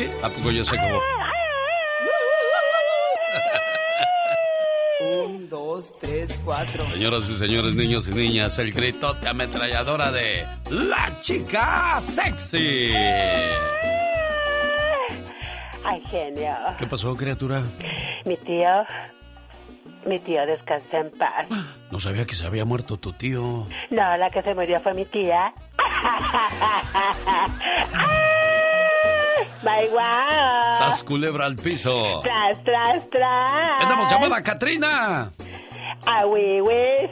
qué? ¿A poco yo sé cómo? Un, dos, tres, cuatro. Señoras y señores, niños y niñas, el grito de ametralladora de La Chica Sexy. Ay, genio. ¿Qué pasó, criatura? Mi tío. Mi tío descansa en paz. No sabía que se había muerto tu tío. No, la que se murió fue mi tía. ¡Ay, guau! ¡Sas culebra al piso! ¡Tras, tras, tras! ¡Tenemos llamada a Katrina! ¡Ah, oui, oui!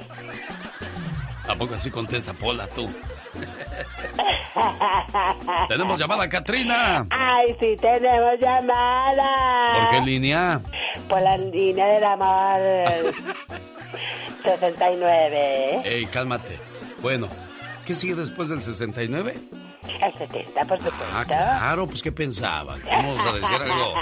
¿A poco así contesta Pola tú? ¡Tenemos llamada Katrina! ¡Ay, sí, tenemos llamada! ¿Por qué línea? Por la línea del amor. 69. Ey, cálmate. Bueno, ¿qué sigue después del 69? 70, por supuesto. Ah, claro, pues ¿qué pensaban? Vamos a decir algo.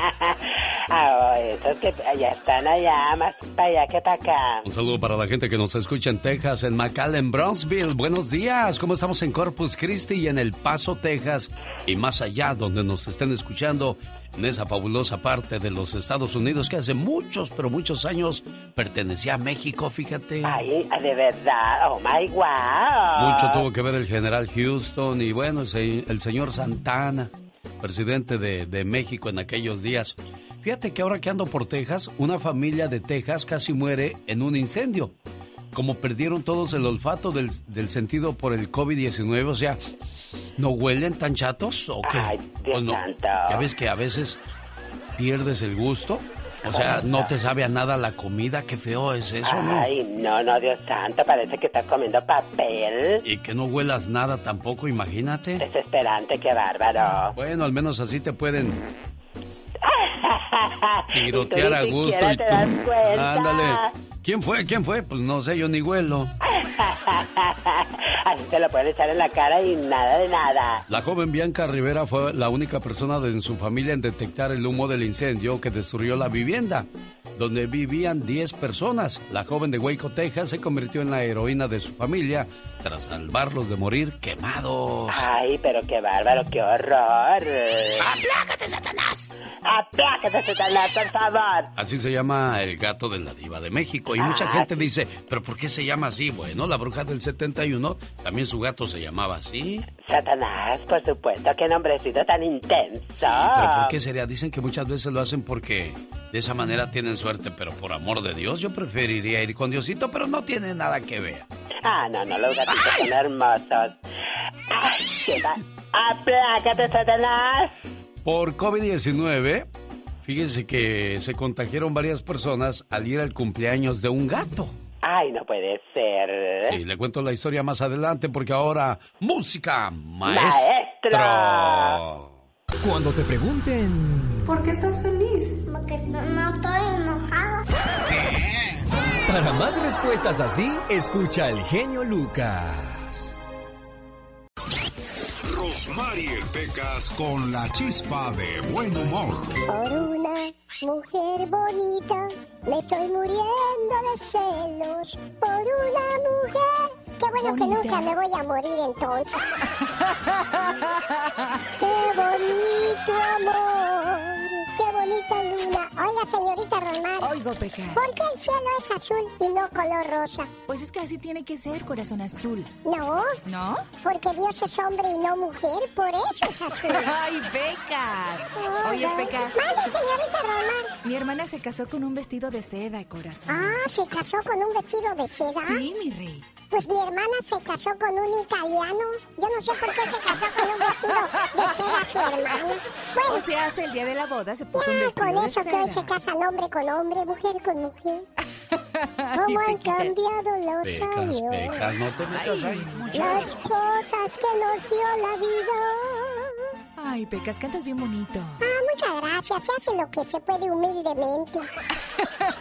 Ah, esos que ya están allá, más para allá que para acá. Un saludo para la gente que nos escucha en Texas, en McAllen, Brownsville. Buenos días, ¿cómo estamos en Corpus Christi y en El Paso, Texas? Y más allá, donde nos estén escuchando, en esa fabulosa parte de los Estados Unidos que hace muchos, pero muchos años pertenecía a México, fíjate. Ay, de verdad, oh my wow. Mucho tuvo que ver el general Houston y bueno, el señor Santana, presidente de, de México en aquellos días. Fíjate que ahora que ando por Texas, una familia de Texas casi muere en un incendio. Como perdieron todos el olfato del, del sentido por el COVID-19, o sea, ¿no huelen tan chatos o qué? Ay, Dios no, santo. Ya ves que a veces pierdes el gusto. O sea, no te sabe a nada la comida, qué feo es eso, ¿no? Ay, no, no, Dios santo, parece que estás comiendo papel. Y que no huelas nada tampoco, imagínate. Desesperante, qué bárbaro. Bueno, al menos así te pueden tirotear a gusto y tú. Ándale. ¿Quién fue? ¿Quién fue? Pues no sé, yo ni huelo. Así te lo pueden echar en la cara y nada de nada. La joven Bianca Rivera fue la única persona de en su familia en detectar el humo del incendio que destruyó la vivienda, donde vivían 10 personas. La joven de Waco, Texas, se convirtió en la heroína de su familia tras salvarlos de morir quemados. Ay, pero qué bárbaro, qué horror. ¡Aplácate, Satanás! ¡Aplácate, Satanás, por favor! Así se llama el gato de la diva de México. Y mucha Ah, gente sí. dice, ¿pero por qué se llama así? Bueno, la bruja del 71, también su gato se llamaba así. Satanás, por supuesto, qué nombrecito tan intenso. ¿Pero por qué sería? Dicen que muchas veces lo hacen porque de esa manera tienen suerte, pero por amor de Dios yo preferiría ir con Diosito, pero no tiene nada que ver. Ah, no, no, los gatitos son hermosos. Ay, qué va. ¡Aplácate, Satanás! Por COVID-19, fíjense que se contagiaron varias personas al ir al cumpleaños de un gato. Ay, no puede ser. Sí, le cuento la historia más adelante porque ahora, música, maestro. Maestro. Cuando te pregunten... ¿Por qué estás feliz? Porque no, no estoy enojado. Para más respuestas así, escucha al genio Lucas. Rosmarie Pecas con la chispa de buen humor. Por una mujer bonita me estoy muriendo de celos. Por una mujer. Qué bueno que nunca me voy a morir entonces. Qué bonito amor. Oiga, señorita Román. Oigo, Pecas. ¿Por qué el cielo es azul y no color rosa? Pues es que así tiene que ser, corazón azul. No, ¿No? porque Dios es hombre y no mujer, por eso es azul. ¡Ay, Pecas! Oye, Pecas. Vale, señorita Román. Mi hermana se casó con un vestido de seda, corazón. Ah, ¿se casó con un vestido de seda? Sí, mi rey. Pues mi hermana se casó con un italiano. Yo no sé por qué se casó con un vestido de seda su hermana. Bueno, O sea, hace el día de la boda se puso un ya vestido con de eso que hoy se casan hombre con hombre, mujer con mujer. ¿Cómo han cambiado los Pecas, años? pecas, no te metas ahí. Las cosas que nos dio la vida. Ay, Pecas, cantas bien bonito. Ah, muchas gracias. Se hace lo que se puede humildemente.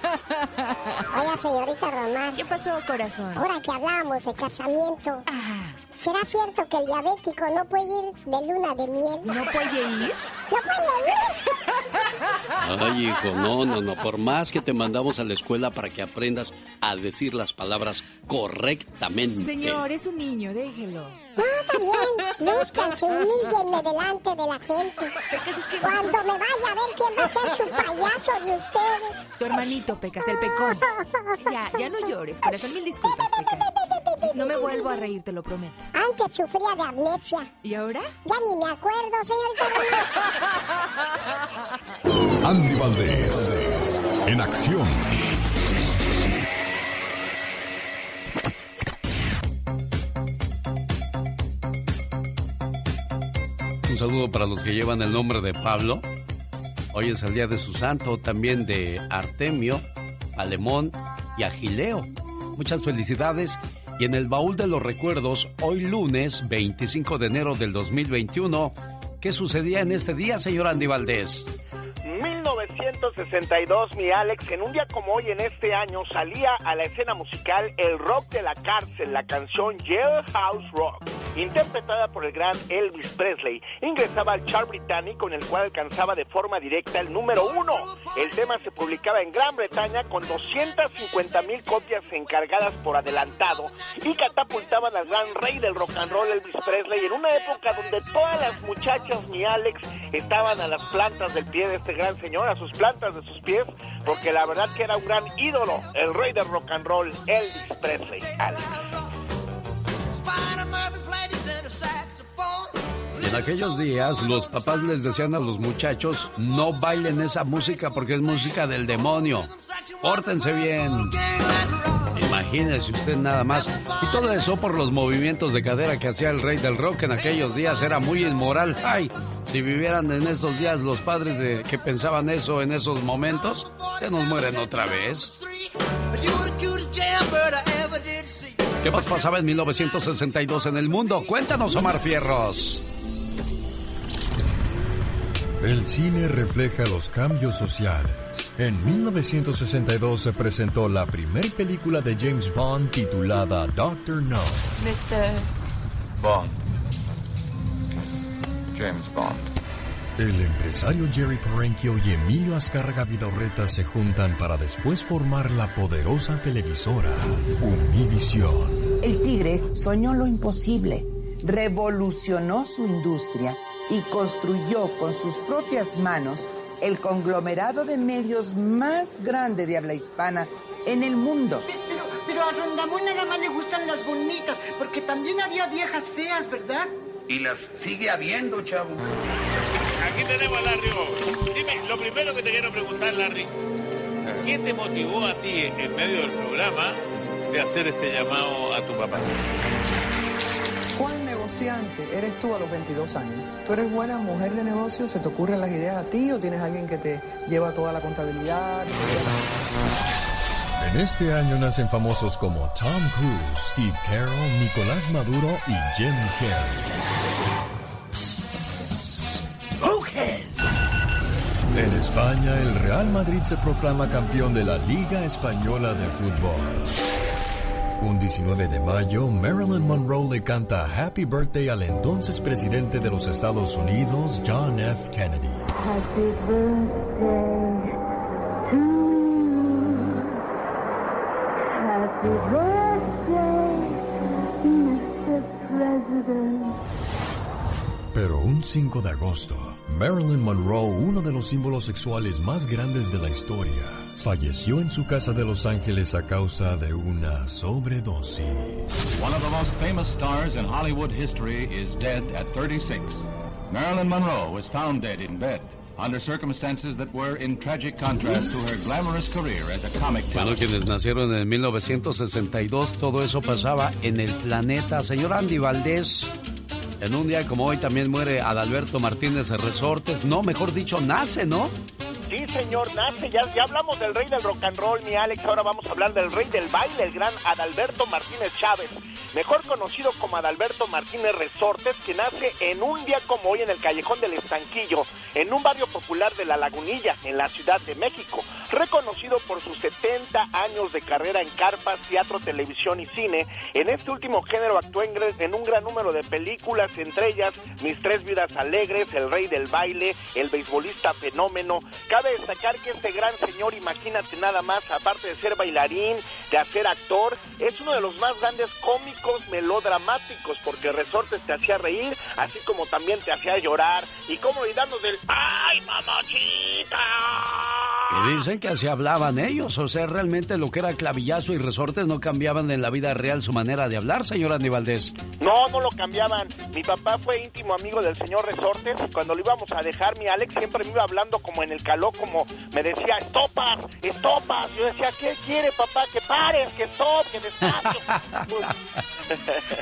Oiga, señorita Román. ¿Qué pasó, corazón? Ahora que hablábamos de casamiento, Ah, ¿será cierto que el diabético no puede ir de luna de miel? ¿no puede ir? ¡No puede ir! Ay, hijo, no, no, no. Por más que te mandamos a la escuela para que aprendas a decir las palabras correctamente. Señor, es un niño, déjelo. Está bien. Lúzcanse, humíllenme delante de la gente. Cuando me vaya a ver quién va a ser su payaso de ustedes. Tu hermanito, Pecas, el pecón. Ya, ya no llores, corazón, mil disculpas, Pecas. No me vuelvo a reír, te lo prometo. Antes sufría de amnesia. ¿Y ahora? Ya ni me acuerdo, señor Andy Valdés, en acción. Un saludo para los que llevan el nombre de Pablo. Hoy es el día de su santo, también de Artemio, Alemón y Agileo. Muchas felicidades. Y en el baúl de los recuerdos, hoy lunes 25 de enero del 2021, ¿qué sucedía en este día, señor Andy Valdés? 1962, mi Alex, en un día como hoy en este año salía a la escena musical El Rock de la Cárcel, la canción Jailhouse Rock, interpretada por el gran Elvis Presley. Ingresaba al chart británico en el cual alcanzaba de forma directa el número uno. El tema se publicaba en Gran Bretaña con 250 mil copias encargadas por adelantado y catapultaban al gran rey del rock and roll Elvis Presley en una época donde todas las muchachas, mi Alex, estaban a las plantas del pie de este gran señor, sus plantas de sus pies, porque la verdad que era un gran ídolo, el rey del rock and roll, Elvis Presley. En aquellos días los papás les decían a los muchachos, no bailen esa música porque es música del demonio. Pórtense bien. Imagínese usted nada más. Y todo eso por los movimientos de cadera que hacía el rey del rock en aquellos días era muy inmoral. Ay, si vivieran en estos días los padres de que pensaban eso en esos momentos, se nos mueren otra vez. ¿Qué más pasaba en 1962 en el mundo? Cuéntanos, Omar Fierros. El cine refleja los cambios sociales. En 1962 se presentó la primera película de James Bond titulada Doctor No. Mr. Bond. James Bond. El empresario Jerry Parenchio y Emilio Azcárraga Vidorreta se juntan para después formar la poderosa televisora Univision. El tigre soñó lo imposible, revolucionó su industria y construyó con sus propias manos el conglomerado de medios más grande de habla hispana en el mundo. Pero, pero a Rondamón nada más le gustan las bonitas, porque también había viejas feas, ¿verdad? Y las sigue habiendo, chavo. Aquí tenemos a Larry. Dime, lo primero que te quiero preguntar, Larry, ¿qué te motivó a ti en medio del programa de hacer este llamado a tu papá? ¿Cuál negociante eres tú a los 22 años? ¿Tú eres buena mujer de negocio? ¿Se te ocurren las ideas a ti o tienes alguien que te lleva toda la contabilidad? En este año nacen famosos como Tom Cruise, Steve Carroll, Nicolás Maduro y Jim Carrey. En España, el Real Madrid se proclama campeón de la Liga Española de Fútbol. Un 19 de mayo, Marilyn Monroe le canta Happy Birthday al entonces presidente de los Estados Unidos, John F. Kennedy. Happy birthday to you. Happy birthday, Mr. President. Pero un 5 de agosto, Marilyn Monroe, uno de los símbolos sexuales más grandes de la historia, falleció en su casa de Los Ángeles a causa de una sobredosis. One of the most famous stars in Hollywood history is dead at 36. Marilyn Monroe was found dead in bed under circumstances that were in tragic contrast to her glamorous career as a comic Bueno, quienes nacieron en 1962, todo eso pasaba en el planeta. Señor Andy Valdés, en un día como hoy también muere Adalberto Martínez de Resortes. No, mejor dicho, nace, ¿no? Sí, señor, nace. Ya, ya hablamos del rey del rock and roll, mi Alex. Ahora vamos a hablar del rey del baile, el gran Adalberto Martínez Chávez. Mejor conocido como Adalberto Martínez Resortes, que nace en un día como hoy en el Callejón del Estanquillo, en un barrio popular de La Lagunilla, en la Ciudad de México. Reconocido por sus 70 años de carrera en carpas, teatro, televisión y cine, en este último género actuó en, un gran número de películas, entre ellas Mis Tres Vidas Alegres, El Rey del Baile, El Beisbolista Fenómeno. Cabe destacar que este gran señor, imagínate nada más, aparte de ser bailarín, de hacer actor, es uno de los más grandes cómicos melodramáticos, porque Resortes te hacía reír, así como también te hacía llorar, y como gritando del ¡Ay, mamachita! Y dicen que así hablaban ellos, o sea, realmente lo que era clavillazo y resortes no cambiaban en la vida real su manera de hablar, señor Andy Valdés. No, no lo cambiaban. Mi papá fue íntimo amigo del señor Resortes y cuando lo íbamos a dejar, mi Alex siempre me iba hablando como en el caló, como me decía, estopas, estopas. Yo decía, ¿qué quiere papá? Que pares, que stop, que despacio.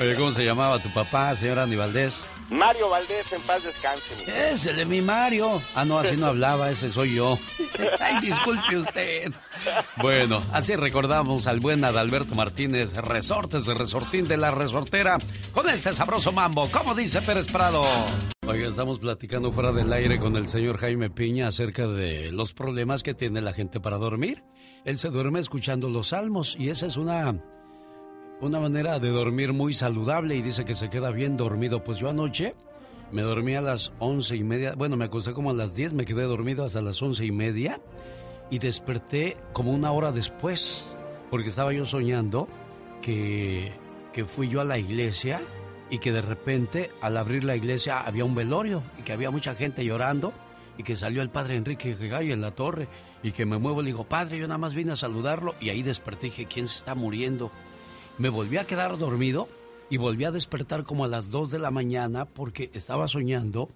Oye, ¿cómo se llamaba tu papá, señor Andy Valdés? Mario Valdés, en paz descanse. mi- Es el de mi Mario. Ah, no, así no hablaba, ese soy yo. Ay, disculpe usted. Bueno, así recordamos al buen Adalberto Martínez, resortes de resortín de la resortera, con este sabroso mambo, como dice Pérez Prado. Oiga, estamos platicando fuera del aire con el señor Jaime Piña acerca de los problemas que tiene la gente para dormir. Él se duerme escuchando los salmos y esa es una una manera de dormir muy saludable y dice que se queda bien dormido. Pues yo anoche me dormí a las once y media, bueno, me acosté como a las diez, me quedé dormido hasta las once y media y desperté como una hora después, porque estaba yo soñando que, que fui yo a la iglesia y que de repente al abrir la iglesia había un velorio y que había mucha gente llorando y que salió el padre Enrique Gay en la torre y que me muevo y le digo, padre, yo nada más vine a saludarlo y ahí desperté y dije, ¿quién se está muriendo? Me volví a quedar dormido y volví a despertar como a las 2 de la mañana porque estaba soñando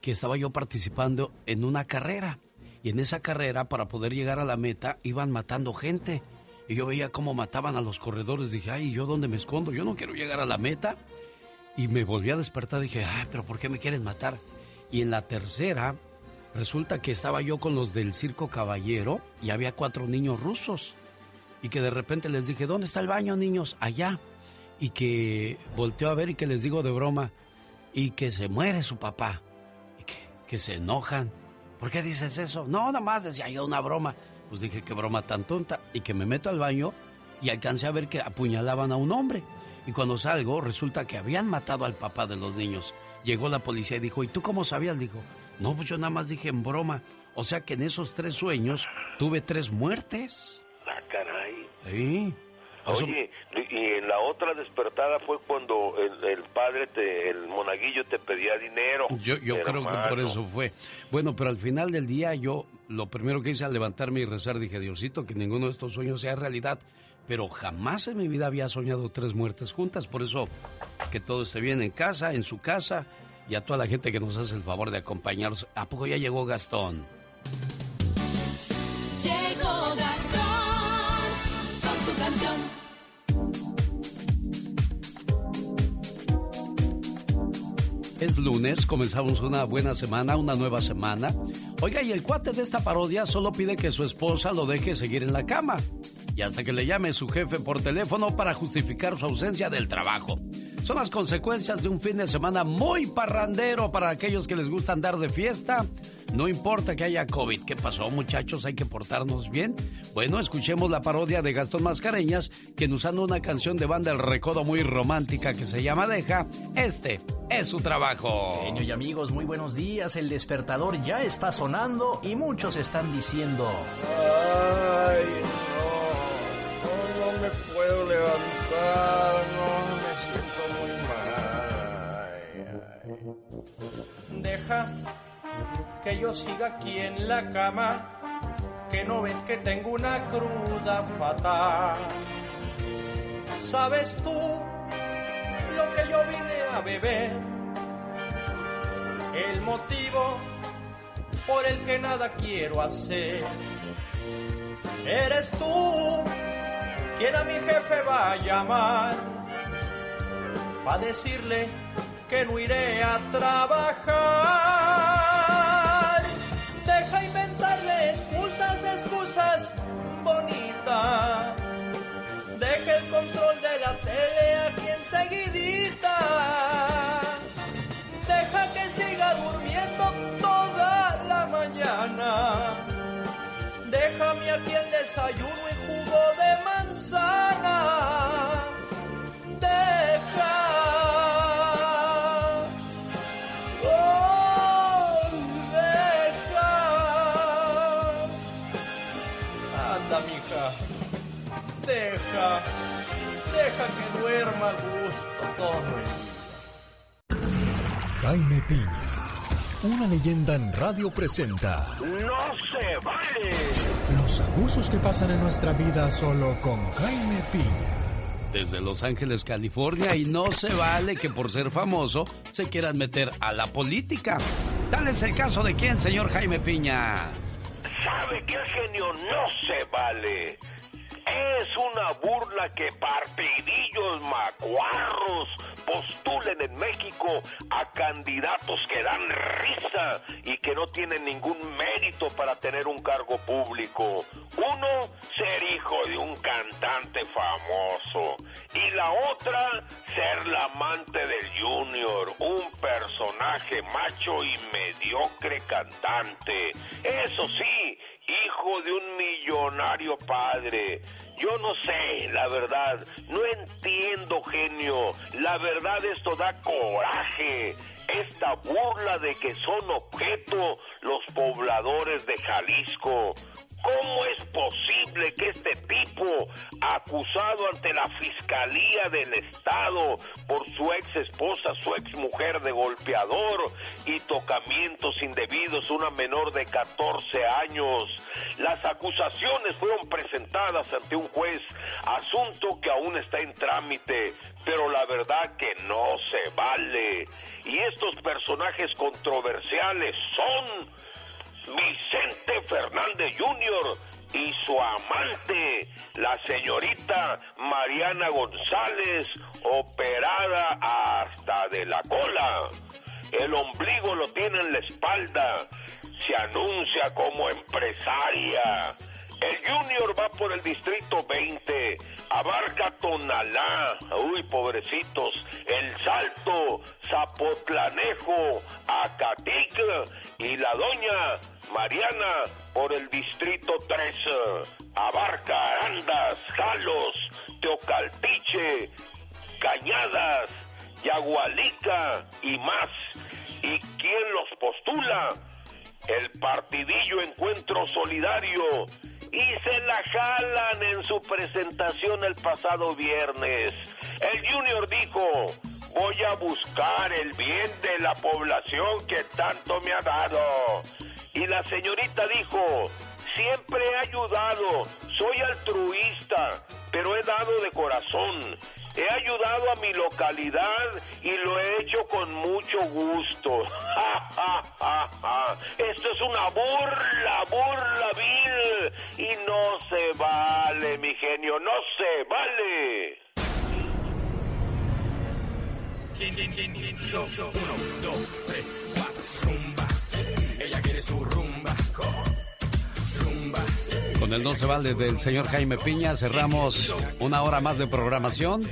que estaba yo participando en una carrera. Y en esa carrera, para poder llegar a la meta, iban matando gente. Y yo veía cómo mataban a los corredores. Dije, ay, ¿yo dónde me escondo? Yo no quiero llegar a la meta. Y me volví a despertar. Dije, ay, pero ¿por qué me quieren matar? Y en la tercera, resulta que estaba yo con los del circo caballero y había cuatro niños rusos y que de repente les dije, ¿dónde está el baño, niños? Allá. Y que volteó a ver y que les digo de broma, y que se muere su papá, y que, que se enojan. ¿Por qué dices eso? No, nada más decía yo una broma. Pues dije, qué broma tan tonta. Y que me meto al baño y alcancé a ver que apuñalaban a un hombre. Y cuando salgo, resulta que habían matado al papá de los niños. Llegó la policía y dijo, ¿y tú cómo sabías? Dijo, no, pues yo nada más dije en broma. O sea que en esos tres sueños tuve tres muertes. Ah, caray. Sí. Oye, y en la otra despertada fue cuando el, el padre, te, el monaguillo te pedía dinero. Yo, yo creo que por eso fue. Bueno, pero al final del día yo lo primero que hice al levantarme y rezar dije, Diosito, que ninguno de estos sueños sea realidad. Pero jamás en mi vida había soñado tres muertes juntas. Por eso que todo esté bien en casa, en su casa y a toda la gente que nos hace el favor de acompañarnos. ¿A poco ya llegó Gastón? Es lunes, comenzamos una buena semana, una nueva semana. Oiga, y el cuate de esta parodia solo pide que su esposa lo deje seguir en la cama. Y hasta que le llame su jefe por teléfono para justificar su ausencia del trabajo. Son las consecuencias de un fin de semana muy parrandero para aquellos que les gusta andar de fiesta. No importa que haya COVID. ¿Qué pasó, muchachos? ¿Hay que portarnos bien? Bueno, escuchemos la parodia de Gastón Mascareñas, quien usando una canción de banda El Recodo muy romántica que se llama Deja, este es su trabajo. Genio y amigos, muy buenos días. El despertador ya está sonando y muchos están diciendo. Ay, no, no, no me puedo levantar, no, me siento muy mal. Deja que yo siga aquí en la cama, que no ves que tengo una cruda fatal. ¿Sabes tú lo que yo vine a beber? El motivo por el que nada quiero hacer. Eres tú quien a mi jefe va a llamar para decirle que no iré a trabajar. Deja inventarle excusas, excusas bonitas. Deja el control de la tele aquí enseguidita. Deja que siga durmiendo toda la mañana. Déjame aquí el desayuno y jugo de manzana. Deja. Que duerma a gusto. todo el día. Jaime Piña, una leyenda en radio presenta ¡No se vale! los abusos que pasan en nuestra vida solo con Jaime Piña. Desde Los Ángeles, California, y no se vale que por ser famoso se quieran meter a la política. Tal es el caso de quién, señor Jaime Piña. ¿Sabe qué genio no se vale? Es una burla que partidillos macuarros postulen en México a candidatos que dan risa y que no tienen ningún mérito para tener un cargo público. Uno, ser hijo de un cantante famoso. Y la otra, ser la amante del Junior, un personaje macho y mediocre cantante. Eso sí, hijo de un millonario padre. Yo no sé, la verdad, no entiendo, genio. La verdad esto da coraje. Esta burla de que son objeto los pobladores de Jalisco. ¿Cómo es posible que este tipo, acusado ante la Fiscalía del Estado por su ex esposa, su ex mujer de golpeador y tocamientos indebidos una menor de 14 años, las acusaciones fueron presentadas ante un juez, asunto que aún está en trámite, pero la verdad que no se vale. Y estos personajes controversiales son Vicente Fernández Jr. y su amante, la señorita Mariana González, operada hasta de la cola. El ombligo lo tiene en la espalda. Se anuncia como empresaria. El Junior va por el distrito 20, abarca Tonalá, uy, pobrecitos, El Salto, Zapotlanejo, Acatic y la doña Mariana por el distrito 3, abarca Arandas, Jalos, Teocaltiche, Cañadas, Yagualica y más. ¿Y quién los postula? El partidillo Encuentro Solidario y se la jalan en su presentación el pasado viernes. El Junior dijo, voy a buscar el bien de la población que tanto me ha dado. Y la señorita dijo, siempre he ayudado, soy altruista, pero he dado de corazón. He ayudado a mi localidad y lo he hecho con mucho gusto. Esto es una burla, burla vil. Y no se vale, mi genio, no se vale. Ella quiere su rumba. Rumba. Con el no se vale del señor Jaime Piña cerramos una hora más de programación.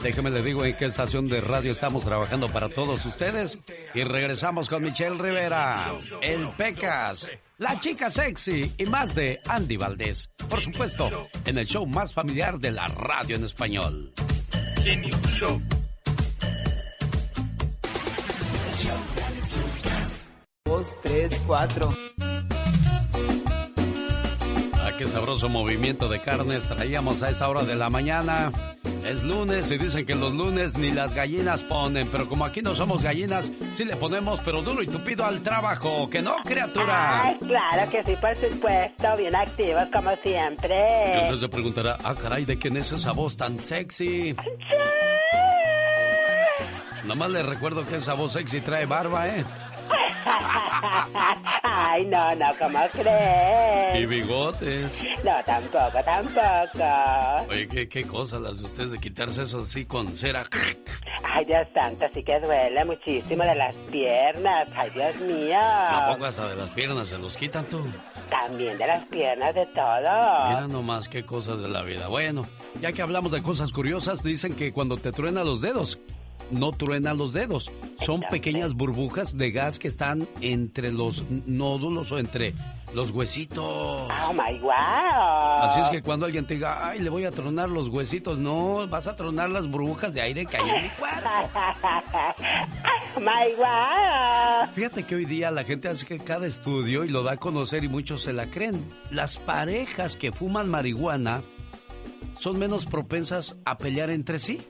Déjeme le digo en qué estación de radio estamos trabajando para todos ustedes. Y regresamos con Michelle Rivera, el Pecas, la chica sexy y más de Andy Valdés. Por supuesto, en el show más familiar de la radio en español. Genio Show. Dos, tres, cuatro. Qué sabroso movimiento de carnes traíamos a esa hora de la mañana. Es lunes y dicen que los lunes ni las gallinas ponen, pero como aquí no somos gallinas, sí le ponemos pero duro y tupido al trabajo, ¿que no, criatura? Ay, claro que sí, por supuesto, bien activos como Y siempre. usted se preguntará, ah, caray, ¿de quién es esa voz tan sexy? Nomás le recuerdo que esa voz sexy trae barba, ¿eh? Ay, no, no, ¿cómo crees? Y bigotes. No, tampoco, tampoco. Oye, ¿qué, qué cosas las de ustedes de quitarse eso así con cera. Ay, Dios santo, sí que duele muchísimo de las piernas. Ay, Dios mío. ¿A poco hasta de las piernas se los quitan tú? También de las piernas, de todo. Mira nomás qué cosas de la vida. Bueno, ya que hablamos de cosas curiosas, dicen que cuando te truenan los dedos, no truenan los dedos. Son pequeñas burbujas de gas que están entre los nódulos o entre los huesitos. Oh my wow. Así es que cuando alguien te diga, ay, le voy a tronar los huesitos, no, vas a tronar las burbujas de aire que hay en mi cuerpo. my wow. Fíjate que hoy día la gente hace que cada estudio y lo da a conocer y muchos se la creen. Las parejas que fuman marihuana son menos propensas a pelear entre sí.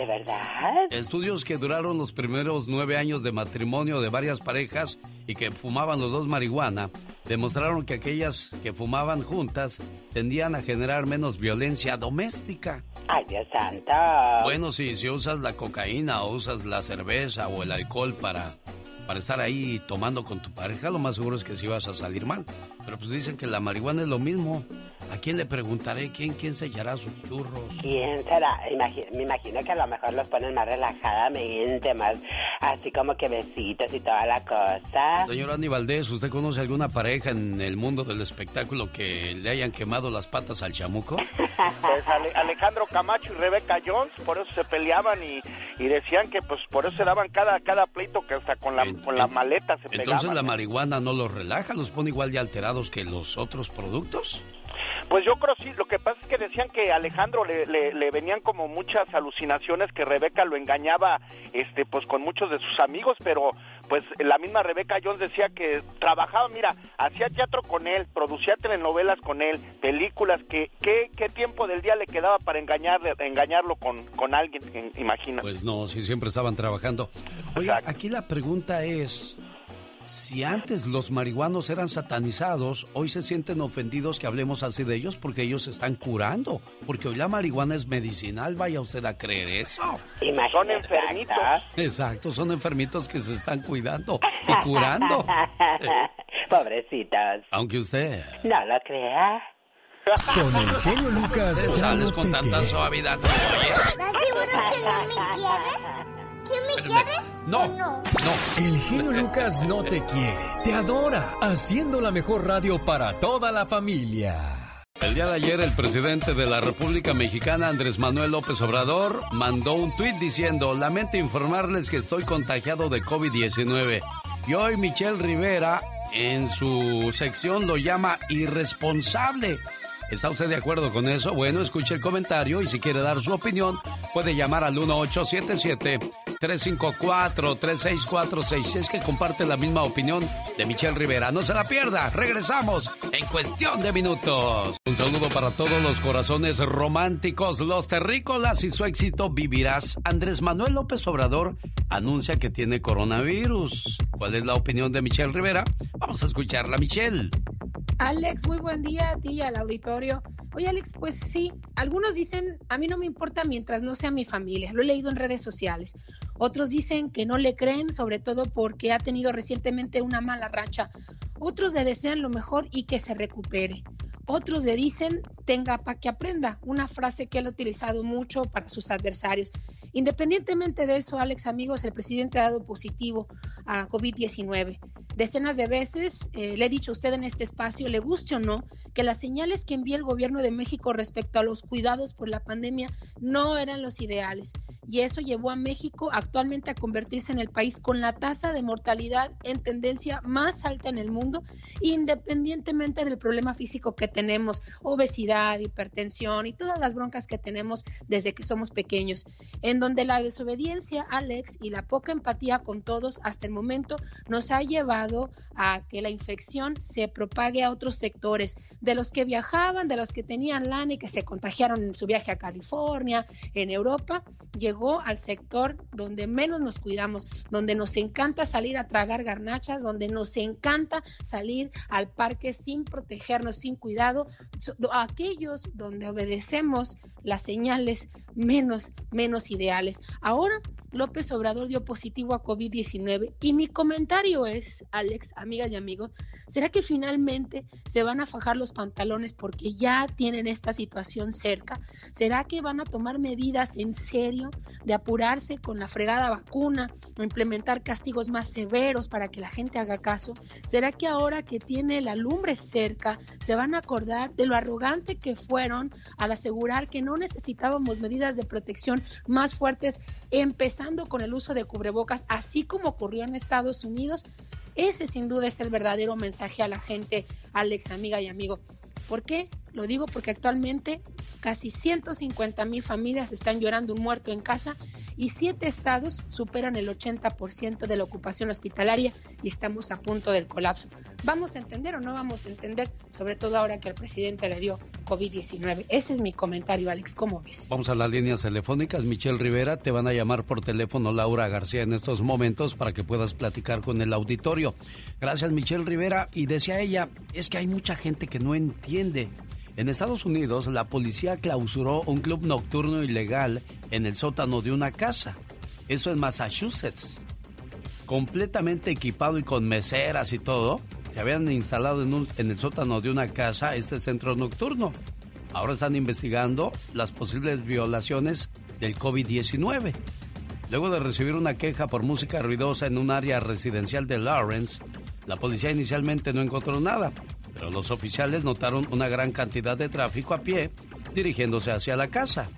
¿De verdad? Estudios que duraron los primeros nueve años de matrimonio de varias parejas y que fumaban los dos marihuana demostraron que aquellas que fumaban juntas tendían a generar menos violencia doméstica. Ay, Dios santo. Bueno, si, si usas la cocaína o usas la cerveza o el alcohol para, para estar ahí tomando con tu pareja, lo más seguro es que sí vas a salir mal. Pero pues dicen que la marihuana es lo mismo. ¿A quién le preguntaré? ¿Quién, quién sellará sus churros? ¿Quién será? Imagi- me imagino que a lo mejor los ponen más relajadamente, más así como que besitos y toda la cosa. Señor Andy Valdés, ¿usted conoce alguna pareja en el mundo del espectáculo que le hayan quemado las patas al chamuco? Pues Ale- Alejandro Camacho y Rebeca Jones, por eso se peleaban y, y decían que pues por eso se daban cada, cada pleito que hasta con la, con la maleta se Entonces pegaban. la marihuana no los relaja, los pone igual de alterados que los otros productos. Pues yo creo sí, lo que pasa es que decían que Alejandro le, le, le venían como muchas alucinaciones, que Rebeca lo engañaba este pues con muchos de sus amigos, pero pues la misma Rebeca Jones decía que trabajaba, mira, hacía teatro con él, producía telenovelas con él, películas, que qué, qué tiempo del día le quedaba para engañarle, engañarlo con, con alguien, en- imagina. Pues no, si siempre estaban trabajando. Oiga, aquí la pregunta es, si antes los marihuanos eran satanizados, hoy se sienten ofendidos que hablemos así de ellos porque ellos se están curando. Porque hoy la marihuana es medicinal, vaya usted a creer eso. Son enfermitos. Exacto, son enfermitos que se están cuidando y curando. Pobrecitos. Aunque usted... No lo crea. Con el genio Lucas Sales con tanta suavidad. ¿Estás seguro que no me quieres? ¿Sí me quieres? No, no. El genio Lucas no te quiere, te adora, haciendo la mejor radio para toda la familia. El día de ayer el presidente de la República Mexicana, Andrés Manuel López Obrador, mandó un tuit diciendo, lamento informarles que estoy contagiado de COVID-19. Y hoy Michelle Rivera en su sección lo llama irresponsable. ¿Está usted de acuerdo con eso? Bueno, escuche el comentario y si quiere dar su opinión puede llamar al 1877-354-3646 si es que comparte la misma opinión de Michelle Rivera. No se la pierda, regresamos en cuestión de minutos. Un saludo para todos los corazones románticos, los terrícolas y su éxito Vivirás. Andrés Manuel López Obrador anuncia que tiene coronavirus. ¿Cuál es la opinión de Michelle Rivera? Vamos a escucharla, Michelle. Alex, muy buen día a ti y al auditorio. Oye, Alex, pues sí, algunos dicen, a mí no me importa mientras no sea mi familia, lo he leído en redes sociales. Otros dicen que no le creen, sobre todo porque ha tenido recientemente una mala racha. Otros le desean lo mejor y que se recupere. Otros le dicen, tenga para que aprenda, una frase que él ha utilizado mucho para sus adversarios. Independientemente de eso, Alex, amigos, el presidente ha dado positivo a COVID-19. Decenas de veces eh, le he dicho a usted en este espacio, le guste o no, que las señales que envía el gobierno de México respecto a los cuidados por la pandemia no eran los ideales. Y eso llevó a México actualmente a convertirse en el país con la tasa de mortalidad en tendencia más alta en el mundo, independientemente del problema físico que tenemos, obesidad, hipertensión y todas las broncas que tenemos desde que somos pequeños, en donde la desobediencia, Alex, y la poca empatía con todos hasta el momento nos ha llevado a que la infección se propague a otros sectores, de los que viajaban, de los que tenían lana y que se contagiaron en su viaje a California, en Europa, llegó al sector donde menos nos cuidamos, donde nos encanta salir a tragar garnachas, donde nos encanta salir al parque sin protegernos, sin so- aquellos donde obedecemos las señales menos, menos ideales. Ahora López Obrador dio positivo a COVID-19 y mi comentario es, Alex, amigas y amigos, ¿será que finalmente se van a fajar los pantalones porque ya tienen esta situación cerca? ¿Será que van a tomar medidas en serio de apurarse con la fregada vacuna o implementar castigos más severos para que la gente haga caso? ¿Será que ahora que tiene la lumbre cerca se van a acordar de lo arrogante que fueron al asegurar que no necesitábamos medidas de protección más fuertes, empezando con el uso de cubrebocas, así como ocurrió en Estados Unidos? Ese sin duda es el verdadero mensaje a la gente, Alex, amiga y amigo. ¿Por qué? Lo digo porque actualmente casi 150 mil familias están llorando un muerto en casa y siete estados superan el 80% de la ocupación hospitalaria y estamos a punto del colapso. ¿Vamos a entender o no vamos a entender? Sobre todo ahora que el presidente le dio COVID-19. Ese es mi comentario, Alex. ¿Cómo ves? Vamos a las líneas telefónicas. Michelle Rivera, te van a llamar por teléfono Laura García en estos momentos para que puedas platicar con el auditorio. Gracias, Michelle Rivera. Y decía ella, es que hay mucha gente que no entiende en Estados Unidos, la policía clausuró un club nocturno ilegal en el sótano de una casa. Eso en Massachusetts. Completamente equipado y con meseras y todo, se habían instalado en, en el sótano de una casa este centro nocturno. Ahora están investigando las posibles violaciones del COVID-19. Luego de recibir una queja por música ruidosa en un área residencial de Lawrence, la policía inicialmente no encontró nada, pero los oficiales notaron una gran cantidad de tráfico a pie dirigiéndose hacia la casa.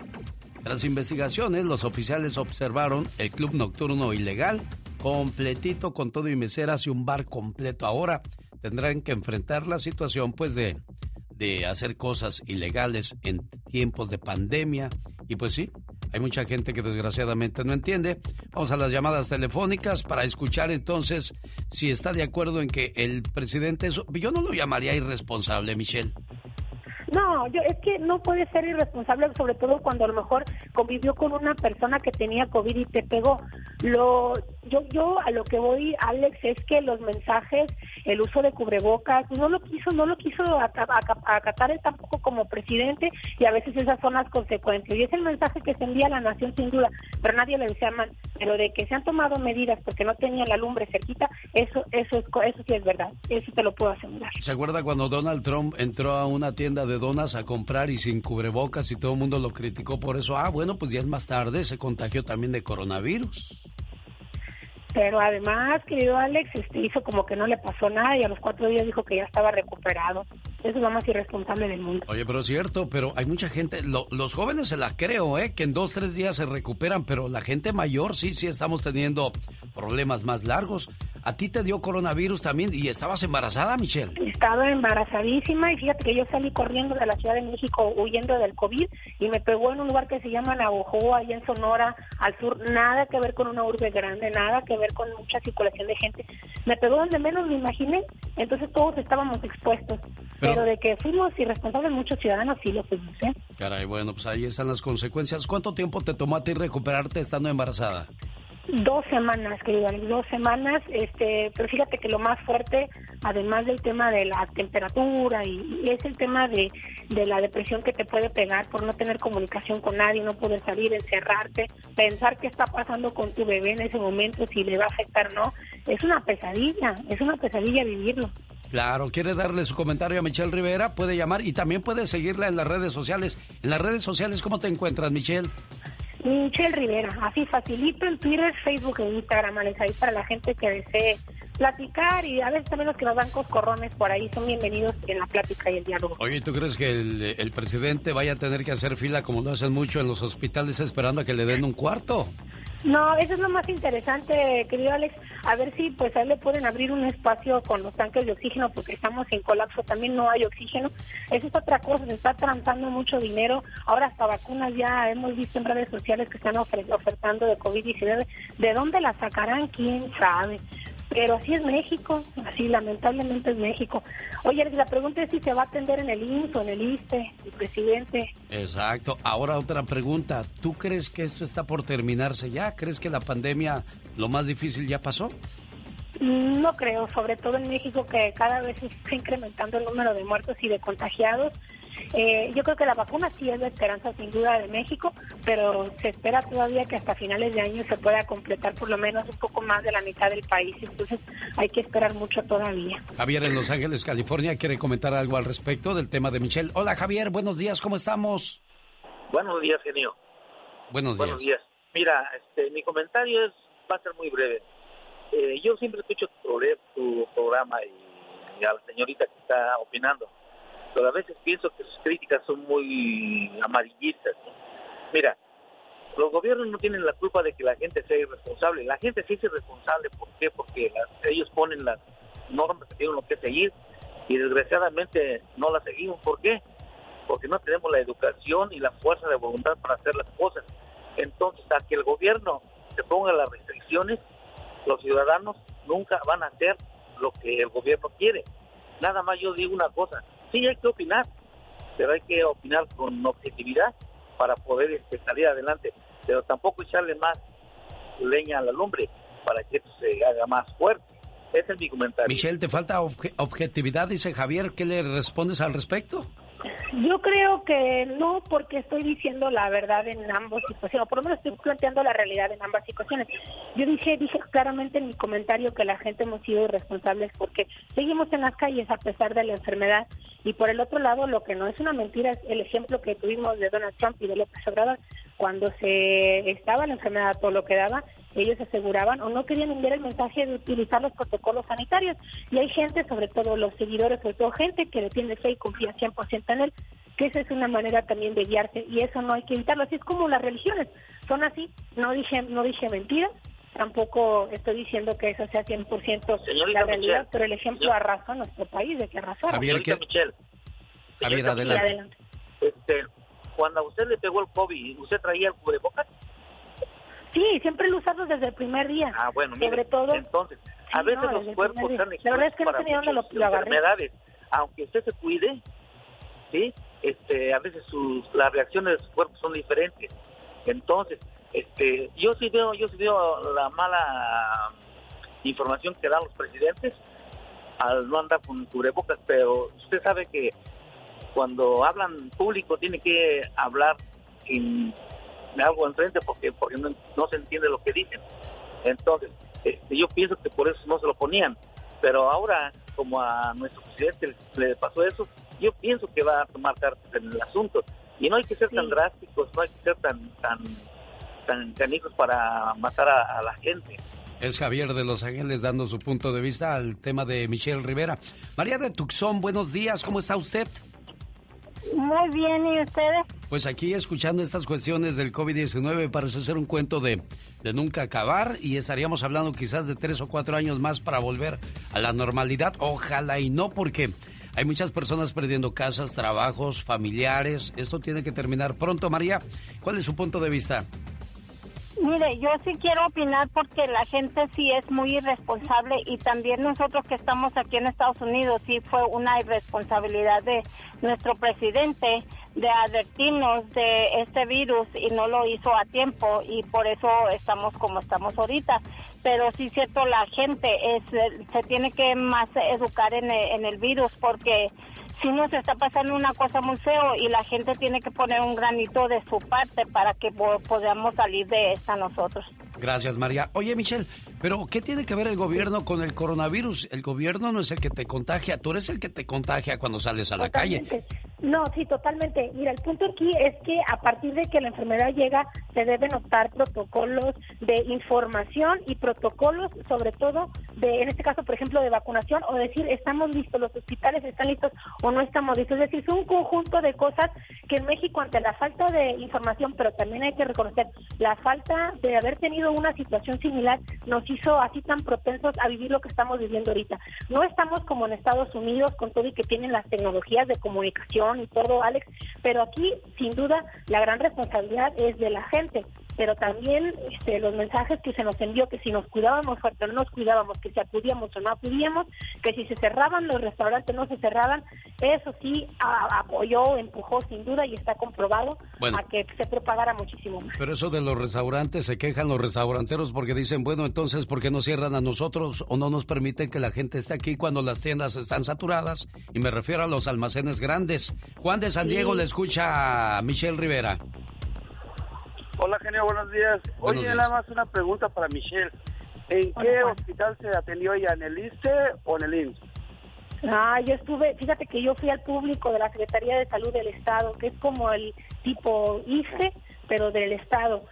Tras investigaciones, los oficiales observaron el club nocturno ilegal, completito con todo y meseras y un bar completo. Ahora tendrán que enfrentar la situación pues de, de hacer cosas ilegales en tiempos de pandemia. Y pues sí, hay mucha gente que desgraciadamente no entiende. Vamos a las llamadas telefónicas para escuchar entonces si está de acuerdo en que el presidente... Yo no lo llamaría irresponsable, Michelle. No, yo es que no puede ser irresponsable, sobre todo cuando a lo mejor convivió con una persona que tenía COVID y te pegó. Lo, yo, yo a lo que voy, Alex, es que los mensajes, el uso de cubrebocas, no lo quiso, no lo quiso acatar él tampoco como presidente y a veces esas son las consecuencias. Y es el mensaje que se envía a la nación sin duda, pero nadie le decía mal. Pero de que se han tomado medidas porque no tenía la lumbre cerquita, eso, eso, es, eso sí es verdad. Eso te lo puedo asegurar. ¿Se acuerda cuando Donald Trump entró a una tienda de donas a comprar y sin cubrebocas y todo el mundo lo criticó por eso. Ah, bueno, pues días más tarde se contagió también de coronavirus. Pero además, querido Alex, este, hizo como que no le pasó nada y a los cuatro días dijo que ya estaba recuperado. Eso es lo más irresponsable del mundo. Oye, pero es cierto, pero hay mucha gente, los jóvenes se la creo, ¿eh? Que en dos, tres días se recuperan, pero la gente mayor sí, sí estamos teniendo problemas más largos. ¿A ti te dio coronavirus también y estabas embarazada, Michelle? Estaba embarazadísima y fíjate que yo salí corriendo de la Ciudad de México huyendo del COVID y me pegó en un lugar que se llama Navojoa, allá en Sonora, al sur. Nada que ver con una urbe grande, nada que ver con mucha circulación de gente. Me pegó donde menos me imaginé, entonces todos estábamos expuestos. Pero, de que fuimos irresponsables muchos ciudadanos, sí lo fuimos, ¿eh? Caray, bueno, pues ahí están las consecuencias. ¿Cuánto tiempo te tomó a ti recuperarte estando embarazada? Dos semanas, querido dos semanas, este, pero fíjate que lo más fuerte, además del tema de la temperatura y, es el tema de, de, la depresión que te puede pegar por no tener comunicación con nadie, no poder salir, encerrarte, pensar qué está pasando con tu bebé en ese momento, si le va a afectar o no, es una pesadilla, es una pesadilla vivirlo. Claro, quiere darle su comentario a Michelle Rivera, puede llamar y también puede seguirla en las redes sociales. En las redes sociales, ¿cómo te encuentras, Michelle? Michelle Rivera, así facilito en Twitter, Facebook e Instagram, Alex, ahí para la gente que desee platicar y a veces también los que nos dan coscorrones por ahí son bienvenidos en la plática y el diálogo. Oye, ¿tú crees que el, el presidente vaya a tener que hacer fila como lo hacen mucho en los hospitales esperando a que le den un cuarto? No, eso es lo más interesante, querido Alex. A ver si pues ahí le pueden abrir un espacio con los tanques de oxígeno porque estamos en colapso, también no hay oxígeno. Eso es otra cosa, se está transando mucho dinero. Ahora hasta vacunas ya hemos visto en redes sociales que están ofertando de COVID-19. ¿De dónde las sacarán? ¿Quién sabe? Pero así es México, así lamentablemente es México. Oye, la pregunta es si se va a atender en el INSS o en el ISTE, el presidente. Exacto. Ahora otra pregunta. ¿Tú crees que esto está por terminarse ya? ¿Crees que la pandemia, lo más difícil ya pasó? No creo, sobre todo en México que cada vez se está incrementando el número de muertos y de contagiados eh, yo creo que la vacuna sí es la esperanza sin duda de México, pero se espera todavía que hasta finales de año se pueda completar por lo menos un poco más de la mitad del país, entonces hay que esperar mucho todavía. Javier en Los Ángeles, California, quiere comentar algo al respecto del tema de Michelle. Hola Javier, buenos días, ¿cómo estamos? Buenos días, genio. Buenos días. Buenos días. Mira, este, mi comentario es va a ser muy breve. Eh, yo siempre escucho tu, tu programa y a la señorita que está opinando pero a veces pienso que sus críticas son muy amarillistas. Mira, los gobiernos no tienen la culpa de que la gente sea irresponsable. La gente sí es irresponsable. ¿Por qué? Porque ellos ponen las normas que tienen lo que seguir y desgraciadamente no las seguimos. ¿Por qué? porque no tenemos la educación y la fuerza de voluntad para hacer las cosas. Entonces, hasta que el gobierno se ponga las restricciones, los ciudadanos nunca van a hacer lo que el gobierno quiere. Nada más yo digo una cosa, sí hay que opinar, pero hay que opinar con objetividad para poder este, salir adelante, pero tampoco echarle más leña a la lumbre para que esto se haga más fuerte. Ese es mi comentario. Michelle, te falta obje- objetividad, dice Javier. ¿Qué le respondes al respecto? Yo creo que no, porque estoy diciendo la verdad en ambas situaciones, o por lo menos estoy planteando la realidad en ambas situaciones. Yo dije, dije claramente en mi comentario que la gente hemos sido irresponsables porque seguimos en las calles a pesar de la enfermedad. Y por el otro lado, lo que no es una mentira es el ejemplo que tuvimos de Donald Trump y de López Obrador. Cuando se estaba la enfermedad, todo lo que daba, ellos aseguraban o no querían enviar el mensaje de utilizar los protocolos sanitarios. Y hay gente, sobre todo los seguidores, sobre todo gente que le tiene fe y confía 100% que esa es una manera también de guiarse y eso no hay que evitarlo. Así es como las religiones son así. No dije, no dije mentiras, tampoco estoy diciendo que eso sea 100% Señorita la realidad, Michelle, pero el ejemplo arrasó a nuestro país de que arrasó. Javier, ¿qué- Michelle, Javier, adelante. adelante. este, cuando a usted le pegó el COVID, ¿usted traía el cubrebocas? Sí, siempre lo usamos desde el primer día. Ah, bueno, mire, sobre todo. entonces, a Sí, veces no, los cuerpos están La verdad es que no expuestos para lo, lo enfermedades. Aunque usted se cuide, ¿sí? Este, a veces sus, las reacciones de su cuerpo son diferentes. Entonces, este, yo sí veo, yo sí veo la mala información que dan los presidentes al no andar con cubrebocas, pero usted sabe que cuando hablan público tiene que hablar sin algo enfrente porque porque no, se entiende lo que dicen. Entonces, este, yo pienso que por eso no se lo ponían. Pero ahora, como a nuestro presidente le pasó eso, yo pienso que va a tomar cartas en el asunto. Y no hay que ser tan drásticos, no hay que ser tan tan tan canijos para matar a, a la gente. Es Javier de Los Ángeles dando su punto de vista al tema de Michelle Rivera. María de Tucson, buenos días, ¿cómo está usted? Muy bien, ¿y ustedes? Pues aquí escuchando estas cuestiones del COVID-19 parece ser un cuento de, de nunca acabar y estaríamos hablando quizás de tres o cuatro años más para volver a la normalidad. Ojalá y no, porque hay muchas personas perdiendo casas, trabajos, familiares. Esto tiene que terminar pronto. María, ¿cuál es su punto de vista? Mire, yo sí quiero opinar porque la gente sí es muy irresponsable y también nosotros que estamos aquí en Estados Unidos sí fue una irresponsabilidad de nuestro presidente de advertirnos de este virus y no lo hizo a tiempo y por eso estamos como estamos ahorita. Pero sí es cierto, la gente es, se tiene que más educar en el, en el virus porque si nos está pasando una cosa muy feo y la gente tiene que poner un granito de su parte para que po- podamos salir de esta nosotros. Gracias, María. Oye, Michelle, pero ¿qué tiene que ver el gobierno con el coronavirus? El gobierno no es el que te contagia, tú eres el que te contagia cuando sales a la calle. No, sí, totalmente. Mira, el punto aquí es que a partir de que la enfermedad llega, se deben optar protocolos de información y protocolos, sobre todo, de, en este caso, por ejemplo, de vacunación, o decir, estamos listos, los hospitales están listos o no estamos listos. Es decir, es un conjunto de cosas que en México, ante la falta de información, pero también hay que reconocer la falta de haber tenido una situación similar, nos hizo así tan propensos a vivir lo que estamos viviendo ahorita. No estamos como en Estados Unidos con todo y que tienen las tecnologías de comunicación y todo, Alex, pero aquí sin duda la gran responsabilidad es de la gente, pero también este, los mensajes que se nos envió, que si nos cuidábamos fuerte o no nos cuidábamos, que si acudíamos o no acudíamos, que si se cerraban los restaurantes no se cerraban, eso sí a- apoyó, empujó sin duda y está comprobado Bueno. a que se propagara muchísimo más. Pero eso de los restaurantes, se quejan los restauranteros porque dicen, bueno, entonces, ¿por qué no cierran a nosotros o no nos permiten que la gente esté aquí cuando las tiendas están saturadas? Y me refiero a los almacenes grandes. Juan de San Diego Sí. le escucha a Michelle Rivera. Hola, genio, buenos días. Buenos Oye, días. nada más una pregunta para Michelle. ¿En qué Juan. hospital se atendió ella? ¿En el ISTE o en el IMSS? Ah, yo estuve, fíjate que yo fui al público de la Secretaría de Salud del Estado, que es como el tipo IFE, pero del Estado.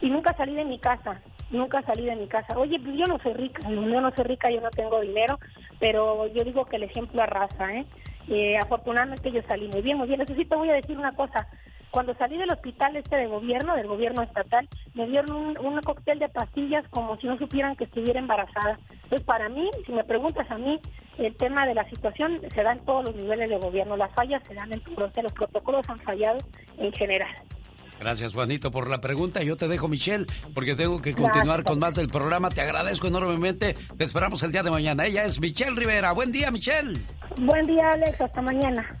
Y nunca salí de mi casa, nunca salí de mi casa. Oye, pues yo no soy rica, yo no soy rica, yo no tengo dinero, pero yo digo que el ejemplo arrasa, ¿eh? Eh, afortunadamente yo salí muy bien, muy bien. Eso sí te voy a decir una cosa. Cuando salí del hospital este de gobierno, del gobierno estatal, me dieron un, un cóctel de pastillas como si no supieran que estuviera embarazada. Entonces, para mí, si me preguntas a mí, el tema de la situación se da en todos los niveles de gobierno. Las fallas se dan en todos, los protocolos han fallado en general. Gracias, Juanito, por la pregunta. Yo te dejo, Michelle, porque tengo que continuar con más del programa. Te agradezco enormemente. Te esperamos el día de mañana. Ella es Michelle Rivera. Buen día, Michelle. Buen día, Alex. Hasta mañana.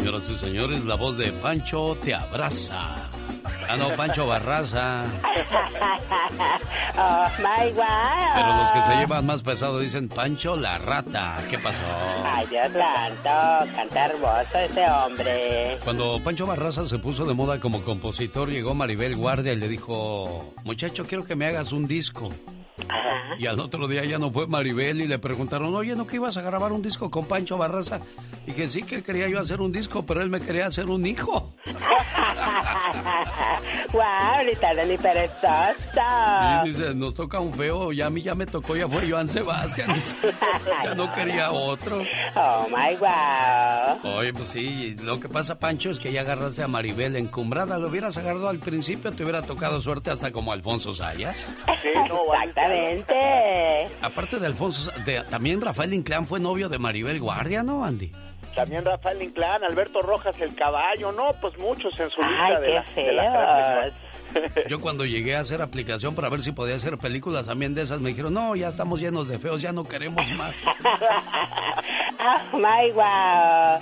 Señoras y señores, la voz de Pancho te abraza. Ah, no, Pancho Barraza. oh, my God. Pero los que se llevan más pesado dicen Pancho la rata. ¿Qué pasó? Ay, Dios santo, canta hermoso ese hombre. Cuando Pancho Barraza se puso de moda como compositor, llegó Maribel Guardia y le dijo, muchacho, quiero que me hagas un disco. Y al otro día ya no fue Maribel y le preguntaron, oye, ¿no que ibas a grabar un disco con Pancho Barraza? Y que sí que quería yo hacer un disco, pero él me quería hacer un hijo. ¡Wow! Ahorita ni perezoso. Y dice, nos toca un feo, ya a mí ya me tocó, ya fue Joan Sebastián. ya no quería otro. Oh my wow. Oye, pues sí, lo que pasa, Pancho, es que ya agarraste a Maribel encumbrada. Lo hubieras agarrado al principio, te hubiera tocado suerte hasta como Alfonso Sayas. Sí, no, Exactamente. Aparte de Alfonso, de- también Rafael Inclán fue novio de Maribel Guardia, ¿no, Andy? También Rafael Inclán, Alberto Rojas el caballo, no, pues muchos en su Ay, lista de, qué la, de las. Yo cuando llegué a hacer aplicación para ver si podía hacer películas también de esas, me dijeron, no, ya estamos llenos de feos, ya no queremos más. Oh my wow.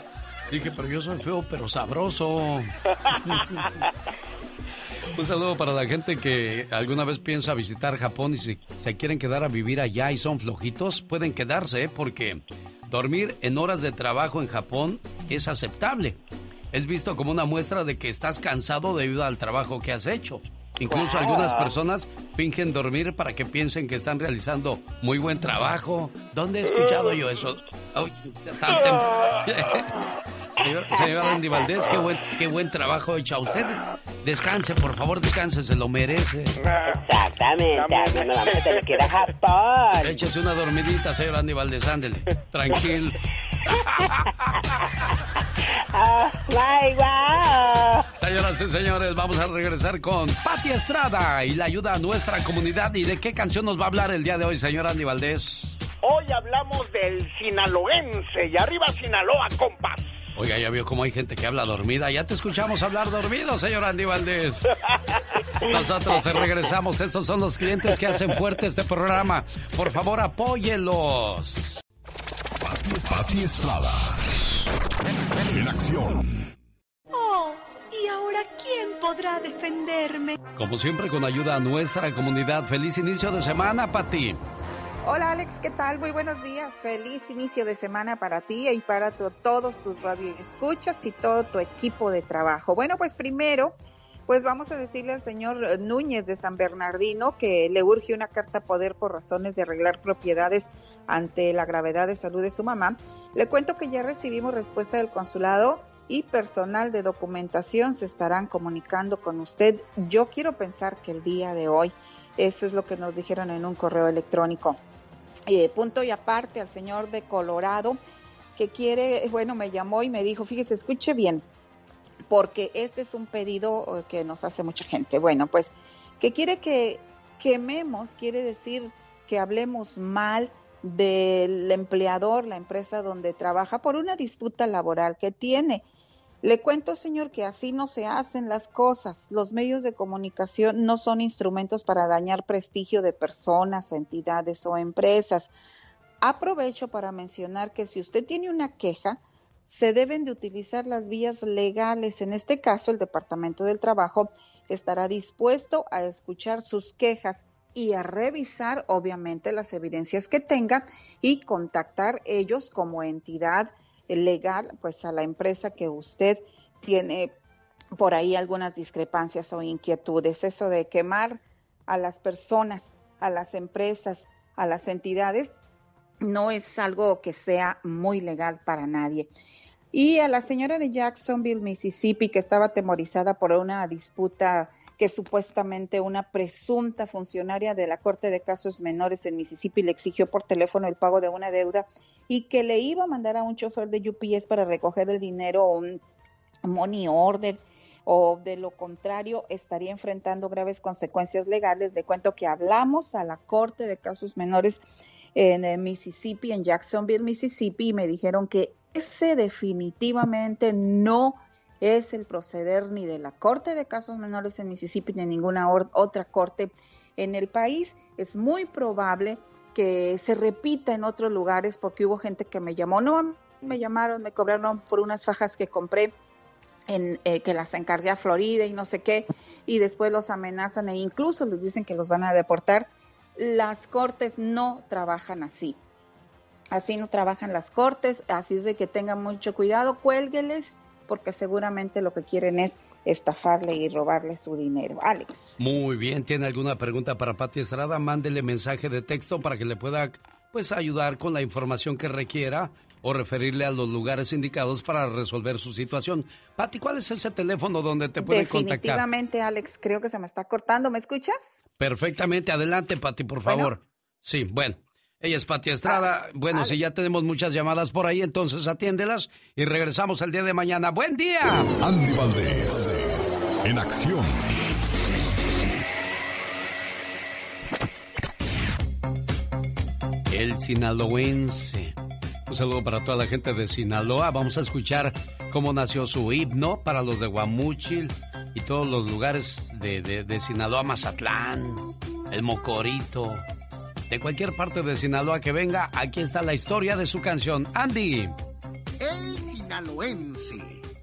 Dije, pero yo soy feo, pero sabroso. Un saludo para la gente que alguna vez piensa visitar Japón y si se quieren quedar a vivir allá y son flojitos, pueden quedarse, ¿eh? porque dormir en horas de trabajo en Japón es aceptable. Es visto como una muestra de que estás cansado debido al trabajo que has hecho. Incluso Wow. algunas personas fingen dormir para que piensen que están realizando muy buen trabajo. ¿Dónde he escuchado yo eso? Ay, tan tem- Señor, señor Andy Valdés, qué buen, qué buen trabajo hecho usted. Descanse, por favor, descanse, se lo merece. Exactamente, me vamos a tener que ir a Japón. Échese una dormidita, señor Andy Valdés, ándele. Tranquilo. Oh my wow. Señoras y señores, vamos a regresar con Pati Estrada y la ayuda a nuestra comunidad. ¿Y de qué canción nos va a hablar el día de hoy, señor Andy Valdés? Hoy hablamos del sinaloense y arriba Sinaloa, compas. Oiga, ya vio cómo hay gente que habla dormida. Ya te escuchamos hablar dormido, señor Andy Valdés. Nosotros regresamos. Estos son los clientes que hacen fuerte este programa. Por favor, apóyelos. Pati Estrada. En acción. Oh, ¿y ahora quién podrá defenderme? Como siempre, con ayuda a nuestra comunidad. Feliz inicio de semana, Pati. Hola Alex, ¿qué tal? Muy buenos días. Feliz inicio de semana para ti y para tu- todos tus radioescuchas y todo tu equipo de trabajo. Bueno, pues primero, pues vamos a decirle al señor Núñez de San Bernardino que le urge una carta poder por razones de arreglar propiedades ante la gravedad de salud de su mamá. Le cuento que ya recibimos respuesta del consulado y personal de documentación se estarán comunicando con usted. Yo quiero pensar que el día de hoy, eso es lo que nos dijeron en un correo electrónico. Eh, punto y aparte al señor de Colorado que quiere, bueno, me llamó y me dijo, fíjese, escuche bien, porque este es un pedido eh, que nos hace mucha gente. Bueno, pues que quiere que quememos, quiere decir que hablemos mal del empleador, la empresa donde trabaja, por una disputa laboral que tiene. Le cuento, señor, que así no se hacen las cosas. Los medios de comunicación no son instrumentos para dañar prestigio de personas, entidades o empresas. Aprovecho para mencionar que si usted tiene una queja, se deben de utilizar las vías legales. En este caso, el Departamento del Trabajo estará dispuesto a escuchar sus quejas y a revisar, obviamente, las evidencias que tenga y contactar ellos como entidad legal, pues a la empresa que usted tiene por ahí algunas discrepancias o inquietudes. Eso de quemar a las personas, a las empresas, a las entidades, no es algo que sea muy legal para nadie. Y a la señora de Jacksonville, Mississippi, que estaba atemorizada por una disputa que supuestamente una presunta funcionaria de la Corte de Casos Menores en Mississippi le exigió por teléfono el pago de una deuda y que le iba a mandar a un chofer de UPS para recoger el dinero o un money order o de lo contrario estaría enfrentando graves consecuencias legales. De cuento que hablamos a la Corte de Casos Menores en eh, Mississippi, en Jacksonville, Mississippi, y me dijeron que ese definitivamente no es el proceder ni de la Corte de Casos Menores en Mississippi ni de ninguna otra corte en el país. Es muy probable que se repita en otros lugares porque hubo gente que me llamó, no, me llamaron, me cobraron por unas fajas que compré en, eh, que las encargué a Florida y no sé qué, y después los amenazan e incluso les dicen que los van a deportar. Las cortes no trabajan así. Así no trabajan las cortes, así es de que tengan mucho cuidado, cuélgueles porque seguramente lo que quieren es estafarle y robarle su dinero. Alex. Muy bien, ¿tiene alguna pregunta para Pati Estrada? Mándele mensaje de texto para que le pueda pues ayudar con la información que requiera o referirle a los lugares indicados para resolver su situación. Pati, ¿cuál es ese teléfono donde te pueden contactar? Definitivamente, Alex, creo que se me está cortando. ¿Me escuchas? Perfectamente, adelante, Pati, por favor. Sí, bueno. Ella es Pati Estrada. Ah, bueno, si ya tenemos muchas llamadas por ahí, entonces atiéndelas y regresamos el día de mañana. ¡Buen día! Andy Valdés, en acción. El sinaloense. Un saludo para toda la gente de Sinaloa. Vamos a escuchar cómo nació su himno para los de Guamúchil y todos los lugares de, de, de Sinaloa, Mazatlán, el Mocorito, de cualquier parte de Sinaloa que venga, aquí está la historia de su canción. Andy. El sinaloense.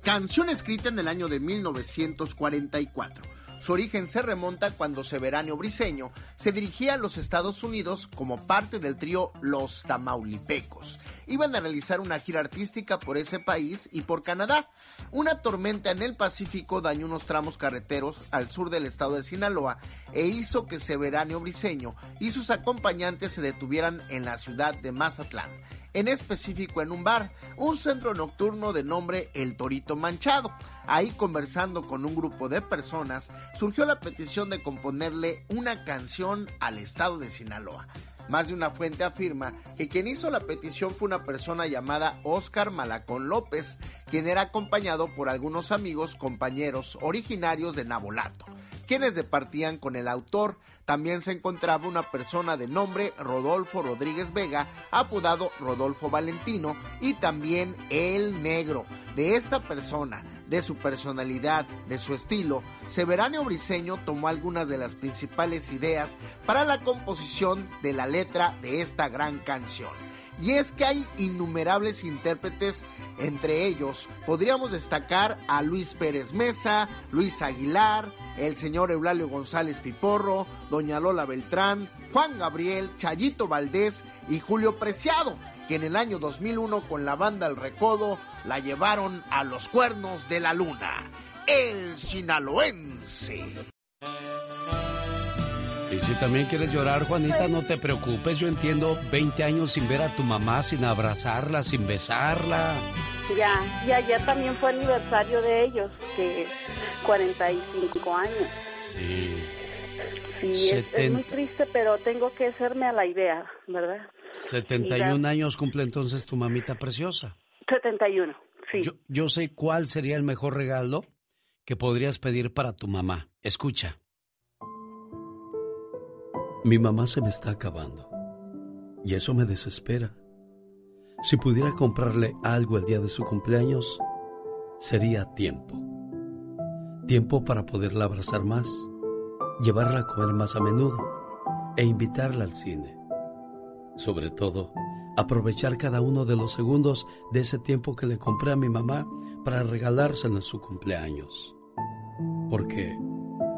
Canción escrita en el año de 1944. Su origen se remonta cuando Severano Briseño se dirigía a los Estados Unidos como parte del trío Los Tamaulipecos. Iban a realizar una gira artística por ese país y por Canadá. Una tormenta en el Pacífico dañó unos tramos carreteros al sur del estado de Sinaloa e hizo que Severano Briseño y sus acompañantes se detuvieran en la ciudad de Mazatlán en específico en un bar, un centro nocturno de nombre El Torito Manchado. Ahí conversando con un grupo de personas, surgió la petición de componerle una canción al estado de Sinaloa. Más de una fuente afirma que quien hizo la petición fue una persona llamada Oscar Malacón López, quien era acompañado por algunos amigos compañeros originarios de Nabolato quienes departían con el autor. También se encontraba una persona de nombre Rodolfo Rodríguez Vega, apodado Rodolfo Valentino, y también El Negro. De esta persona, de su personalidad, de su estilo, Severano Briseño tomó algunas de las principales ideas para la composición de la letra de esta gran canción. Y es que hay innumerables intérpretes, entre ellos podríamos destacar a Luis Pérez Mesa, Luis Aguilar, el señor Eulalio González Piporro, doña Lola Beltrán, Juan Gabriel, Chayito Valdés y Julio Preciado, que en el año 2001 con la banda El Recodo la llevaron a los cuernos de la luna. El sinaloense. Y si también quieres llorar, Juanita, no te preocupes. Yo entiendo 20 años sin ver a tu mamá, sin abrazarla, sin besarla. Ya, y ayer también fue aniversario de ellos, que 45 años. Sí. Sí, es, muy triste, pero tengo que hacerme a la idea, ¿verdad? 71 años cumple entonces tu mamita preciosa. 71, sí. Yo, yo sé cuál sería el mejor regalo que podrías pedir para tu mamá. Escucha. Mi mamá se me está acabando y eso me desespera. Si pudiera comprarle algo el día de su cumpleaños, sería tiempo. Tiempo para poderla abrazar más, llevarla a comer más a menudo e invitarla al cine. Sobre todo, aprovechar cada uno de los segundos de ese tiempo que le compré a mi mamá para regalárselo en su cumpleaños. Porque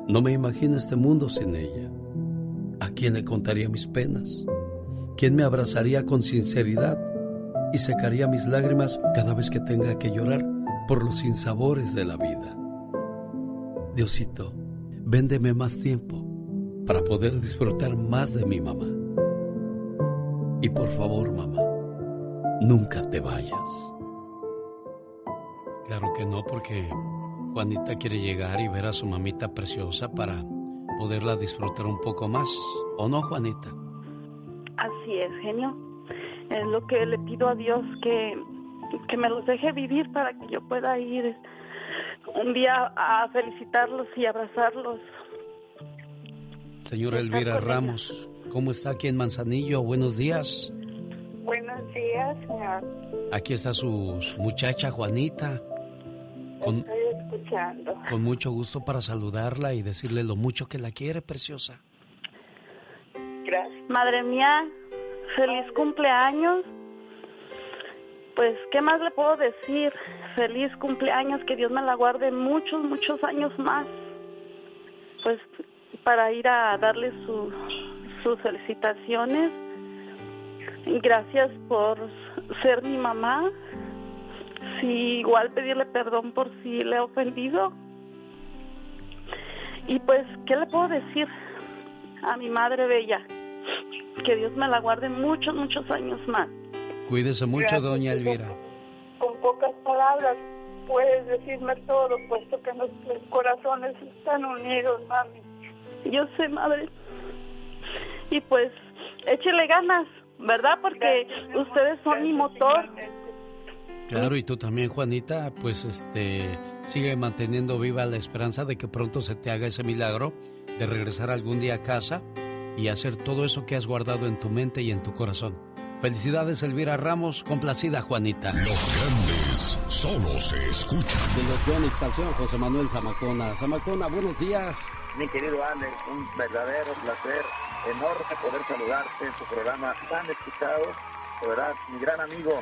no me imagino este mundo sin ella. ¿A quién le contaría mis penas? ¿Quién me abrazaría con sinceridad y secaría mis lágrimas cada vez que tenga que llorar por los sinsabores de la vida. Diosito, véndeme más tiempo para poder disfrutar más de mi mamá. Y por favor, mamá, nunca te vayas. Claro que no, porque Juanita quiere llegar y ver a su mamita preciosa para poderla disfrutar un poco más. ¿O no, Juanita? Así es, genio. Es lo que le pido a Dios que, que me los deje vivir para que yo pueda ir un día a felicitarlos y abrazarlos. Señora Elvira Ramos, ¿cómo está aquí en Manzanillo? Buenos días. Buenos días, señor. Aquí está su, muchacha Juanita. Con, Estoy escuchando. con mucho gusto para saludarla y decirle lo mucho que la quiere, preciosa. Gracias. Madre mía, feliz cumpleaños. Pues, ¿qué más le puedo decir? Feliz cumpleaños, que Dios me la guarde muchos, muchos años más. Pues, para ir a darle su, sus felicitaciones. Gracias por ser mi mamá. Sí, igual pedirle perdón por si le he ofendido. Y pues, ¿qué le puedo decir a mi madre bella? Que Dios me la guarde muchos, muchos años más. Cuídese mucho, Gracias, doña. Elvira. Con pocas palabras puedes decirme todo, puesto que nuestros corazones están unidos, mami. Yo sé, madre. Y pues, échele ganas, ¿verdad? Porque ustedes son mi motor. Claro, y tú también, Juanita, pues este sigue manteniendo viva la esperanza de que pronto se te haga ese milagro de regresar algún día a casa y hacer todo eso que has guardado en tu mente y en tu corazón. Felicidades, Elvira Ramos, complacida, Juanita. Los grandes solo se escuchan. De los Phoenix, al señor José Manuel Zamacona. Zamacona, buenos días. Mi querido Alex, un verdadero placer, enorme poder saludarte en tu programa tan escuchado. De verdad, mi gran amigo,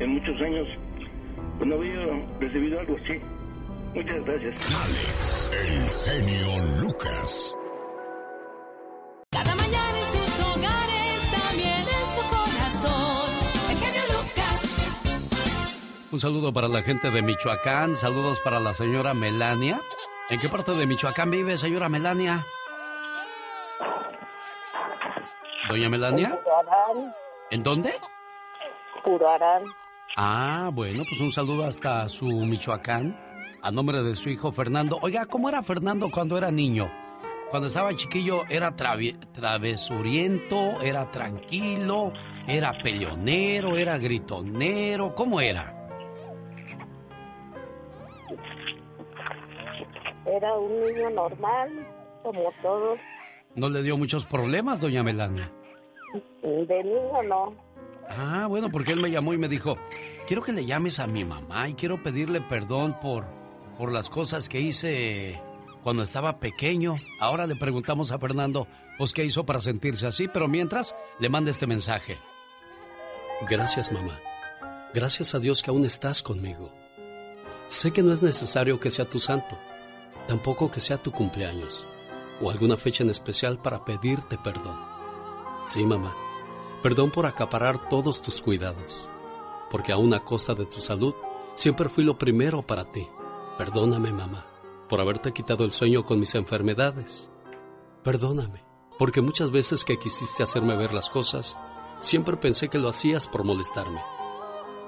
En muchos años pues, no había recibido algo así. Muchas gracias. Alex, el genio Lucas. Cada mañana en sus hogares, también en su corazón. El genio Lucas. Un saludo para la gente de Michoacán, saludos para la señora Melania. ¿En qué parte de Michoacán vive, señora Melania? ¿Doña Melania? ¿En dónde? Purarán. Ah, bueno, pues un saludo hasta su Michoacán, a nombre de su hijo Fernando. Oiga, ¿cómo era Fernando cuando era niño? Cuando estaba chiquillo, ¿era travesuriento, era tranquilo, era peleonero, era gritonero? ¿Cómo era? Era un niño normal, como todos. ¿No le dio muchos problemas, doña Melania? De niño no. Ah, bueno, porque él me llamó y me dijo, quiero que le llames a mi mamá y quiero pedirle perdón por, por las cosas que hice cuando estaba pequeño. Ahora le preguntamos a Fernando, pues, qué hizo para sentirse así, pero mientras le manda este mensaje. Gracias, mamá. Gracias a Dios que aún estás conmigo. Sé que no es necesario que sea tu santo, tampoco que sea tu cumpleaños o alguna fecha en especial para pedirte perdón. Sí, mamá. Perdón por acaparar todos tus cuidados, porque a costa de tu salud, siempre fui lo primero para ti. Perdóname, mamá, por haberte quitado el sueño con mis enfermedades. Perdóname, porque muchas veces que quisiste hacerme ver las cosas, siempre pensé que lo hacías por molestarme.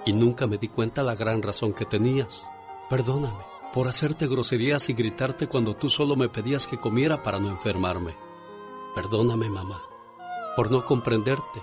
Y nunca me di cuenta la gran razón que tenías. Perdóname por hacerte groserías y gritarte cuando tú solo me pedías que comiera para no enfermarme. Perdóname, mamá, por no comprenderte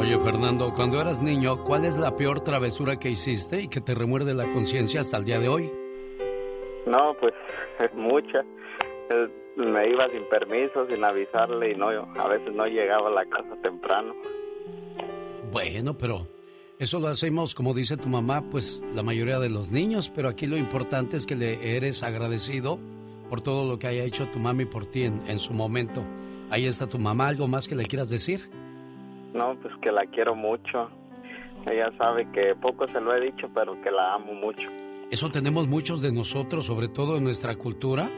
Oye, Fernando, cuando eras niño, ¿cuál es la peor travesura que hiciste y que te remuerde la conciencia hasta el día de hoy? No, pues es mucha. Eh, Me iba sin permiso, sin avisarle y no, a veces no llegaba a la casa temprano. Bueno, pero eso lo hacemos, como dice tu mamá, pues la mayoría de los niños, pero aquí lo importante es que le eres agradecido por todo lo que haya hecho tu mami por ti en, en su momento. Ahí está tu mamá, ¿algo más que le quieras decir? No, pues que la quiero mucho. Ella sabe que poco se lo he dicho, pero que la amo mucho. Eso tenemos muchos de nosotros, sobre todo en nuestra cultura.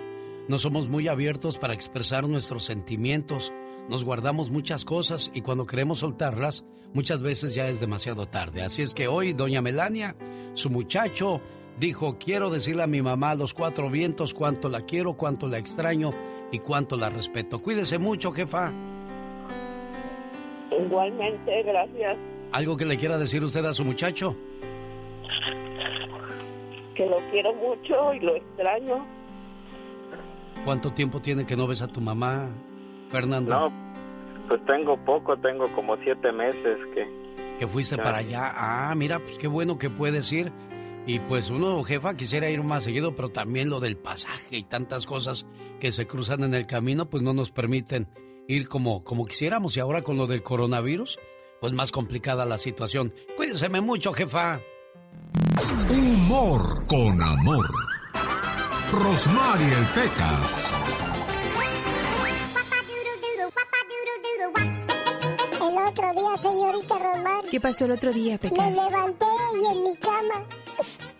No somos muy abiertos para expresar nuestros sentimientos. Nos guardamos muchas cosas y cuando queremos soltarlas, muchas veces ya es demasiado tarde. Así es que hoy, doña Melania, su muchacho, dijo, quiero decirle a mi mamá a los cuatro vientos cuánto la quiero, cuánto la extraño y cuánto la respeto. Cuídese mucho, jefa. Igualmente, gracias. ¿Algo que le quiera decir usted a su muchacho? Que lo quiero mucho y lo extraño. ¿Cuánto tiempo tiene que no ves a tu mamá, Fernando? No, pues tengo poco, tengo como siete meses que... Que fuiste Ya. para allá. Ah, mira, pues qué bueno que puedes ir. Y pues uno, jefa, quisiera ir más seguido, pero también lo del pasaje y tantas cosas que se cruzan en el camino, pues no nos permiten ir como, como quisiéramos. Y ahora con lo del coronavirus, pues más complicada la situación. Cuídeseme mucho, jefa. Humor con amor. Rosmarie el Pecas. El otro día, señorita Romar, ¿Qué pasó el otro día, me Pecas? levanté y en mi cama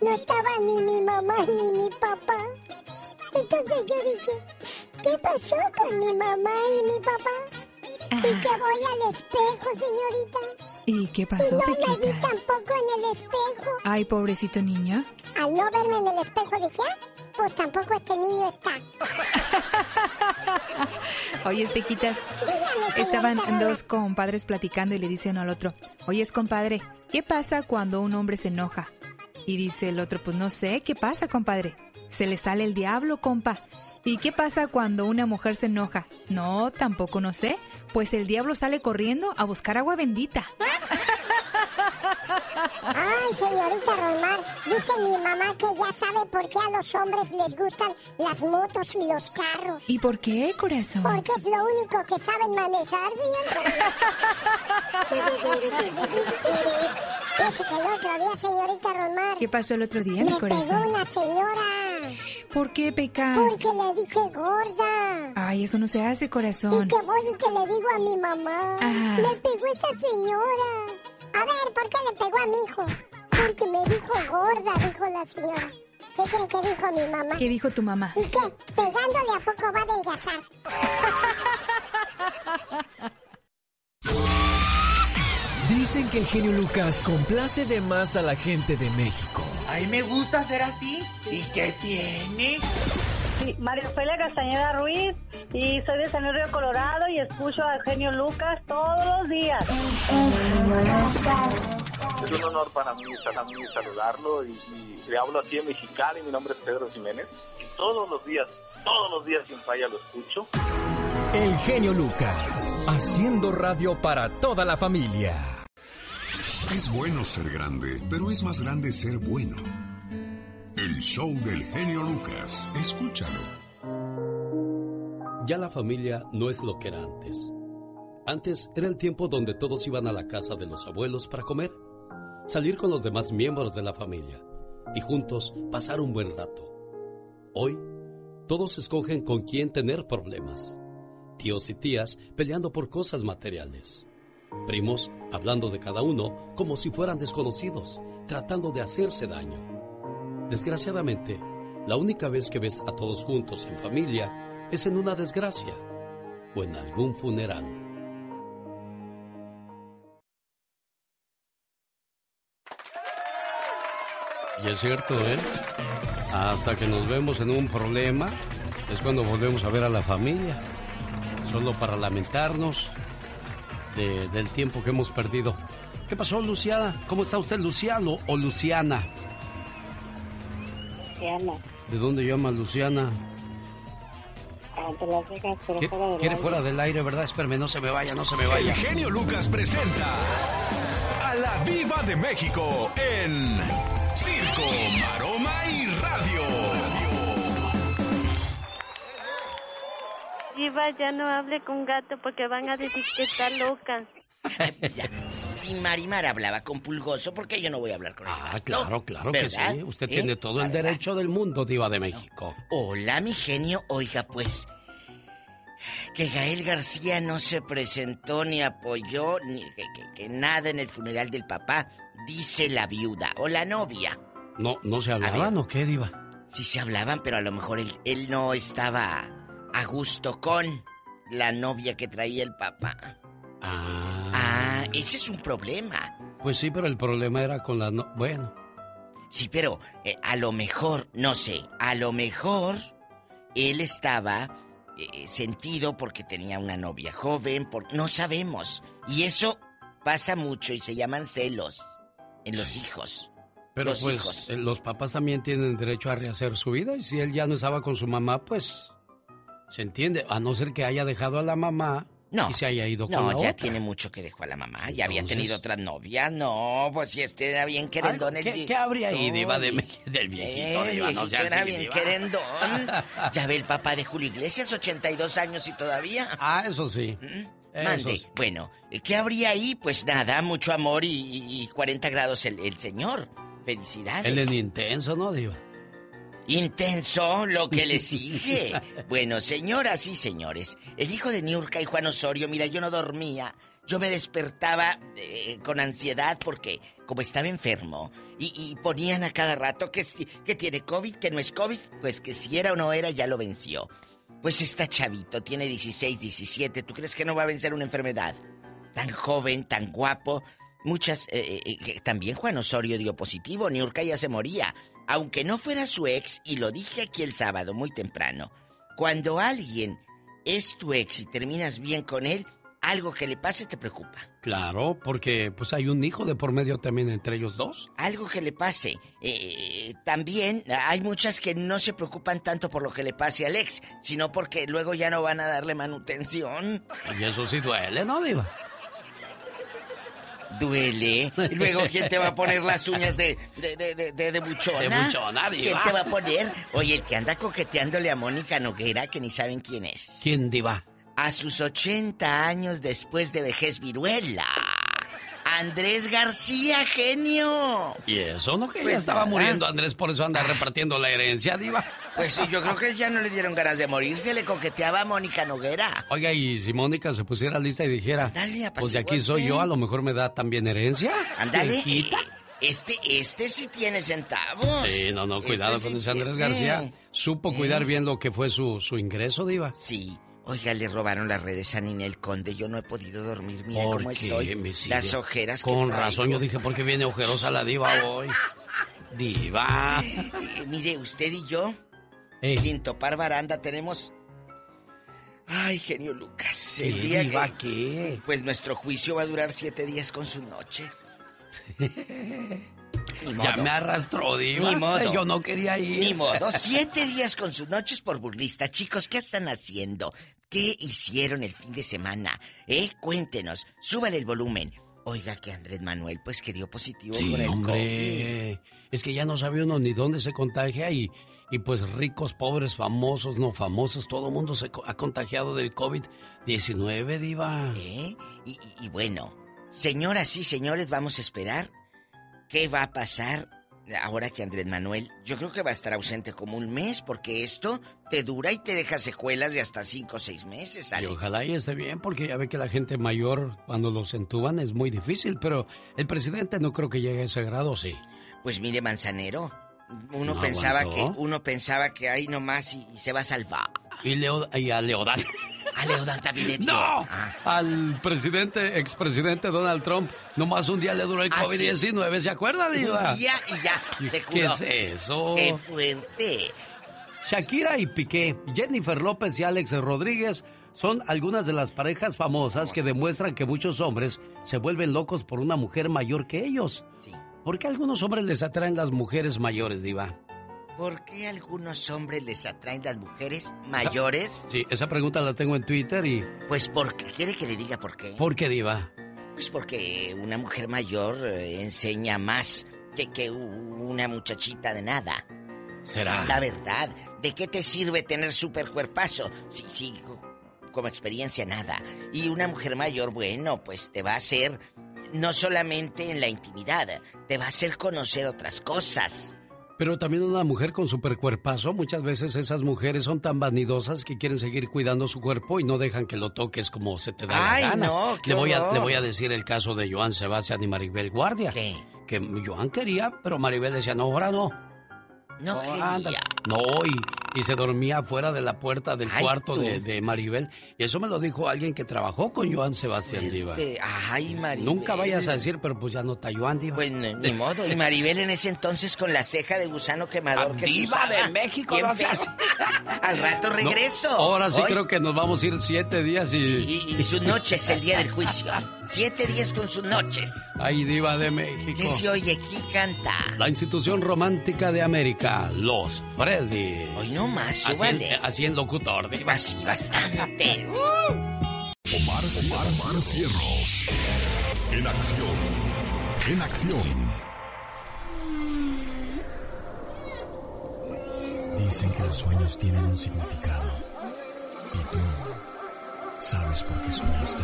no estaba ni mi mamá ni mi papá. Entonces yo dije, ¿qué pasó con mi mamá y mi papá? Y que voy al espejo, señorita. ¿Y qué Y pasó, no me vi Pequitas? tampoco en el espejo. Ay, pobrecito niño. Al no verme en el espejo dije, "Ah, pues tampoco este niño está. Oye, Pequitas, Dígame, estaban dos compadres platicando y le dicen al otro, oye, compadre, ¿qué pasa cuando un hombre se enoja? Y dice el otro, pues no sé, ¿qué pasa, compadre? Se le sale el diablo, compa. ¿Y qué pasa cuando una mujer se enoja? No, tampoco no sé. Pues el diablo sale corriendo a buscar agua bendita. Ay, señorita Romar, dice mi mamá que ya sabe por qué a los hombres les gustan las motos y los carros. ¿Y por qué, corazón? Porque es lo único que saben manejar, señorita. Dice que el otro día, señorita Romar, ¿Qué pasó el otro día, mi me pegó corazón? una señora. ¿Por qué, Pecas? Porque le dije gorda. Ay, eso no se hace, Y corazón. que voy y que le digo a mi mamá. Ah. Me pegó esa señora. A ver, ¿por qué le pegó a mi hijo? Porque me dijo gorda, dijo la señora. ¿Qué cree que dijo mi mamá? ¿Qué dijo tu mamá? ¿Y qué? Pegándole a poco va a adelgazar. Dicen que el genio Lucas complace de más a la gente de México. A mí me gusta ser así. ¿Y qué tiene? Sí, María Ofelia Castañeda Ruiz y soy de San Luis Río Colorado y escucho a Genio Lucas todos los días. Es un honor para mí, para mí saludarlo y, y le hablo así en mexicano y mi nombre es Pedro Jiménez. Y todos los días, todos los días sin falla lo escucho. El genio Lucas, haciendo radio para toda la familia. Es bueno ser grande, pero es más grande ser bueno. El show del genio Lucas. Escúchalo. Ya la familia no es lo que era antes. Antes era el tiempo donde todos iban a la casa de los abuelos para comer, salir con los demás miembros de la familia y juntos pasar un buen rato. Hoy, todos escogen con quién tener problemas. Tíos y tías peleando por cosas materiales. Primos hablando de cada uno como si fueran desconocidos, tratando de hacerse daño. Desgraciadamente, la única vez que ves a todos juntos en familia es en una desgracia o en algún funeral. Y es cierto, ¿eh? Hasta que nos vemos en un problema es cuando volvemos a ver a la familia. Solo para lamentarnos de- del tiempo que hemos perdido. ¿Qué pasó, Luciana? ¿Cómo está usted, Luciano o Luciana? Luciana. ¿De dónde llama Luciana? de Las Vegas, pero ¿Qui- fuera del ¿Quiere aire. fuera del aire, verdad? Espérame, no se me vaya, no se me El vaya. genio Lucas presenta a la Viva de México en Circo, Maroma y Radio. Diva, ya no hable con gato porque van a decir que está loca. Si Marimar hablaba con Pulgoso, ¿por qué yo no voy a hablar con él? Ah, claro, claro que ¿Verdad? sí. Usted ¿Eh? tiene todo el derecho del mundo, Diva de México. Hola, mi genio. Oiga, pues. Que Gael García no se presentó ni apoyó ni que, que- que nada en el funeral del papá, dice la viuda o la novia. ¿No, no se hablaban o qué, Diva? Sí se hablaban, pero a lo mejor él, él no estaba a gusto con la novia que traía el papá. Ah, ese es un problema. Pues sí, pero el problema era con la... no- Bueno, Sí, pero eh, a lo mejor, no sé, a lo mejor él estaba eh, sentido porque tenía una novia joven, por... no sabemos. Y eso pasa mucho y se llaman celos en los hijos. pero los pues hijos. eh, los papás también tienen derecho a rehacer su vida y si él ya no estaba con su mamá, pues se entiende, a no ser que haya dejado a la mamá No. y se haya ido con No, la ya otra. tiene mucho que dejó a la mamá. Ya había tenido otras novias. No, pues si este era bien querendón. el ¿Qué, vie- qué habría ahí, Diva, de, del viejito? Eh, Diva? no sea era así, bien Diva. querendón. Ya ve el papá de Julio Iglesias, 82 años y todavía. Ah, eso sí. Eso Mande. sí. Bueno, ¿qué habría ahí? Pues nada, mucho amor y, y- y 40 grados el, el señor. Felicidades. Él es intenso, ¿no, Diva? Intenso lo que le sigue. bueno, señoras y señores, el hijo de Niurka y Juan Osorio, mira, yo no dormía. Yo me despertaba eh, con ansiedad porque, como estaba enfermo, y, y ponían a cada rato que, si- que tiene COVID, que no es COVID, pues que si era o no era, ya lo venció. Pues está chavito, tiene 16, 17, ¿tú crees que no va a vencer una enfermedad? Tan joven, tan guapo. Muchas, eh, eh, también Juan Osorio dio positivo, Niurka ya se moría. Aunque no fuera su ex, y lo dije aquí el sábado muy temprano, cuando alguien es tu ex y terminas bien con él, algo que le pase te preocupa. Claro, porque pues hay un hijo de por medio también entre ellos dos. Algo que le pase. Eh, también hay muchas que no se preocupan tanto por lo que le pase al ex, sino porque luego ya no van a darle manutención. Y eso sí duele, ¿no, Diva? Duele. Luego, ¿quién te va a poner las uñas de, de, de, de, de- de buchona? De buchona, ¿Quién diva. te va a poner? Oye, el que anda coqueteándole a Mónica Noguera, que ni saben quién es. ¿Quién, Diva? A sus 80 años después de vejez viruela. Andrés García, genio. Y eso, ¿no? Que ya Pues estaba nada. muriendo Andrés, por eso anda repartiendo la herencia, Diva. Pues sí, yo creo que ya no le dieron ganas de morirse, le coqueteaba a Mónica Noguera. Oiga, y si Mónica se pusiera lista y dijera, Dale, pues de aquí soy yo, a lo mejor me da también herencia. Ándale. Viejita. Este, este sí tiene centavos. Sí, no, no, cuidado Este con sí ese Andrés tiene. García. Supo cuidar bien lo que fue su, su ingreso, Diva. Sí. Oiga, le robaron las redes a Ninel Conde. Yo no he podido dormir. Mira ¿Por cómo qué, estoy. Las ojeras que Con traigo. razón, yo dije, ¿por qué viene ojerosa la Diva hoy? Diva. Eh, mire, usted y yo, Eh. sin topar baranda, tenemos... Ay, genio Lucas. El ¿Qué, día diva, que... qué? Pues nuestro juicio va a durar siete días con sus noches. Ni modo. Ya me arrastró, Diva. Ni modo. Yo no quería ir. Ni modo. Siete días con sus noches por burlista. Chicos, ¿qué están haciendo? ¿Qué hicieron el fin de semana? ¿Eh? Cuéntenos. Súbale el volumen. Oiga que Andrés Manuel, pues que dio positivo Sí, con el hombre. Es que ya no sabe uno ni dónde se contagia y, y pues ricos, pobres, famosos, no famosos, todo el mundo se ha contagiado del COVID-19, diva. ¿Eh? Y, y- y bueno, señoras y señores, vamos a esperar qué va a pasar ahora que Andrés Manuel, yo creo que va a estar ausente como un mes, porque esto te dura y te deja secuelas de hasta cinco o seis meses, Y Alex. ojalá y esté bien, porque ya ve que la gente mayor, cuando los entuban, es muy difícil, pero el presidente no creo que llegue a ese grado, sí. Pues mire, Manzanero, uno No pensaba aguantó. que uno pensaba que ahí nomás y, y se va a salvar. Y, Leo, y a Leodán. A Leodán también le dio. ¡No! Ah. Al presidente, expresidente Donald Trump, nomás un día le duró el Ah, sí. COVID-19, ¿se acuerda, diva? Un día y ya, se ¿Qué curó. es eso? ¡Qué fuerte! Shakira y Piqué, Jennifer López y Alex Rodríguez son algunas de las parejas famosas que demuestran que muchos hombres se vuelven locos por una mujer mayor que ellos. ¿Por qué a algunos hombres les atraen las mujeres mayores, Diva? ¿Por qué a algunos hombres les atraen las mujeres mayores? Sí, esa pregunta la tengo en Twitter y... Pues porque, ¿quiere que le diga por qué? ¿Por qué, Diva? Pues porque una mujer mayor eh, enseña más que, que una muchachita de nada. ¿Será? La verdad, ¿de qué te sirve tener super cuerpazo? Sí, sí, como experiencia nada. Y una mujer mayor, bueno, pues te va a hacer no solamente en la intimidad, te va a hacer conocer otras cosas. Pero también una mujer con supercuerpazo, muchas veces esas mujeres son tan vanidosas que quieren seguir cuidando su cuerpo y no dejan que lo toques como se te da Ay, la gana. no, qué le, voy a, le voy a decir el caso de Joan Sebastián y Maribel Guardia. ¿Qué? Que Joan quería, pero Maribel decía, no, ahora no. No ándale. No, y, y se dormía afuera de la puerta del Ay, cuarto de, de Maribel. Y eso me lo dijo alguien que trabajó con Joan Sebastián Diva. Este, ay, Maribel. Nunca vayas a decir, pero pues ya no está Joan Diva. Pues ni, ni modo. Y Maribel en ese entonces con la ceja de gusano quemador que se Diva de México, no seas-. Al rato No, regreso. ahora sí Hoy- creo que nos vamos a ir siete días y... Y, y sus noches el día del juicio. Siete días con sus noches. Ay, Diva de México. ¿Qué se oye? ¿Quién canta? La institución romántica de América, los Freddy. Hoy no más, Así, súbale. en- así en locutor, Diva. Sí, bastante. Omar, Omar, Omar Cierros. En acción. En acción. Dicen que los sueños tienen un significado. ¿Y tú sabes por qué soñaste?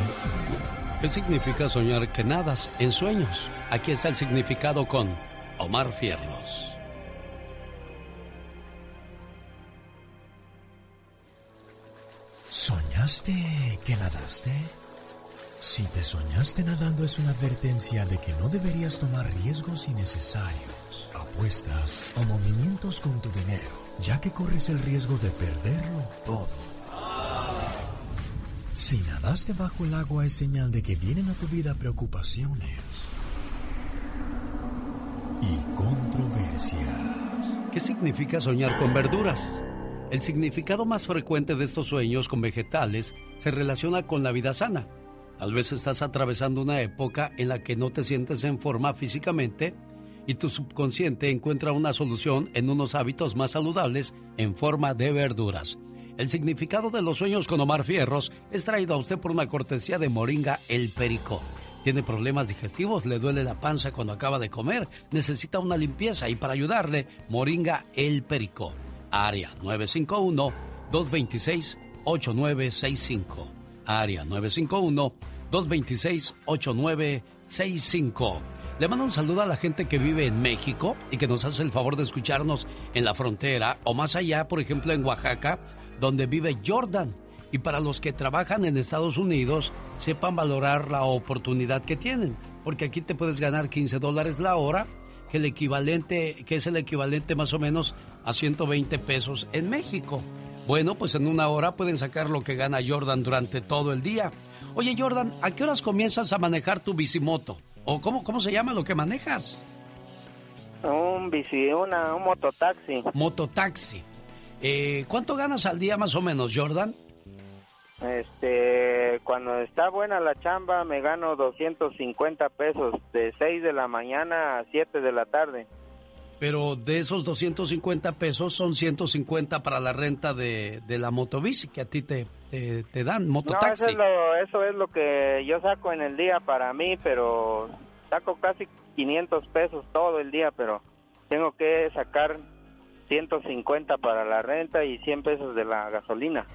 ¿Qué significa soñar que nadas en sueños? Aquí está el significado con Omar Fierros. ¿Soñaste que nadaste? Si te soñaste nadando es una advertencia de que no deberías tomar riesgos innecesarios, apuestas o movimientos con tu dinero, ya que corres el riesgo de perderlo todo. Si nadaste bajo el agua es señal de que vienen a tu vida preocupaciones y controversias. ¿Qué significa soñar con verduras? El significado más frecuente de estos sueños con vegetales se relaciona con la vida sana. Tal vez estás atravesando una época en la que no te sientes en forma físicamente y tu subconsciente encuentra una solución en unos hábitos más saludables en forma de verduras. El significado de los sueños con Omar Fierros es traído a usted por una cortesía de Moringa El Perico. Tiene problemas digestivos, le duele la panza cuando acaba de comer, necesita una limpieza y para ayudarle, Moringa El Perico. Área 951-226-8965. Área 951-226-8965. Le mando un saludo a la gente que vive en México y que nos hace el favor de escucharnos en la frontera o más allá, por ejemplo en Oaxaca, donde vive Jordan. Y para los que trabajan en Estados Unidos, sepan valorar la oportunidad que tienen, porque aquí te puedes ganar 15 dólares la hora, que el equivalente, que es el equivalente más o menos a 120 pesos en México. Bueno, pues en una hora pueden sacar lo que gana Jordan durante todo el día. Oye Jordan, ¿a qué horas comienzas a manejar tu bicimoto? ¿O cómo, cómo se llama lo que manejas? Un bici, una, un mototaxi. Mototaxi. Eh, ¿Cuánto ganas al día más o menos, Jordan? Este, cuando está buena la chamba me gano 250 pesos de 6 de la mañana a 7 de la tarde. Pero de esos 250 pesos son 150 para la renta de, de la motobici que a ti te, te, te dan, No, mototaxi. eso es, lo, eso es lo que yo saco en el día para mí, pero saco casi 500 pesos todo el día, pero tengo que sacar 150 para la renta y 100 pesos de la gasolina.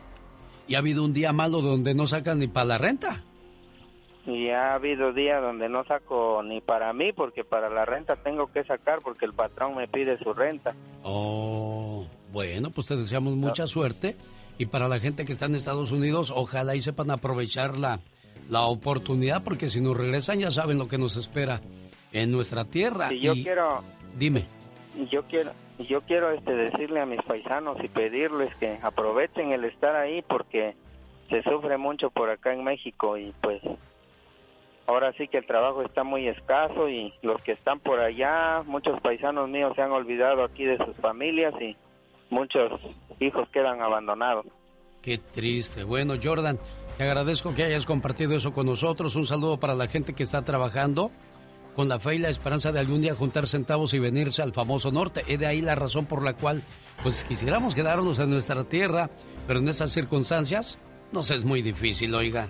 ¿Y ha habido un día malo donde no sacan ni para la renta? Y ha habido días donde no saco ni para mí, porque para la renta tengo que sacar porque el patrón me pide su renta. Oh, bueno, pues te deseamos mucha suerte. Y para la gente que está en Estados Unidos, ojalá y sepan aprovechar la, la oportunidad, porque si nos regresan ya saben lo que nos espera en nuestra tierra. Si yo Y- quiero, Dime. yo quiero, yo quiero este decirle a mis paisanos y pedirles que aprovechen el estar ahí porque se sufre mucho por acá en México y pues ahora sí que el trabajo está muy escaso y los que están por allá, muchos paisanos míos se han olvidado aquí de sus familias y muchos hijos quedan abandonados. Qué triste. Bueno, Jordan, te agradezco que hayas compartido eso con nosotros. Un saludo para la gente que está trabajando con la fe y la esperanza de algún día juntar centavos y venirse al famoso norte. Es de ahí la razón por la cual, pues quisiéramos quedarnos en nuestra tierra, pero en esas circunstancias nos es muy difícil, oiga.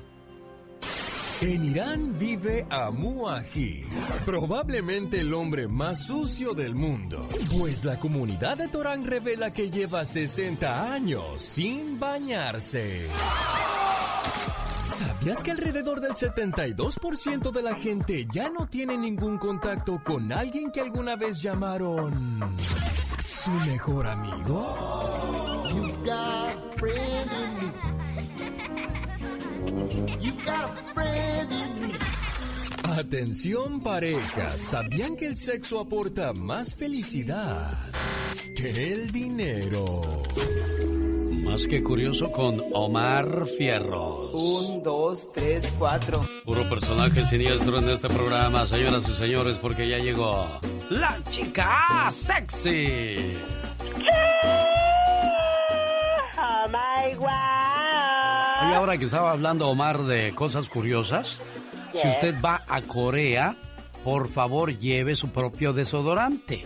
En Irán vive Amu Aji, probablemente el hombre más sucio del mundo, pues la comunidad de Torán revela que lleva 60 años sin bañarse. ¿Sabías que alrededor del 72% de la gente ya no tiene ningún contacto con alguien que alguna vez llamaron su mejor amigo? You got a friend in me. You got a friend in me. Atención parejas, ¿sabían que el sexo aporta más felicidad que el dinero? Más que curioso con Omar Fierros. Un, dos, tres, cuatro. Puro personaje siniestro en este programa, señoras y señores, porque ya llegó la chica sexy. Oh my wow. Y ahora que estaba hablando Omar de cosas curiosas, si Yes. usted va a Corea, por favor lleve su propio desodorante.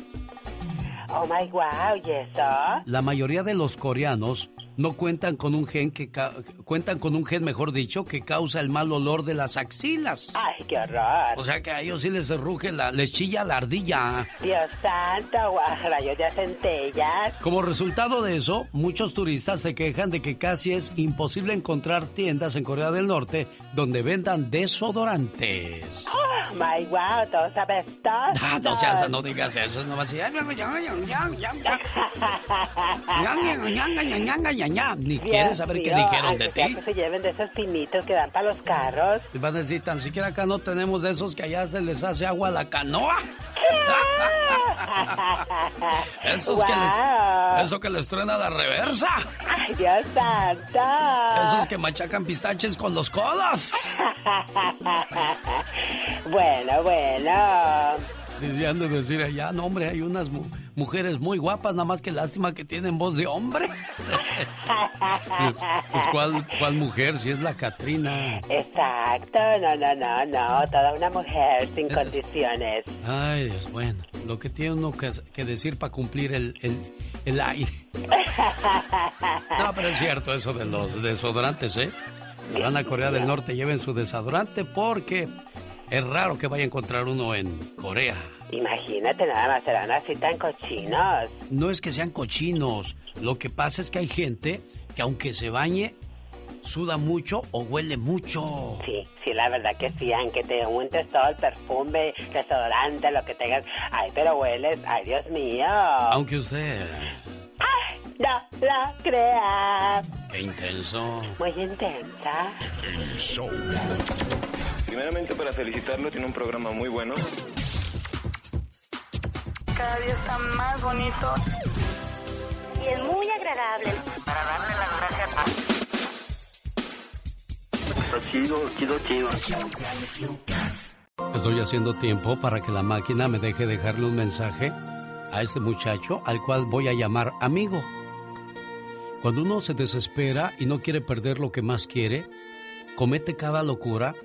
Oh my wow, ¿y eso? La mayoría de los coreanos no cuentan con un gen que ca- cuentan con un gen, mejor dicho, que causa el mal olor de las axilas. Ay, qué horror. O sea que a ellos sí les ruge la, les chilla la ardilla. Dios santo, rayos de centellas. Como resultado de eso, muchos turistas se quejan de que casi es imposible encontrar tiendas en Corea del Norte donde vendan desodorantes. Oh my wow, todos apestosos. Ah, no seas, no digas eso, no vas a decir, ni quieres saber qué dijeron de ti. que se lleven de esos pinitos que dan para los carros. Y van a decir, tan siquiera acá no tenemos de esos que allá se les hace agua a la canoa. Esos que Guau. les, eso que les truena la reversa. Ay, Dios santo. Esos que machacan pistaches con los codos. bueno, bueno. Decían de decir allá, no hombre, hay unas mu- mujeres muy guapas, nada más que lástima que tienen voz de hombre. pues ¿cuál, cuál mujer? Si es la Catrina. Exacto, no, no, no, no, toda una mujer sin condiciones. Ay, Dios, bueno, lo que tiene uno que, que decir para cumplir el, el, el aire. No, pero es cierto eso de los desodorantes, ¿eh? Si van a Corea del Norte, lleven su desodorante porque es raro que vaya a encontrar uno en Corea. Imagínate, nada más serán así tan cochinos. No es que sean cochinos, lo que pasa es que hay gente que aunque se bañe, suda mucho o huele mucho. Sí, sí, la verdad que sí, aunque te untes todo el perfume, desodorante, lo que tengas. Ay, pero hueles, ay, Dios mío. Aunque usted... No lo crea. Qué intenso. Muy intensa. El show. Primeramente para felicitarlo, tiene un programa muy bueno. Cada día está más bonito. Y es muy agradable. Para darle las gracias Está chido, chido, chido. Estoy haciendo tiempo para que la máquina me deje dejarle un mensaje a este muchacho al cual voy a llamar amigo. Cuando uno se desespera y no quiere perder lo que más quiere, comete cada locura,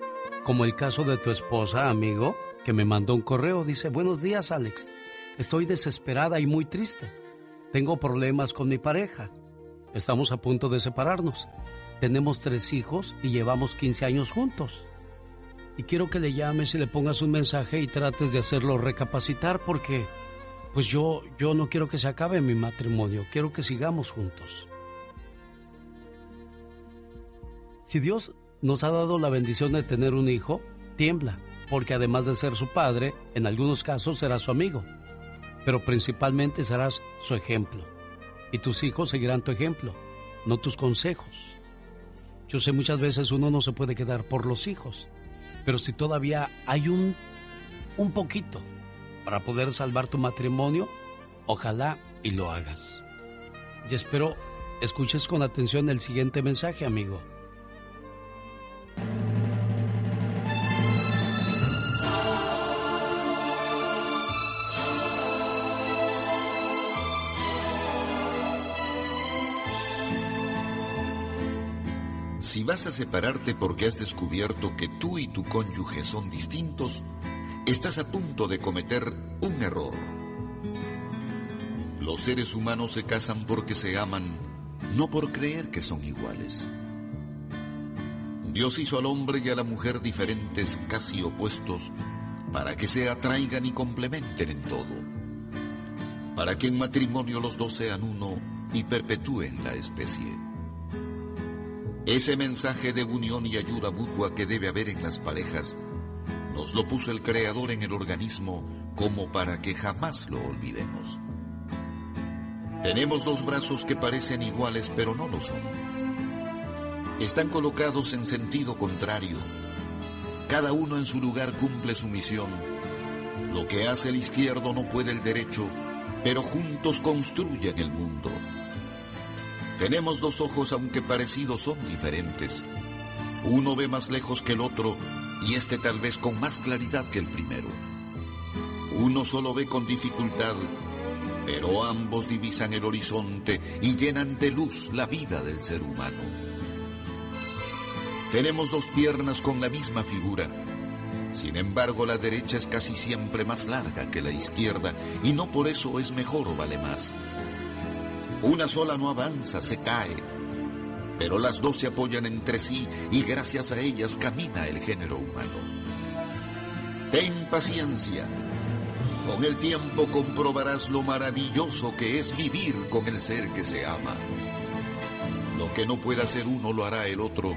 como el caso de tu esposa, amigo, que me mandó un correo. Dice, buenos días, Alex. Estoy desesperada y muy triste. Tengo problemas con mi pareja. Estamos a punto de separarnos. Tenemos tres hijos y llevamos 15 años juntos. Y quiero que le llames y le pongas un mensaje y trates de hacerlo recapacitar porque pues yo yo no quiero que se acabe mi matrimonio, quiero que sigamos juntos. Si Dios nos ha dado la bendición de tener un hijo, tiembla, porque además de ser su padre, en algunos casos será su amigo, pero principalmente serás su ejemplo. Y tus hijos seguirán tu ejemplo, no tus consejos. Yo sé muchas veces uno no se puede quedar por los hijos, pero si todavía hay un, un poquito para poder salvar tu matrimonio, ojalá y lo hagas. Y espero escuches con atención el siguiente mensaje, amigo. Si vas a separarte porque has descubierto que tú y tu cónyuge son distintos, estás a punto de cometer un error. Los seres humanos se casan porque se aman, no por creer que son iguales. Dios hizo al hombre y a la mujer diferentes, casi opuestos, para que se atraigan y complementen en todo, para que en matrimonio los dos sean uno y perpetúen la especie. Ese mensaje de unión y ayuda mutua que debe haber en las parejas, nos lo puso el Creador en el organismo como para que jamás lo olvidemos. Tenemos dos brazos que parecen iguales pero no lo son están colocados en sentido contrario. Cada uno en su lugar cumple su misión. Lo que hace el izquierdo no puede el derecho, pero juntos construyen el mundo. Tenemos dos ojos aunque parecidos son diferentes. Uno ve más lejos que el otro y este tal vez con más claridad que el primero. Uno solo ve con dificultad, pero ambos divisan el horizonte y llenan de luz la vida del ser humano. Tenemos dos piernas con la misma figura. Sin embargo, la derecha es casi siempre más larga que la izquierda y no por eso es mejor o vale más. Una sola no avanza, se cae, pero las dos se apoyan entre sí y gracias a ellas camina el género humano. Ten paciencia. Con el tiempo comprobarás lo maravilloso que es vivir con el ser que se ama. Lo que no pueda hacer uno lo hará el otro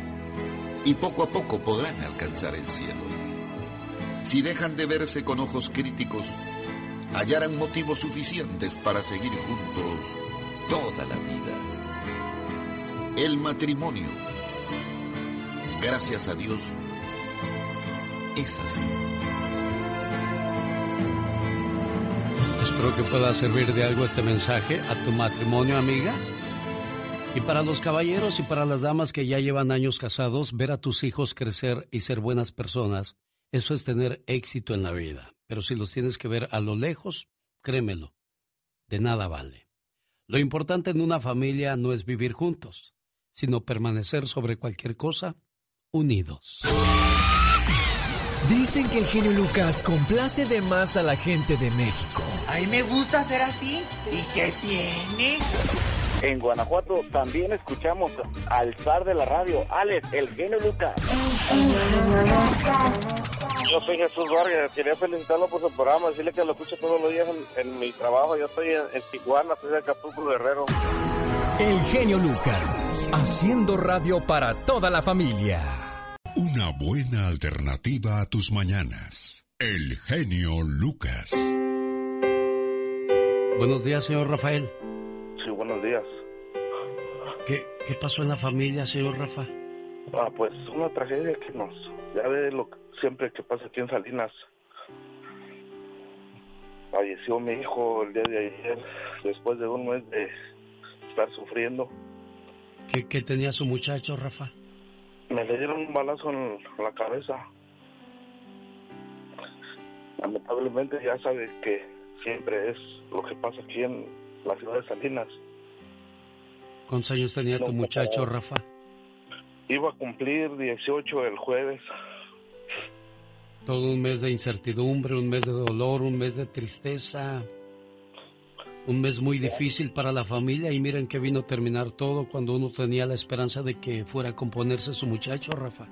y poco a poco podrán alcanzar el cielo. Si dejan de verse con ojos críticos, hallarán motivos suficientes para seguir juntos toda la vida. El matrimonio, gracias a Dios, es así. Espero que pueda servir de algo este mensaje a tu matrimonio, amiga. Y para los caballeros y para las damas que ya llevan años casados, ver a tus hijos crecer y ser buenas personas, eso es tener éxito en la vida. Pero si los tienes que ver a lo lejos, créemelo, de nada vale. Lo importante en una familia no es vivir juntos, sino permanecer sobre cualquier cosa unidos. Dicen que el genio Lucas complace de más a la gente de México. A mí me gusta ser así. ¿Y qué tiene? En Guanajuato también escuchamos al zar de la radio, Alex, el genio Lucas. Yo soy Jesús Vargas, quería felicitarlo por su programa, decirle que lo escucho todos los días en, mi trabajo. Yo estoy en, Tijuana, soy de Acapulco Guerrero. El genio Lucas, haciendo radio para toda la familia. Una buena alternativa a tus mañanas. El genio Lucas. Buenos días, señor Rafael. Sí, buenos días. ¿Qué, ¿Qué pasó en la familia, señor Rafa? Ah, pues una tragedia que nos... Ya ve lo siempre que pasa aquí en Salinas. Falleció mi hijo el día de ayer, después de un mes de estar sufriendo. ¿Qué, qué tenía su muchacho, Rafa? Me le dieron un balazo en la cabeza. Lamentablemente ya sabe que siempre es lo que pasa aquí en la ciudad de Salinas. ¿Cuántos años tenía tu muchacho, Rafa? Iba a cumplir 18 el jueves. Todo un mes de incertidumbre, un mes de dolor, un mes de tristeza. Un mes muy difícil para la familia y miren que vino a terminar todo cuando uno tenía la esperanza de que fuera a componerse su muchacho, Rafa.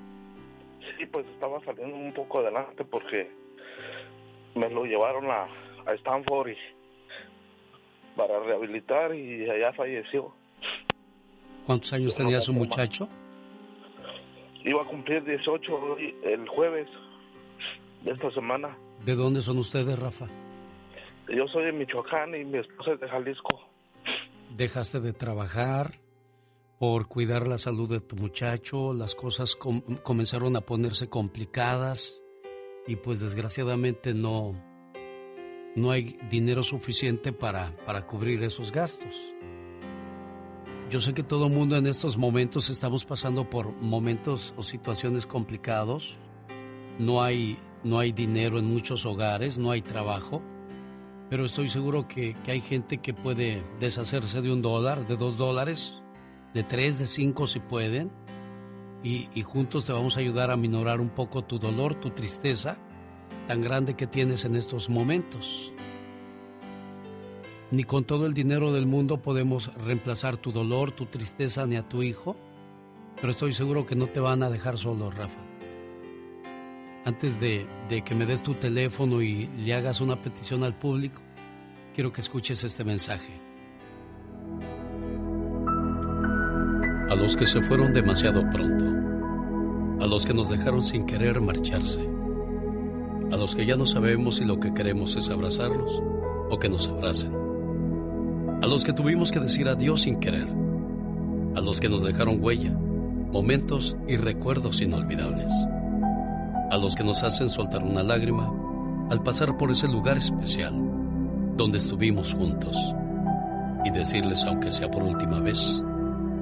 Sí, pues estaba saliendo un poco adelante porque me lo llevaron a, a Stanford y para rehabilitar y allá falleció. ¿Cuántos años tenía su muchacho? Iba a cumplir 18 el jueves de esta semana. ¿De dónde son ustedes, Rafa? Yo soy de Michoacán y mi esposa es de Jalisco. ¿Dejaste de trabajar por cuidar la salud de tu muchacho? Las cosas comenzaron a ponerse complicadas y pues desgraciadamente no, no hay dinero suficiente para, para cubrir esos gastos. Yo sé que todo mundo en estos momentos estamos pasando por momentos o situaciones complicados. No hay, no hay dinero en muchos hogares, no hay trabajo. Pero estoy seguro que, que hay gente que puede deshacerse de un dólar, de dos dólares, de tres, de cinco si pueden. Y, y juntos te vamos a ayudar a minorar un poco tu dolor, tu tristeza tan grande que tienes en estos momentos. Ni con todo el dinero del mundo podemos reemplazar tu dolor, tu tristeza, ni a tu hijo, pero estoy seguro que no te van a dejar solo, Rafa. Antes de, que me des tu teléfono y le hagas una petición al público, quiero que escuches este mensaje. A los que se fueron demasiado pronto, a los que nos dejaron sin querer marcharse, a los que ya no sabemos si lo que queremos es abrazarlos o que nos abracen, a los que tuvimos que decir adiós sin querer, a los que nos dejaron huella, momentos y recuerdos inolvidables, a los que nos hacen soltar una lágrima al pasar por ese lugar especial donde estuvimos juntos y decirles, aunque sea por última vez,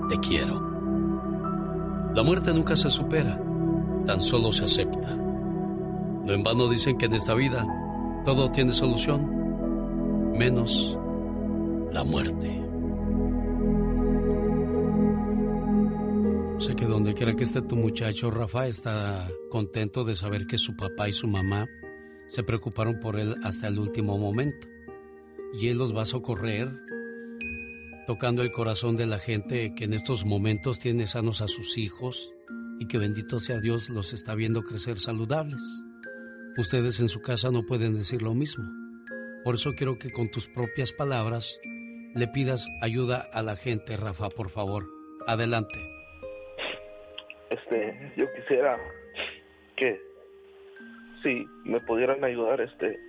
te quiero. La muerte nunca se supera, tan solo se acepta. No en vano dicen que en esta vida todo tiene solución, menos la muerte. Sé que donde quiera que esté tu muchacho, Rafa, está contento de saber que su papá y su mamá se preocuparon por él hasta el último momento. Y él los va a socorrer tocando el corazón de la gente que en estos momentos tiene sanos a sus hijos y que bendito sea Dios los está viendo crecer saludables. Ustedes en su casa no pueden decir lo mismo. Por eso quiero que con tus propias palabras le pidas ayuda a la gente, Rafa, por favor. Adelante. Este, yo quisiera que si me pudieran ayudar este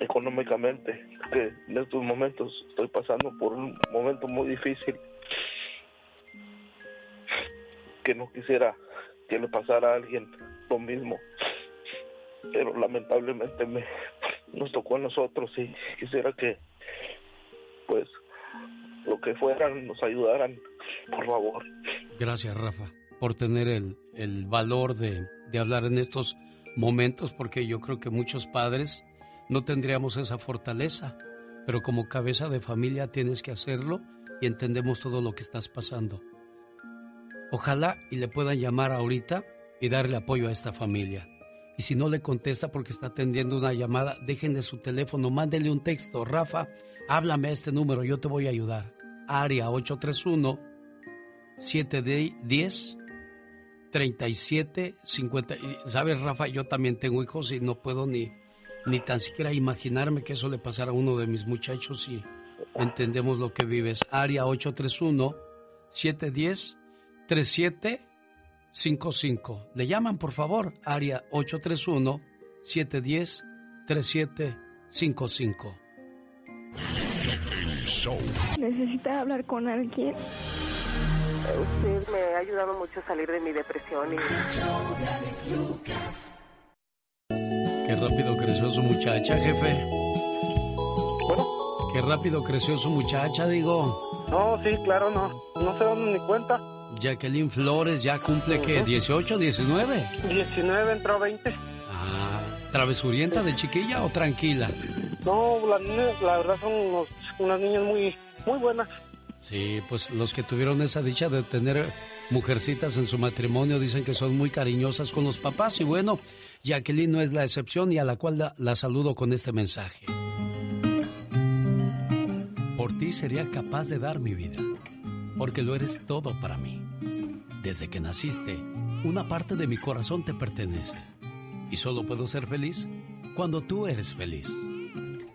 económicamente, que en estos momentos estoy pasando por un momento muy difícil que no quisiera que le pasara a alguien lo mismo pero lamentablemente me nos tocó a nosotros y quisiera que pues lo que fueran nos ayudaran por favor gracias Rafa por tener el, el valor de, de hablar en estos momentos porque yo creo que muchos padres no tendríamos esa fortaleza, pero como cabeza de familia tienes que hacerlo y entendemos todo lo que estás pasando. Ojalá y le puedan llamar ahorita y darle apoyo a esta familia. Y si no le contesta porque está atendiendo una llamada, déjenle su teléfono, mándele un texto. Rafa, háblame a este número, yo te voy a ayudar. Área 831 710 37 50. ¿Sabes, Rafa? Yo también tengo hijos y no puedo ni ni tan siquiera imaginarme que eso le pasara a uno de mis muchachos y entendemos lo que vives. Área 831-710-3755. Le llaman, por favor, área 831-710-3755. Necesita hablar con alguien. Usted me ha ayudado mucho a salir de mi depresión y... Qué rápido creció su muchacha, jefe. Bueno. Qué rápido creció su muchacha, digo. No, sí, claro, no. No se dan ni cuenta. Jacqueline Flores ya cumple, ¿qué? ¿18, 19? 19, entró a 20. Ah, ¿travesurienta de chiquilla o tranquila? No, la, la verdad son unas niñas muy, muy buenas. Sí, pues los que tuvieron esa dicha de tener mujercitas en su matrimonio dicen que son muy cariñosas con los papás y bueno, Jacqueline no es la excepción y a la cual la, saludo con este mensaje. Por ti sería capaz de dar mi vida, porque lo eres todo para mí. Desde que naciste, una parte de mi corazón te pertenece. Y solo puedo ser feliz cuando tú eres feliz.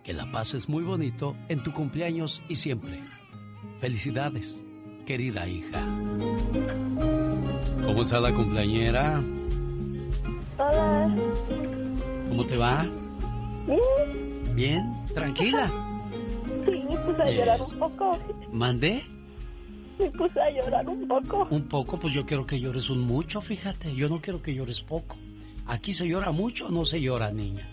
Que la paz es muy bonito en tu cumpleaños y siempre. Felicidades, querida hija. ¿Cómo está la cumpleañera? Hola. ¿Cómo te va? Bien. ¿Bien? ¿Tranquila? Sí, puse a llorar un poco. ¿Mandé? Me puse a llorar un poco. Un poco, pues yo quiero que llores un mucho, fíjate. Yo no quiero que llores poco. ¿Aquí se llora mucho o no se llora, niña?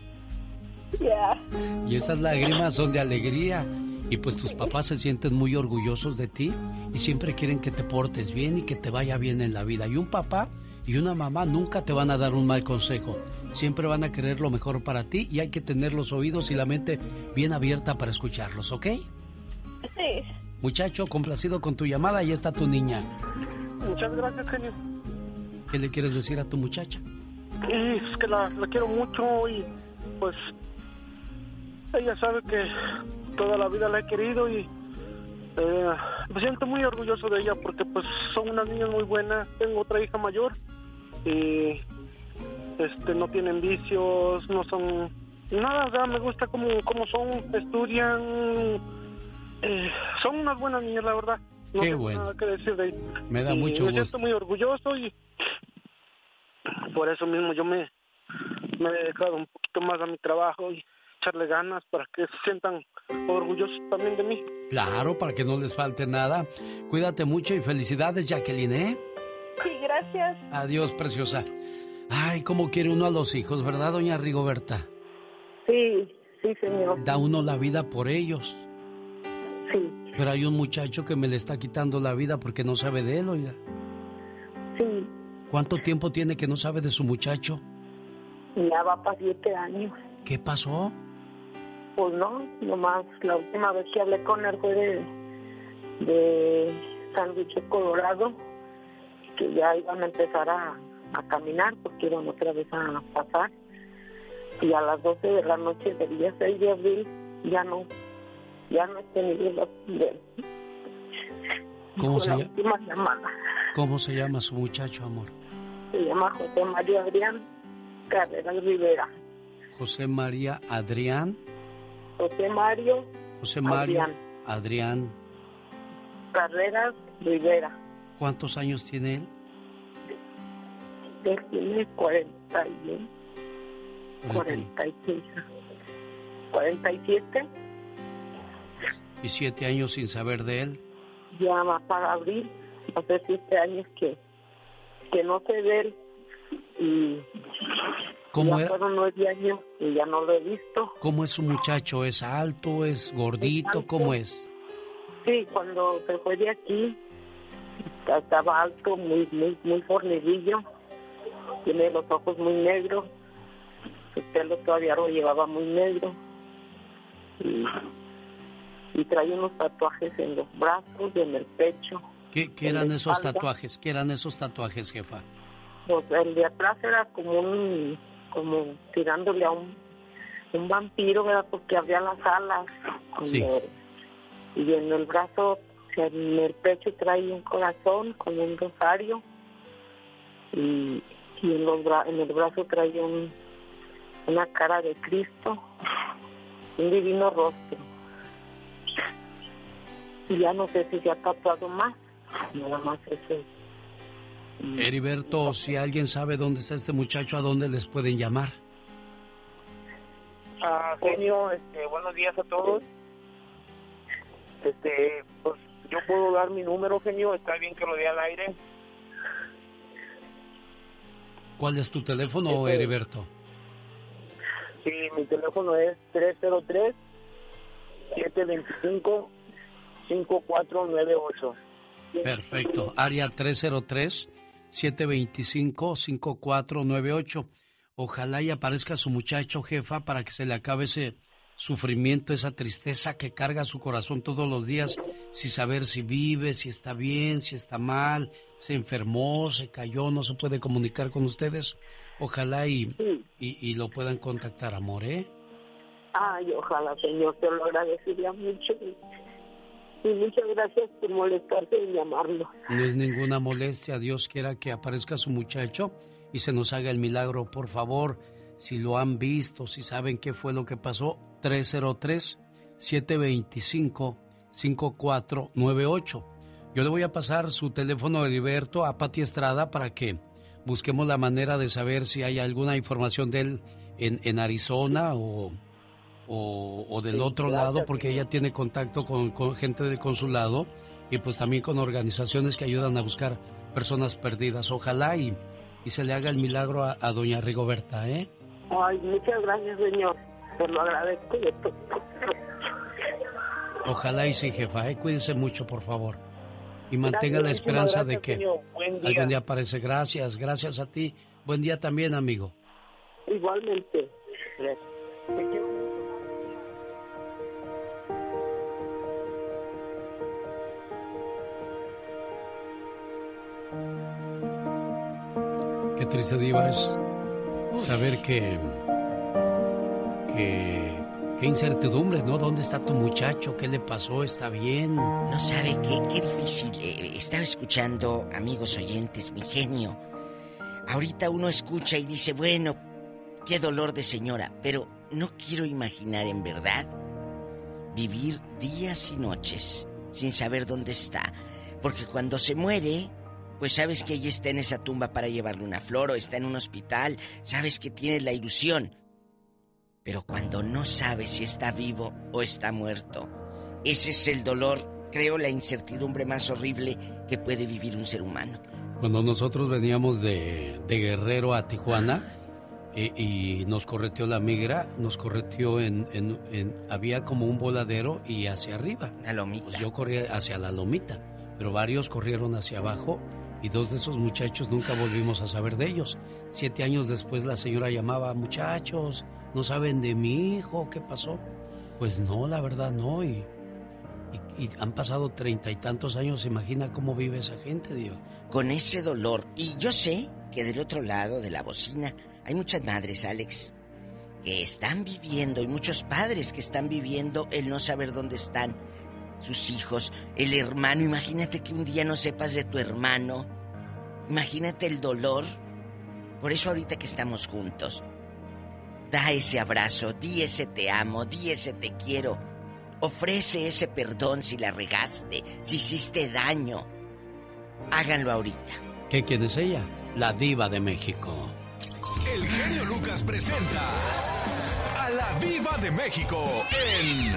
Ya. Y esas lágrimas son de alegría. Y pues tus papás se sienten muy orgullosos de ti y siempre quieren que te portes bien y que te vaya bien en la vida. Y un papá y una mamá nunca te van a dar un mal consejo. Siempre van a querer lo mejor para ti y hay que tener los oídos y la mente bien abierta para escucharlos, ¿ok? Sí. Muchacho, complacido con tu llamada, y está tu niña. Muchas gracias, genio. ¿Qué le quieres decir a tu muchacha? es que la, quiero mucho y pues ella sabe que toda la vida la he querido y eh, me siento muy orgulloso de ella porque pues son unas niñas muy buenas. Tengo otra hija mayor y este no tienen vicios, no son nada, me gusta como, como son, estudian, eh, son unas buenas niñas, la verdad. No Qué tengo bueno. nada que decir de Me da y mucho Me gusto. siento muy orgulloso y por eso mismo yo me, me he dedicado un poquito más a mi trabajo y echarle ganas para que se sientan orgullosos también de mí. Claro, para que no les falte nada. Cuídate mucho y felicidades, Jacqueline, ¿eh? Sí, gracias. Adiós, preciosa. Ay, cómo quiere uno a los hijos, ¿verdad, doña Rigoberta? Sí, sí, señor. Da uno la vida por ellos. Sí. Pero hay un muchacho que me le está quitando la vida porque no sabe de él, oiga. Sí, ¿Cuánto tiempo tiene que no sabe de su muchacho? ya va para siete años. ¿Qué pasó? Pues no, nomás la última vez que hablé con él fue de, de San Luis, Colorado, que ya iban a empezar a, a caminar porque iban otra vez a pasar. Y a las 12 de la noche del día 6 de abril ya no, ya no he tenido de, ¿Cómo se, la lla- última llamada. ¿Cómo se llama su muchacho, amor? Se llama José María Adrián Carreras Rivera. José María Adrián. José Mario José Mario Adrián. Adrián. Carreras Rivera. ¿Cuántos años tiene él? Él tiene 41, 46, 47, Y siete años sin saber de él. ya va para abril, hace siete años que, que no sé de él y ¿Cómo ya era? fueron nueve años y ya no lo he visto. ¿Cómo es su muchacho? ¿Es alto? ¿Es gordito? alto. ¿Cómo es? Sí, cuando se fue de aquí estaba alto, muy muy muy fornidillo, tiene los ojos muy negros, su pelo todavía lo llevaba muy negro y, y trae unos tatuajes en los brazos y en el pecho. ¿Qué, qué eran esos espalda. tatuajes? ¿Qué eran esos tatuajes, jefa? Pues el de atrás era como un, como tirándole a un, un vampiro, ¿verdad? Porque abría las alas. Sí. Y en el brazo, en el pecho trae un corazón con un rosario. Y, y en, los bra- en el brazo trae un, una cara de Cristo, un divino rostro. Y ya no sé si se ha tatuado más, nada más eso. Heriberto, si alguien sabe dónde está este muchacho, ¿a dónde les pueden llamar? Ah, genio, este, buenos días a todos. Este, pues yo puedo dar mi número, genio, está bien que lo dé al aire. ¿Cuál es tu teléfono, Este- Heriberto? Sí, mi teléfono es 303 725 5498. Perfecto. Área 303-725-5498. Ojalá y aparezca su muchacho, jefa, para que se le acabe ese sufrimiento, esa tristeza que carga su corazón todos los días, sin saber si vive, si está bien, si está mal, se enfermó, se cayó, no se puede comunicar con ustedes. Ojalá y, y, y lo puedan contactar, amor, ¿eh? Ay, ojalá, Señor, te lo agradecería mucho. Y, y muchas gracias por molestarte en llamarlo. No es ninguna molestia. Dios quiera que aparezca su muchacho y se nos haga el milagro. Por favor, si lo han visto, si saben qué fue lo que pasó, 303-725-5498. Yo le voy a pasar su teléfono, Heriberto, a Pati Estrada para que busquemos la manera de saber si hay alguna información de él en, en Arizona o, o, o del Sí, otro gracias, lado, porque ella tiene contacto con, con gente del consulado y pues también con organizaciones que ayudan a buscar personas perdidas. Ojalá y, y se le haga el milagro a, a doña Rigoberta, ¿eh? Ay, muchas gracias, Señor. Te lo agradezco. Ojalá y sí, jefa, ¿eh? Cuídese mucho, por favor. Y mantenga la esperanza de que gracias, señor. Buen día. algún día aparece. Gracias, gracias a ti. Buen día también, amigo. Igualmente. Qué triste diva es saber que que qué incertidumbre, ¿no? ¿Dónde está tu muchacho? ¿Qué le pasó? ¿Está bien? No sabe qué, qué difícil. eh, estaba escuchando, amigos oyentes, mi genio. Ahorita uno escucha y dice, bueno, qué dolor de señora, pero no quiero imaginar en verdad vivir días y noches sin saber dónde está. Porque cuando se muere, pues sabes que ella está en esa tumba para llevarle una flor o está en un hospital, sabes que tienes la ilusión. Pero cuando no sabes si está vivo o está muerto, ese es el dolor, creo, la incertidumbre más horrible que puede vivir un ser humano. Cuando nosotros veníamos de, de Guerrero a Tijuana y, y nos correteó la migra, nos correteó en, en- en- Había como un voladero y hacia arriba. La lomita. Pues yo corrí hacia la lomita, pero varios corrieron hacia abajo y dos de esos muchachos nunca volvimos a saber de ellos. Siete años después la señora llamaba, muchachos, ¿no saben de mi hijo? ¿Qué pasó? Pues no, la verdad no. Y, y- han pasado treinta y tantos años, imagina cómo vive esa gente, Dios. Con ese dolor. Y yo sé que del otro lado de la bocina hay muchas madres, Alex, que están viviendo y muchos padres que están viviendo el no saber dónde están sus hijos, el hermano. Imagínate que un día no sepas de tu hermano. Imagínate el dolor. Por eso ahorita que estamos juntos, da ese abrazo, di ese te amo, di ese te quiero. Ofrece ese perdón si la regaste, si hiciste daño. Háganlo ahorita. ¿Qué quién es ella? La diva de México. El genio Lucas presenta a la Viva de México en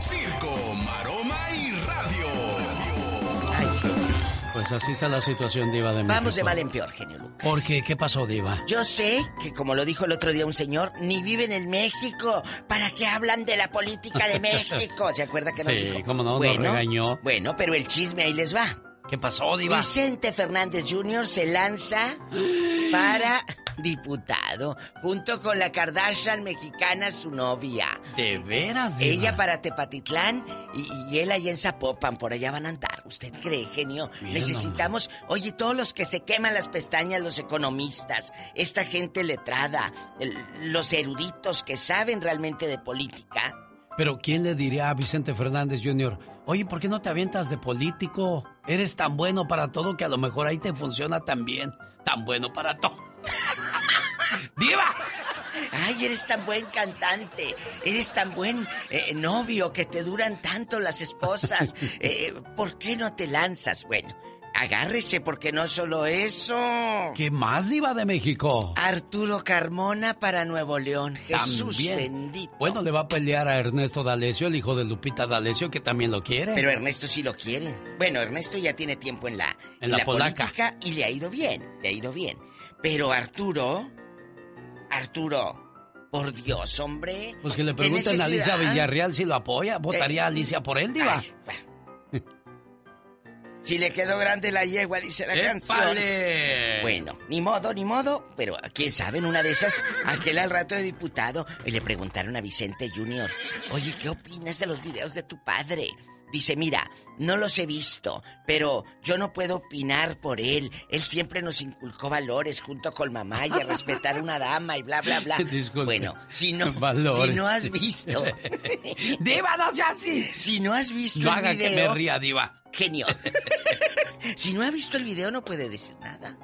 Circo, Maroma y Radio. Pues así está la situación, diva de México. Vamos de mal en peor, genio Lucas. ¿Por qué? ¿Qué pasó, diva? Yo sé que, como lo dijo el otro día un señor, ni viven en México. ¿Para qué hablan de la política de México? ¿Se acuerda que nos Sí, dijo? cómo no, nos bueno, regañó. Bueno, pero el chisme ahí les va. ¿Qué pasó, diva? Vicente Fernández Jr. se lanza para diputado, junto con la Kardashian mexicana, su novia. ¿De veras, diva? Ella para Tepatitlán y, y él allá en Zapopan, por allá van a andar. ¿Usted cree, genio? Bien Necesitamos, oye, todos los que se queman las pestañas, los economistas, esta gente letrada, el- los eruditos que saben realmente de política. Pero ¿quién le diría a Vicente Fernández Jr., oye, ¿por qué no te avientas de político? Eres tan bueno para todo que a lo mejor ahí te funciona tan bien. Tan bueno para todo. ¡Diva! Ay, eres tan buen cantante, eres tan buen eh, novio que te duran tanto las esposas. Eh, ¿Por qué no te lanzas? Bueno, agárrese porque no solo eso. ¿Qué más, diva de México? Arturo Carmona para Nuevo León. Jesús También. bendito. Bueno, le va a pelear a Ernesto D'Alessio, el hijo de Lupita D'Alessio, que también lo quiere. Pero Ernesto sí lo quiere. Bueno, Ernesto ya tiene tiempo en la, En la polaca. política y le ha ido bien, le ha ido bien. Pero Arturo, Arturo, por Dios, hombre. Pues que le ¿qué pregunten a Alicia? Villarreal si lo apoya. ¿Votaría Eh, Alicia por él, diva? Si le quedó grande la yegua, dice la canción. Bueno, ni modo, ni modo, pero quién sabe, en una de esas, aquel al rato de diputado, y le preguntaron a Vicente Junior, oye, ¿qué opinas de los videos de tu padre? Dice, mira, no los he visto, pero yo no puedo opinar por él. Él siempre nos inculcó valores junto con mamá y a respetar a una dama y bla, bla, bla. Disculpe. Bueno, si no, Valores. si no has visto... ¡Diva, no sea así! Si no has visto No el haga que video... me ría, diva. Genio. si no ha visto el video no puede decir nada.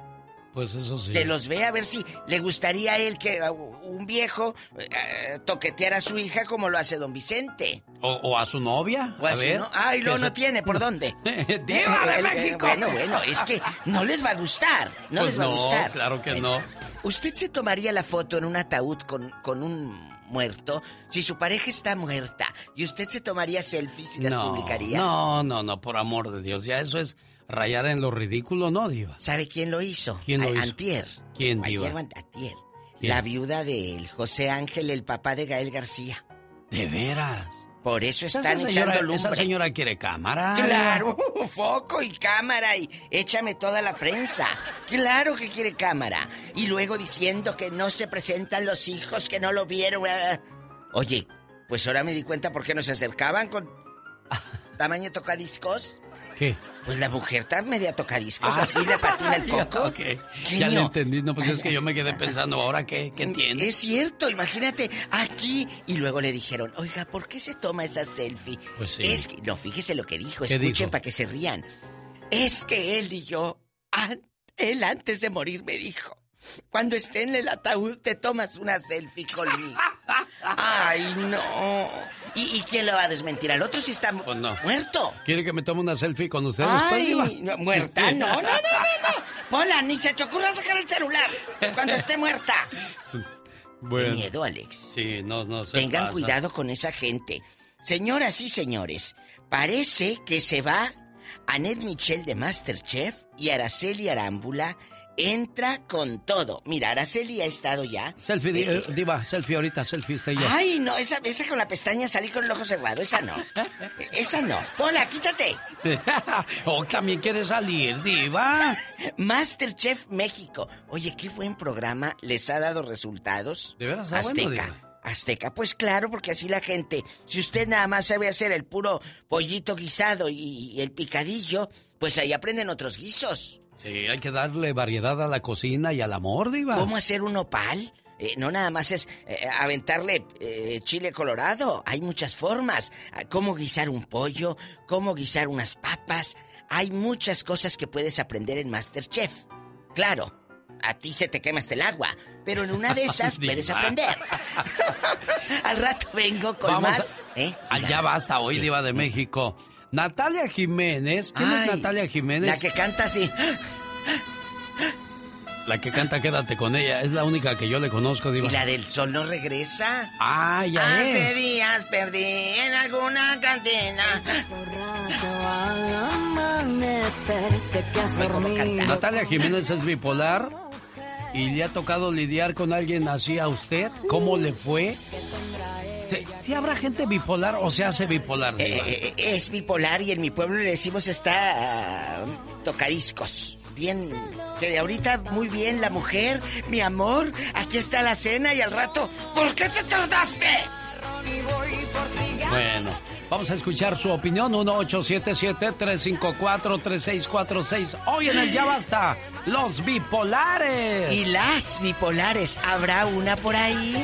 Pues eso sí. Que los ve a ver si le gustaría a él que un viejo eh, toqueteara a su hija como lo hace don Vicente. O, o a su novia. O a a su ver. no- Ay, no, no se- tiene, ¿por dónde? ¡Diva de Eh, eh, México! Bueno, bueno, es que no les va a gustar. No Pues les va no, a gustar. claro que Bueno, no. ¿Usted se tomaría la foto en un ataúd con, con un muerto? Si su pareja está muerta y usted se tomaría selfies y las no, publicaría. No, no, no, por amor de Dios. Ya eso es rayar en lo ridículo, ¿no, diva? ¿Sabe quién lo hizo? ¿Quién lo hizo? Antier. ¿Quién, Ayer diva? an- antier. ¿Quién? La viuda del José Ángel, el papá de Gael García. De veras. Por eso Esa están señora, echando esa lumbre. señora quiere cámara. Claro, foco y cámara y échame toda la prensa. Claro que quiere cámara. Y luego diciendo que no se presentan los hijos, que no lo vieron. ah. Oye, pues ahora me di cuenta por qué nos acercaban con tamaño tocadiscos. ¿Qué? Pues la mujer está media tocadiscos, Ah. así le patina el coco. ok. Ya le entendí, no, pues es que yo me quedé pensando, ¿ahora qué? ¿Qué tiene? Es cierto, imagínate, aquí. Y luego le dijeron, oiga, ¿por qué se toma esa selfie? Pues sí. Es que, no, fíjese lo que dijo, ¿Qué escuchen para que se rían. Es que él y yo, an- él antes de morir me dijo, cuando esté en el ataúd te tomas una selfie conmigo. Ay, no. ¿Y, y quién lo va a desmentir? ¿Al otro si está mu- muerto? ¿Quiere que me tome una selfie con usted Ay, no, muerta, no, no, no, no, no. Pola, ni se te ocurra sacar el celular cuando esté muerta. Bueno. Qué miedo, Alex. Sí, no, no se Tengan pasa. cuidado con esa gente. Señoras y señores, parece que se va Annette Michel de Masterchef y Araceli Arámbula entra con todo. Mira, Araceli ha estado ya. Selfie, Eh, eh, Diva, selfie ahorita, selfie usted y yo. Ay, no, esa, esa con la pestaña salí con el ojo cerrado, esa no. Esa no. Hola, quítate. ¿O también quiere salir, Diva? Masterchef México. Oye, qué buen programa. ¿Les ha dado resultados? ¿De veras bueno, Azteca. Diva? Azteca, pues claro, porque así la gente, si usted nada más sabe hacer el puro pollito guisado y, y el picadillo, pues ahí aprenden otros guisos. Sí, hay que darle variedad a la cocina y al amor, Diva. ¿Cómo hacer un opal? Eh, no nada más es eh, aventarle eh, chile colorado, hay muchas formas. Ah, Cómo guisar un pollo, cómo guisar unas papas. Hay muchas cosas que puedes aprender en Masterchef. Claro, a ti se te quema hasta el agua, pero en una de esas puedes aprender. Al rato vengo con Vamos más. a- ¿eh? Ya basta hoy, Sí. Diva de México. Natalia Jiménez. ¿Quién es Natalia Jiménez? La que canta así. La que canta Quédate con ella. Es la única que yo le conozco, Diva. Y la del sol no regresa. Ah, ya Hace es. días perdí en alguna cantina. Natalia Jiménez es bipolar y le ha tocado lidiar con alguien así a usted. ¿Cómo le fue? ¿Sí, sí habrá gente bipolar o se hace bipolar? Diva? Eh, eh, es bipolar y en mi pueblo le decimos está ah, tocadiscos. Bien, que de ahorita muy bien la mujer, mi amor, aquí está la cena y al rato, ¿por qué te tardaste? Bueno, vamos a escuchar su opinión. 1877-354-3646. Hoy en el Ya Basta, los bipolares. Y las bipolares, ¿habrá una por ahí?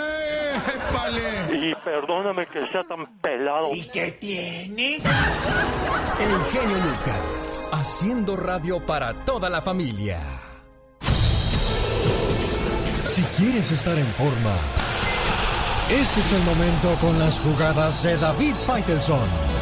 Y perdóname que sea tan pelado. ¿Y qué tiene? El genio Lucas, haciendo radio para toda la familia. Si quieres estar en forma, ese es el momento con las jugadas de David Faitelson.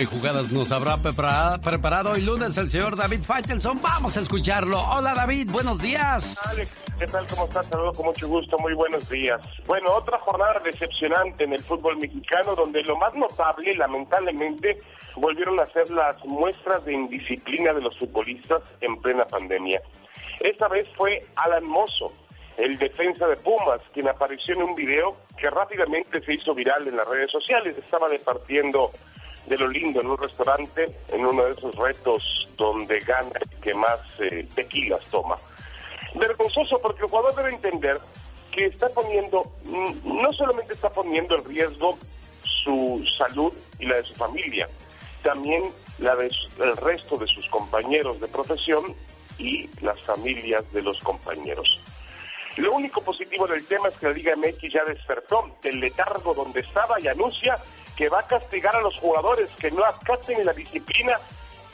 ¿Qué jugadas nos habrá prepara- preparado hoy lunes el señor David Faitelson? Vamos a escucharlo. Hola David, buenos días. Alex, ¿qué tal? ¿Cómo estás? Saludos con mucho gusto, muy buenos días. Bueno, otra jornada decepcionante en el fútbol mexicano, donde lo más notable, lamentablemente, volvieron a ser las muestras de indisciplina de los futbolistas en plena pandemia. Esta vez fue Alan Mozo, el defensa de Pumas, quien apareció en un video que rápidamente se hizo viral en las redes sociales. Estaba departiendo de lo lindo en un restaurante, en uno de esos retos donde gana el que más eh, tequilas toma. Vergonzoso porque el jugador debe entender que está poniendo, mm, no solamente está poniendo en riesgo su salud y la de su familia, también la del resto de sus compañeros de profesión y las familias de los compañeros. Lo único positivo del tema es que la Liga MX ya despertó del letargo donde estaba y anuncia que va a castigar a los jugadores que no acaten la disciplina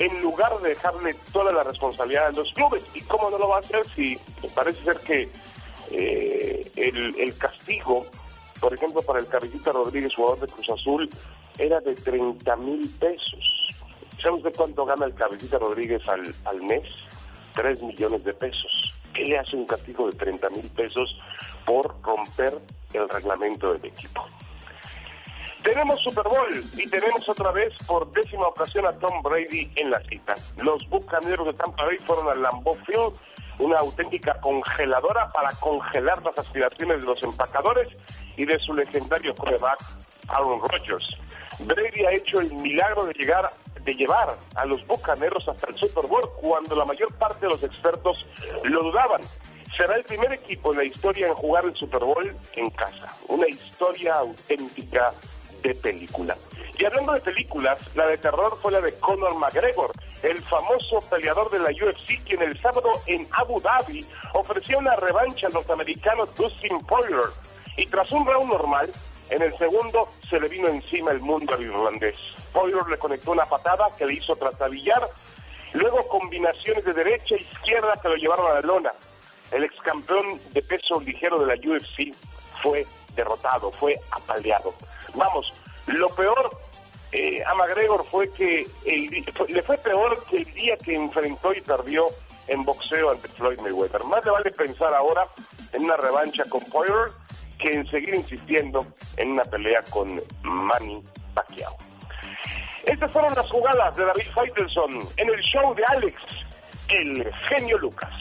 en lugar de dejarle toda la responsabilidad a los clubes. ¿Y cómo no lo va a hacer si parece ser que eh, el, el castigo, por ejemplo, para el Cabecita Rodríguez, jugador de Cruz Azul, era de 30 mil pesos? ¿Sabe usted cuánto gana el Cabecita Rodríguez al, al mes? 3 millones de pesos. ¿Qué le hace un castigo de 30 mil pesos por romper el reglamento del equipo? Tenemos Super Bowl y tenemos otra vez por décima ocasión a Tom Brady en la cita. Los Bucaneros de Tampa Bay fueron al Lambeau Field una auténtica congeladora para congelar las aspiraciones de los empacadores y de su legendario coreback Aaron Rodgers. Brady ha hecho el milagro de llegar de llevar a los Bucaneros hasta el Super Bowl cuando la mayor parte de los expertos lo dudaban. Será el primer equipo en la historia en jugar el Super Bowl en casa. Una historia auténtica de película. Y hablando de películas, la de terror fue la de Conor McGregor, el famoso peleador de la UFC, quien el sábado en Abu Dhabi ofreció una revancha al norteamericano Dustin Poirier. Y tras un round normal, en el segundo se le vino encima el mundo al irlandés. Poirier le conectó una patada que le hizo trastabillar, luego combinaciones de derecha e izquierda que lo llevaron a la lona. El ex campeón de peso ligero de la UFC fue derrotado, fue apaleado. Vamos, lo peor eh, a McGregor fue que le fue peor que el día que enfrentó y perdió en boxeo ante Floyd Mayweather. Más le vale pensar ahora en una revancha con Poirier que en seguir insistiendo en una pelea con Manny Pacquiao. Estas fueron las jugadas de David Faitelson en el show de Alex, el genio Lucas.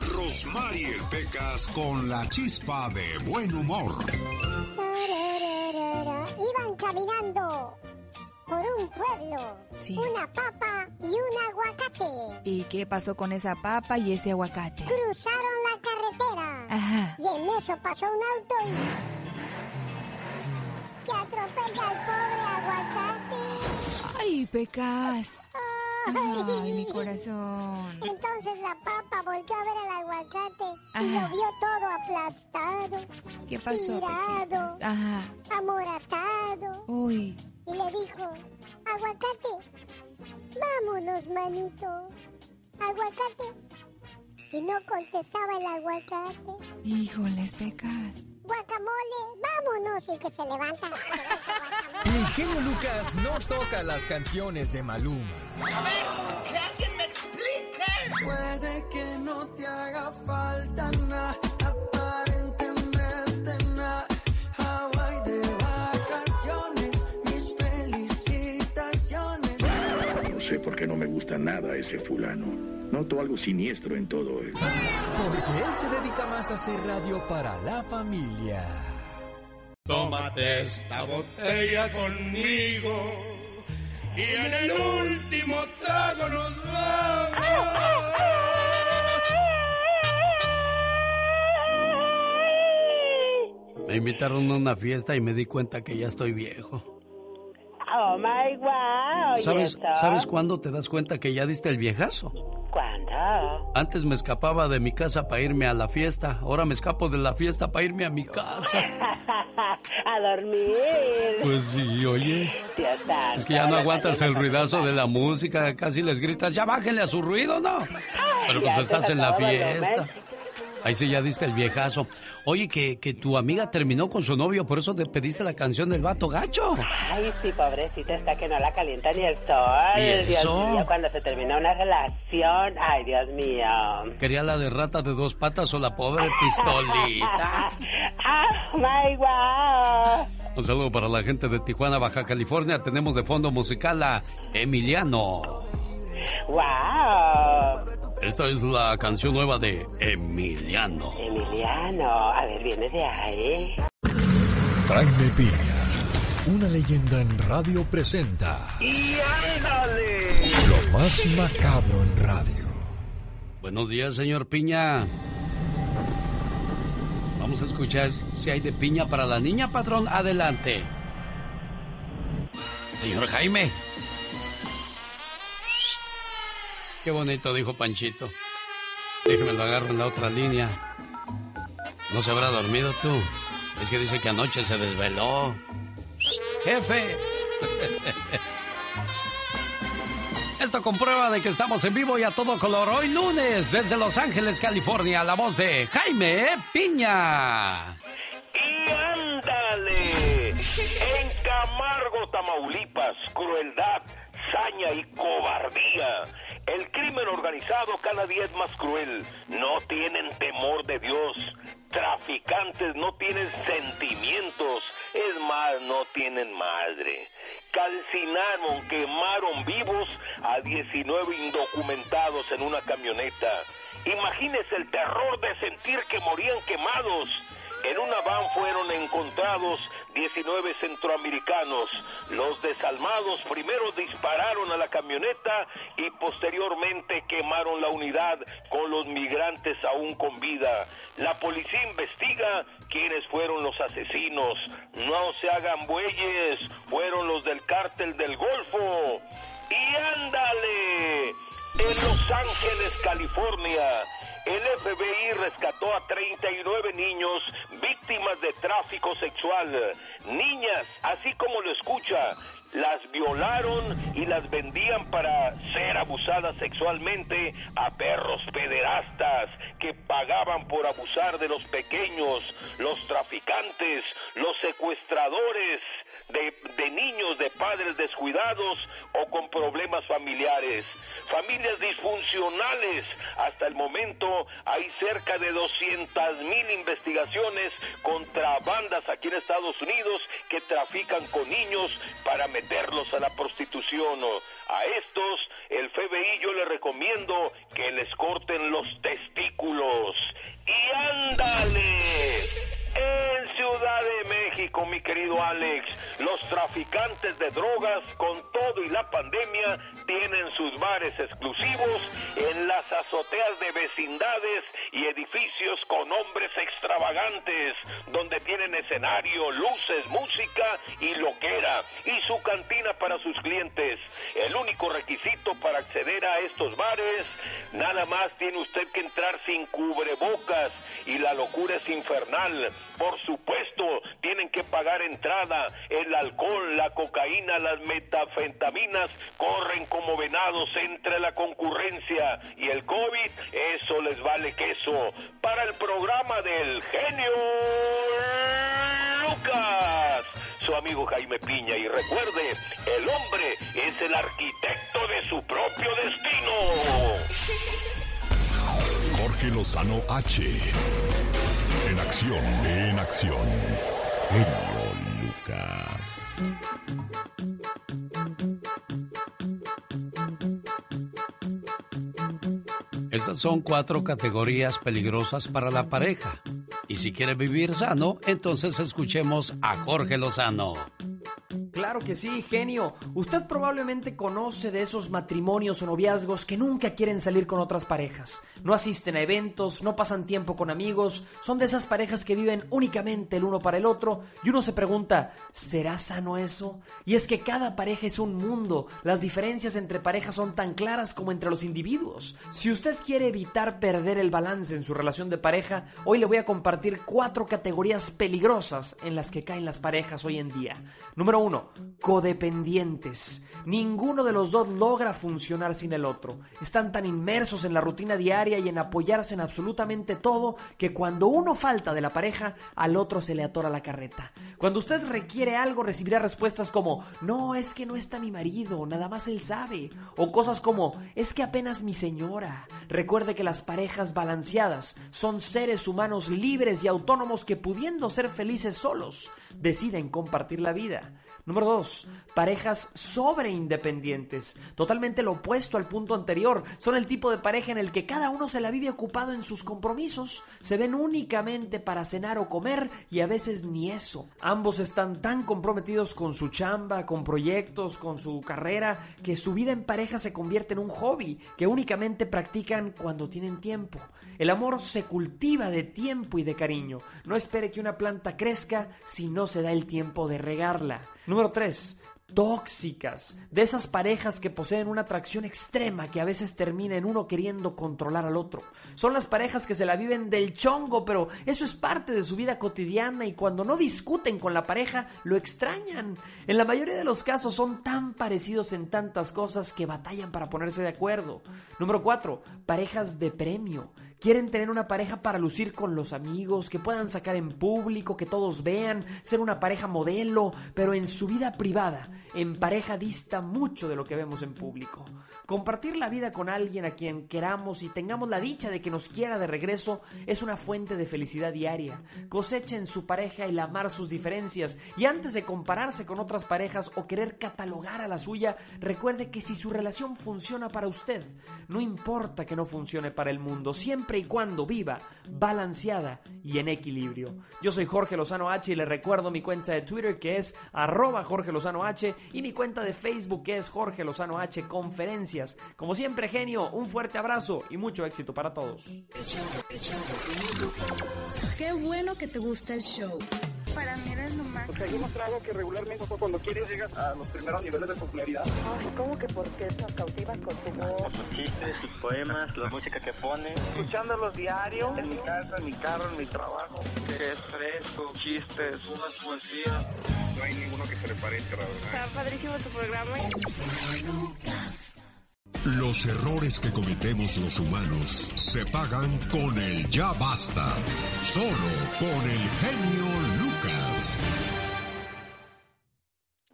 Rosmarie Pecas con la chispa de buen humor. Iban caminando por un pueblo. Una papa y un aguacate. ¿Y qué pasó con esa papa y ese aguacate? Cruzaron la carretera. Ajá. Y en eso pasó un auto y... Que atropella al pobre aguacate. ¡Ay, Pecas! Ay, mi corazón. Entonces la papa volvió a ver al aguacate y lo vio todo aplastado. ¿Qué pasó? Tirado. Ajá. Amoratado. Uy. Y le dijo, aguacate, vámonos, manito. Aguacate. Y no contestaba el aguacate. Híjoles, Pecas. Guacamole, vámonos. Y que se levanta. El genio Lucas no toca las canciones de Maluma. A ver, que alguien me explique. Puede que no te haga falta nada, aparentemente nada. Hawaii de vacaciones, mis felicitaciones. No sé por qué no me gusta nada ese fulano. Noto algo siniestro en todo esto. Porque él se dedica más a hacer radio para la familia. Tómate esta botella conmigo y en el último trago nos vamos. Me invitaron a una fiesta y me di cuenta que ya estoy viejo. Oh my wow. ¿Sabes, ¿Sabes cuándo te das cuenta que ya diste el viejazo? ¿Cuándo? Antes me escapaba de mi casa para irme a la fiesta. Ahora me escapo de la fiesta para irme a mi casa. a dormir. Pues sí, oye. Dios Es que ya no aguantas el ruidazo de la música. Casi les gritas, ya bájenle a su ruido, ¿no? Pero pues estás en la fiesta. Ahí sí ya diste el viejazo. Oye, que, que tu amiga terminó con su novio, por eso te pediste la canción del vato gacho. Ay, sí, pobrecita, está que no la calienta ni el sol. ¿Y Dios mío, cuando se termina una relación. Ay, Dios mío. Quería la de rata de dos patas o la pobre pistolita. ah, my wow. Un saludo para la gente de Tijuana, Baja California. Tenemos de fondo musical a Emiliano. Wow. Esta es la canción nueva de Emiliano. Emiliano, a ver, viene de ahí. Jaime Piña, una leyenda en radio presenta ¡Y ándale! lo más macabro en radio. Buenos días, señor Piña. Vamos a escuchar si hay de piña para la niña, patrón. Adelante. Señor Jaime. Qué bonito, dijo Panchito. Déjeme lo agarro en la otra línea. ¿No se habrá dormido tú? Es que dice que anoche se desveló. Jefe. Esto comprueba de que estamos en vivo y a todo color. Hoy lunes, desde Los Ángeles, California, la voz de Jaime Piña. ¡Y ándale! En Camargo, Tamaulipas, crueldad, y cobardía. El crimen organizado cada día es más cruel. No tienen temor de Dios. Traficantes no tienen sentimientos. Es más, no tienen madre. calcinaron, quemaron vivos a 19 indocumentados en una camioneta. Imagínese el terror de sentir que morían quemados. En una van fueron encontrados 19 centroamericanos. Los desalmados primero dispararon a la camioneta y posteriormente quemaron la unidad con los migrantes aún con vida. La policía investiga quiénes fueron los asesinos. No se hagan bueyes, fueron los del cártel del Golfo. Y ándale, en Los Ángeles, California, el FBI rescató a 39 niños víctimas de tráfico sexual. Niñas, así como lo escucha, las violaron y las vendían para ser abusadas sexualmente a perros pederastas que pagaban por abusar de los pequeños, los traficantes, los secuestradores de, niños de padres descuidados o con problemas familiares familias disfuncionales. Hasta el momento hay cerca de 200 mil investigaciones contra bandas aquí en Estados Unidos que trafican con niños para meterlos a la prostitución. A estos, el FBI yo le recomiendo que les corten los testículos. Y ándale. En Ciudad de México, mi querido Alex, los traficantes de drogas con todo y la pandemia tienen sus bares exclusivos en las azoteas de vecindades y edificios con hombres extravagantes, donde tienen escenario, luces, música y loquera, y su cantina para sus clientes. El único requisito para acceder a estos bares, nada más tiene usted que entrar sin cubrebocas y la locura es infernal. Por supuesto, tienen que pagar entrada. El alcohol, la cocaína, las metafentaminas corren como venados entre la concurrencia y el COVID, eso les vale queso. Para el programa del genio Lucas su amigo Jaime Piña. Y recuerde, el hombre es el arquitecto de su propio destino. Jorge Lozano H. En acción, en acción. Genio Lucas. Estas son cuatro categorías peligrosas para la pareja. Y si quiere vivir sano, entonces escuchemos a Jorge Lozano. Claro que sí, genio. Usted probablemente conoce de esos matrimonios o noviazgos que nunca quieren salir con otras parejas. No asisten a eventos, no pasan tiempo con amigos, son de esas parejas que viven únicamente el uno para el otro y uno se pregunta, ¿será sano eso? Y es que cada pareja es un mundo, las diferencias entre parejas son tan claras como entre los individuos. Si usted quiere evitar perder el balance en su relación de pareja, hoy le voy a compartir cuatro categorías peligrosas en las que caen las parejas hoy en día. Número uno, codependientes. Ninguno de los dos logra funcionar sin el otro. Están tan inmersos en la rutina diaria y en apoyarse en absolutamente todo que cuando uno falta de la pareja, al otro se le atora la carreta. Cuando usted requiere algo, recibirá respuestas como, no, es que no está mi marido, nada más él sabe. O cosas como, es que apenas mi señora. Recuerde que las parejas balanceadas son seres humanos libres y autónomos que pudiendo ser felices solos, deciden compartir la vida. Número 2. Parejas sobreindependientes. Totalmente lo opuesto al punto anterior. Son el tipo de pareja en el que cada uno se la vive ocupado en sus compromisos. Se ven únicamente para cenar o comer y a veces ni eso. Ambos están tan comprometidos con su chamba, con proyectos, con su carrera, que su vida en pareja se convierte en un hobby que únicamente practican cuando tienen tiempo. El amor se cultiva de tiempo y de cariño. No espere que una planta crezca si no se da el tiempo de regarla. Número 3 tóxicas, de esas parejas que poseen una atracción extrema que a veces termina en uno queriendo controlar al otro. Son las parejas que se la viven del chongo, pero eso es parte de su vida cotidiana y cuando no discuten con la pareja lo extrañan. En la mayoría de los casos son tan parecidos en tantas cosas que batallan para ponerse de acuerdo. Número 4. Parejas de premio Quieren tener una pareja para lucir con los amigos, que puedan sacar en público, que todos vean, ser una pareja modelo, pero en su vida privada, en pareja dista mucho de lo que vemos en público. Compartir la vida con alguien a quien queramos y tengamos la dicha de que nos quiera de regreso es una fuente de felicidad diaria. Cosechen su pareja el amar sus diferencias y antes de compararse con otras parejas o querer catalogar a la suya, recuerde que si su relación funciona para usted, no importa que no funcione para el mundo, siempre y cuando viva balanceada y en equilibrio. Yo soy Jorge Lozano H y le recuerdo mi cuenta de Twitter que es arroba Jorge Lozano H y mi cuenta de Facebook que es Jorge Lozano H Conferencia como siempre, genio, un fuerte abrazo y mucho éxito para todos. Qué bueno que te gusta el show. Para mí eres lo más. O sea, yo mostrado que regularmente cuando quieres llegas a los primeros niveles de popularidad. Ay, ¿cómo que por qué nos cautivas con tu voz? Sus chistes, sus poemas, la música que pone. Escuchándolos diario, en mi casa, en mi carro, en mi trabajo. Que es fresco, chistes, unas poesías. No hay ninguno que se le parezca, la verdad. Está padrísimo tu programa. Los errores que cometemos los humanos se pagan con el ya basta. Solo con el genio Lucas.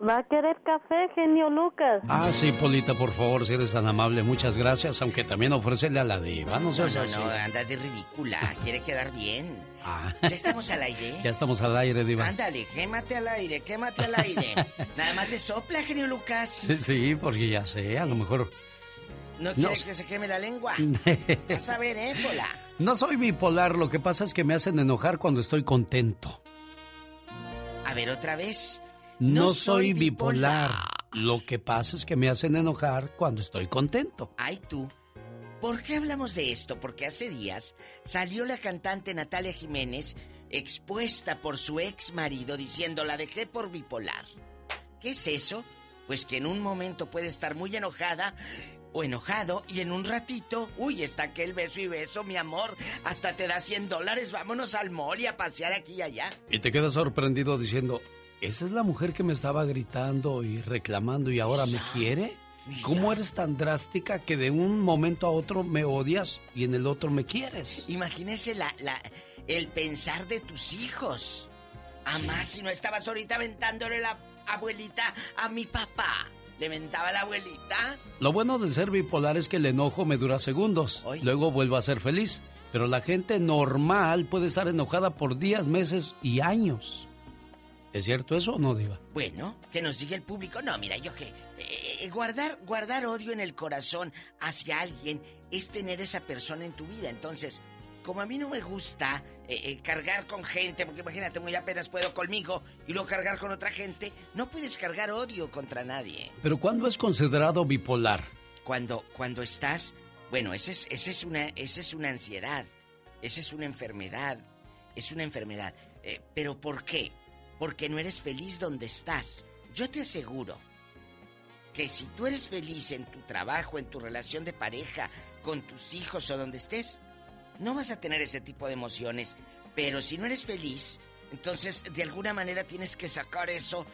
¿Va a querer café, genio Lucas? Ah, sí, Polita, por favor, si eres tan amable, muchas gracias, aunque también ofrécele a la diva, no No, no, no, anda de ridícula, quiere quedar bien. Ah. ¿Ya estamos al aire? Ya estamos al aire, diva. Ándale, quémate al aire, quémate al aire. Nada más le sopla, genio Lucas. Sí, sí, porque ya sé, a lo mejor... ¿No quiere que se queme la lengua? Vas a ver, ¿eh, Pola? No soy bipolar, lo que pasa es que me hacen enojar cuando estoy contento. A ver, otra vez. No, soy bipolar. Lo que pasa es que me hacen enojar cuando estoy contento. Ay, tú. ¿Por qué hablamos de esto? Porque hace días salió la cantante Natalia Jiménez expuesta por su ex marido diciendo la dejé por bipolar. ¿Qué es eso? Pues que en un momento puede estar muy enojada o enojado y en un ratito, uy, está aquel beso y beso, mi amor, hasta te da 100 dólares, vámonos al mall y a pasear aquí y allá. Y te quedas sorprendido diciendo, ¿esa es la mujer que me estaba gritando y reclamando y ahora me quiere? ¿Cómo eres tan drástica que de un momento a otro me odias y en el otro me quieres? Imagínese la, la, el pensar de tus hijos. Amá, si no estabas ahorita aventándole la abuelita a mi papá. ¿Le mentaba la abuelita? Lo bueno de ser bipolar es que el enojo me dura segundos. Luego vuelvo a ser feliz. Pero la gente normal puede estar enojada por días, meses y años. ¿Es cierto eso o no, Diva? Bueno, que nos diga el público. No, mira, yo que. Eh, guardar, guardar odio en el corazón hacia alguien es tener esa persona en tu vida. Entonces, como a mí no me gusta eh, eh, cargar con gente, porque imagínate, muy apenas puedo conmigo y luego cargar con otra gente, no puedes cargar odio contra nadie. Pero ¿cuándo es considerado bipolar? Cuando, cuando estás, bueno, esa es, ese es, una, esa es una ansiedad, esa es una enfermedad, es una enfermedad. Eh, pero ¿por qué? Porque no eres feliz donde estás. Yo te aseguro que si tú eres feliz en tu trabajo, en tu relación de pareja, con tus hijos o donde estés, no vas a tener ese tipo de emociones. Pero si no eres feliz, entonces de alguna manera tienes que sacar eso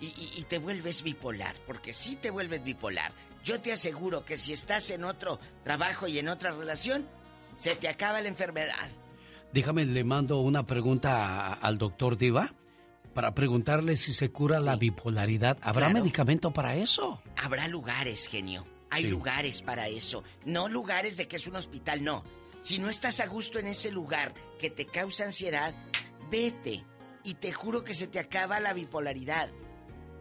y, te vuelves bipolar. Porque si te vuelves bipolar, yo te aseguro que si estás en otro trabajo y en otra relación, se te acaba la enfermedad. Déjame, le mando una pregunta al doctor Diva para preguntarle si se cura la bipolaridad. ¿Habrá medicamento para eso? Habrá lugares, genio. Hay lugares para eso. No lugares de que es un hospital, no. Si no estás a gusto en ese lugar que te causa ansiedad, vete. Y te juro que se te acaba la bipolaridad.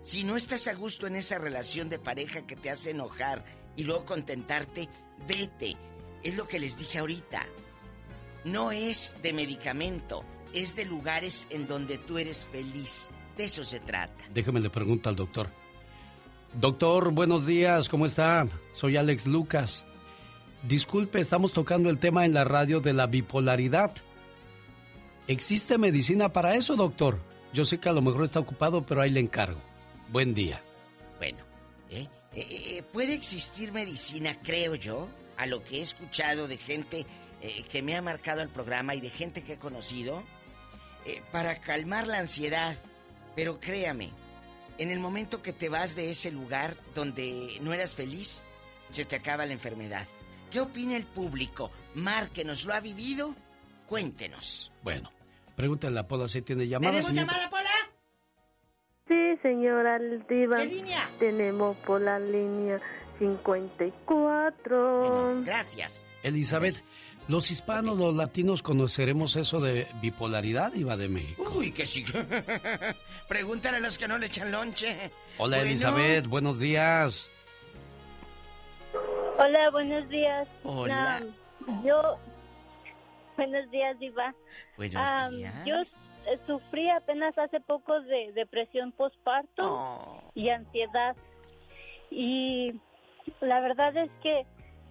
Si no estás a gusto en esa relación de pareja que te hace enojar y luego contentarte, vete. Es lo que les dije ahorita. No es de medicamento, es de lugares en donde tú eres feliz. De eso se trata. Déjame le pregunto al doctor. Doctor, buenos días, ¿cómo está? Soy Alex Lucas. Disculpe, estamos tocando el tema en la radio de la bipolaridad. ¿Existe medicina para eso, doctor? Yo sé que a lo mejor está ocupado, pero ahí le encargo. Buen día. Bueno, ¿eh? Eh, eh, puede existir medicina, creo yo, a lo que he escuchado de gente que me ha marcado el programa y de gente que he conocido, para calmar la ansiedad. Pero créame, en el momento que te vas de ese lugar donde no eras feliz, se te acaba la enfermedad. ¿Qué opina el público? Márquenos, ¿lo ha vivido? Cuéntenos. Bueno, pregúntale a Pola si tiene llamadas. ¿Tenemos llamada, Pola? Sí, señora Diva. ¿Qué línea? Tenemos por la línea 54. Gracias. Elizabeth, los hispanos, los latinos, conoceremos eso de bipolaridad, Iba de México. Uy, que sí. Pregúntale a los que no le echan lonche. Hola, Bueno. Elizabeth, buenos días. Hola, buenos días. Hola. Yo, buenos días, Diva. Buenos días. Yo eh, sufrí apenas hace poco de depresión postparto Oh. y ansiedad. Y la verdad es que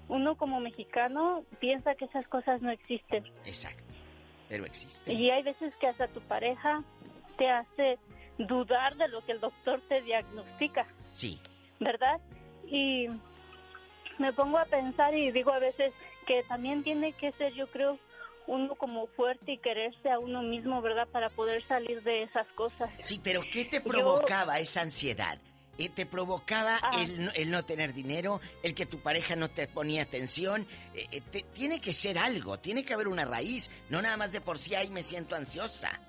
uno como mexicano piensa que esas cosas no existen. Exacto. Pero existe. Y hay veces que hasta tu pareja te hace dudar de lo que el doctor te diagnostica. Sí. ¿verdad? Y me pongo a pensar y digo a veces que también tiene que ser, yo creo, uno como fuerte y quererse a uno mismo, ¿verdad? Para poder salir de esas cosas. Sí, pero ¿qué te Yo- provocaba esa ansiedad? Eh, ¿Te provocaba Ah. el, no- el no tener dinero? ¿El que tu pareja no te ponía atención? Eh, eh, te- tiene que ser algo, tiene que haber una raíz, no nada más de por sí ahí me siento ansiosa.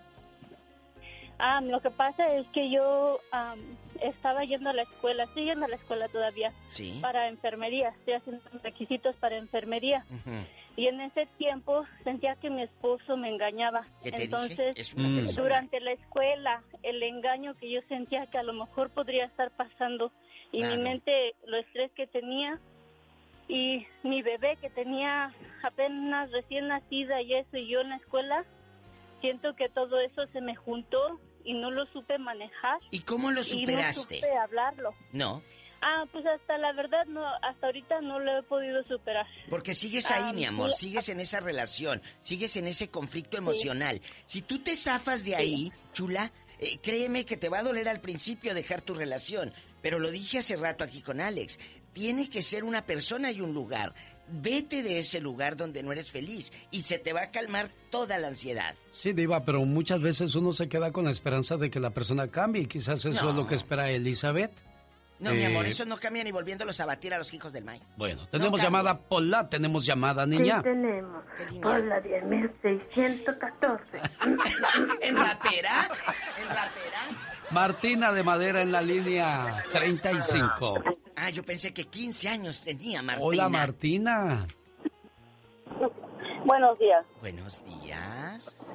Ah, lo que pasa es que yo am, estaba yendo a la escuela, estoy yendo a la escuela todavía Sí. para enfermería, estoy haciendo requisitos para enfermería. Y en ese tiempo sentía que mi esposo me engañaba. ¿Qué te dije? Entonces, Es una persona. durante la escuela, el engaño que yo sentía que a lo mejor podría estar pasando y Claro. mi mente, lo estrés que tenía y mi bebé que tenía apenas recién nacida y eso y yo en la escuela, siento que todo eso se me juntó y no lo supe manejar. ¿Y cómo lo Y no superaste? supe hablarlo. No, Ah, pues hasta la verdad no, hasta ahorita no lo he podido superar. porque sigues ahí, Ah, mi amor, sí. sigues en esa relación, sigues en ese conflicto emocional. Si tú te zafas de ahí, chula, eh, créeme que te va a doler al principio dejar tu relación. Pero lo dije hace rato aquí con Alex, tiene que ser una persona y un lugar. Vete de ese lugar donde no eres feliz y se te va a calmar toda la ansiedad. Sí, Diva, pero muchas veces uno se queda con la esperanza de que la persona cambie y quizás eso No. es lo que espera Elizabeth. No, mi Eh, amor, eso no cambia ni volviéndolos a batir a los hijos del maíz. Bueno, tenemos llamada Pola, tenemos llamada niña. Sí, tenemos. Por la 10.614. ¿En rapera? ¿En rapera? Martina de Madera en la línea 35. Ah, yo pensé que 15 años tenía Martina. Hola Martina. Buenos días. Buenos días.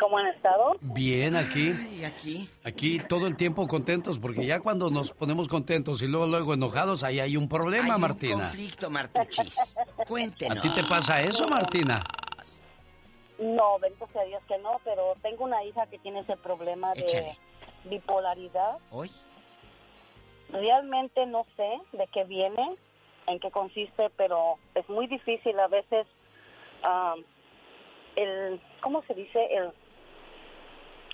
¿Cómo han estado? Bien aquí. Y aquí. Aquí todo el tiempo contentos porque ya cuando nos ponemos contentos y luego luego enojados ahí hay un problema, Hay un Martina. conflicto, Martuchis. Cuéntenos. ¿A ti te pasa eso, Martina? No, bendito sea Dios que no, pero tengo una hija que tiene ese problema de Échale. bipolaridad. ¿Hoy? Realmente no sé de qué viene, en qué consiste, pero es muy difícil a veces ah, el, ¿cómo se dice? El,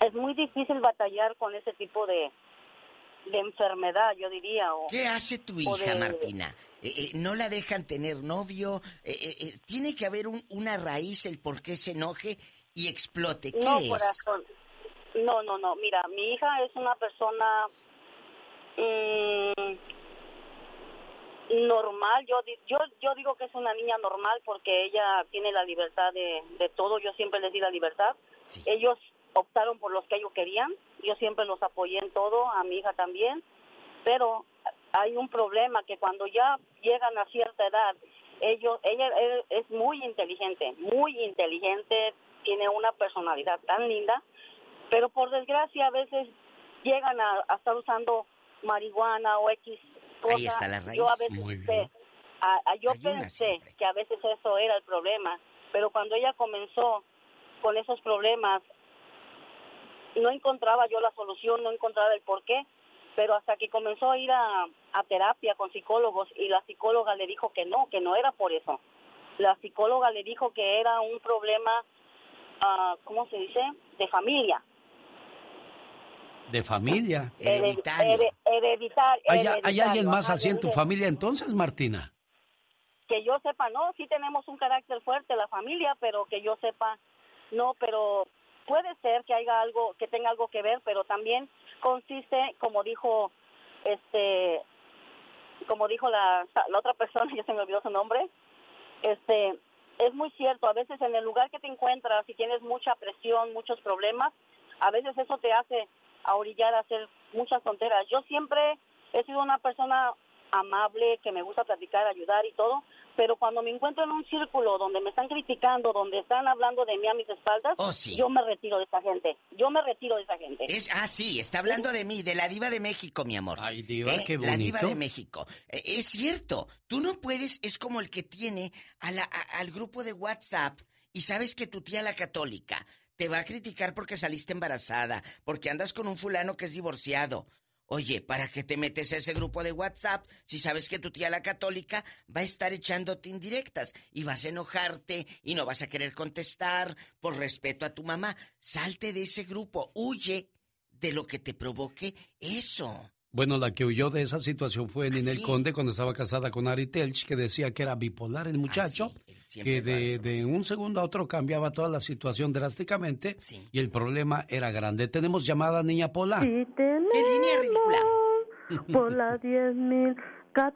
es muy difícil batallar con ese tipo de, de enfermedad, yo diría. O, ¿Qué hace tu hija, de- Martina? Eh, eh, ¿No la dejan tener novio? Eh, eh, tiene que haber un- una raíz el por qué se enoje y explote. ¿Qué No, es? corazón. No, no, no. Mira, mi hija es una persona mm, normal. Yo, yo, yo digo que es una niña normal porque ella tiene la libertad de, de todo. Yo siempre les di la libertad. Ellos optaron por los que ellos querían. Yo siempre los apoyé en todo, a mi hija también. Pero hay un problema que cuando ya llegan a cierta edad, ellos, ella es- es muy inteligente, muy inteligente, tiene una personalidad tan linda, pero por desgracia a veces llegan a, a estar usando marihuana o X cosa. Ahí está la raíz. Yo a veces Muy bien. a- a- yo Hay pensé que a veces eso era el problema, pero cuando ella comenzó con esos problemas, no encontraba yo la solución, no encontraba el por qué, pero hasta que comenzó a ir a, a terapia con psicólogos y la psicóloga le dijo que no, que no era por eso. La psicóloga le dijo que era un problema, ah, ¿cómo se dice?, de familia. De familia. Hered- here- hereditar- ¿Hay, alguien más ajá, así en tu dije, familia entonces, Martina? Que yo sepa, no, sí tenemos un carácter fuerte la familia, pero que yo sepa, no, pero puede ser que haya algo, que tenga algo que ver, pero también consiste, como dijo este como dijo la, la otra persona, ya se me olvidó su nombre, este, es muy cierto, a veces en el lugar que te encuentras, si tienes mucha presión, muchos problemas, a veces eso te hace a orillar a hacer muchas tonteras. Yo siempre he sido una persona amable, que me gusta platicar, ayudar y todo, pero cuando me encuentro en un círculo donde me están criticando, donde están hablando de mí a mis espaldas, Oh, sí. yo me retiro de esa gente. Yo me retiro de esa gente. Es, ah, sí, está hablando de mí, de la diva de México, mi amor. Ay, diva, ¿Eh? qué La diva bonito. de México. Eh, es cierto, tú no puedes, es como el que tiene a la- a- al grupo de WhatsApp y sabes que tu tía la católica te va a criticar porque saliste embarazada, porque andas con un fulano que es divorciado. Oye, ¿para qué te metes a ese grupo de WhatsApp si sabes que tu tía la católica va a estar echándote indirectas y vas a enojarte y no vas a querer contestar por respeto a tu mamá? Salte de ese grupo, huye de lo que te provoque eso. Bueno, la que huyó de esa situación fue Ninel sí? Conde cuando estaba casada con Ari Telch, que decía que era bipolar el muchacho, que de, de un segundo a otro cambiaba toda la situación drásticamente y el problema era grande. Tenemos llamada Niña Pola. Y tenemos por la 10.014.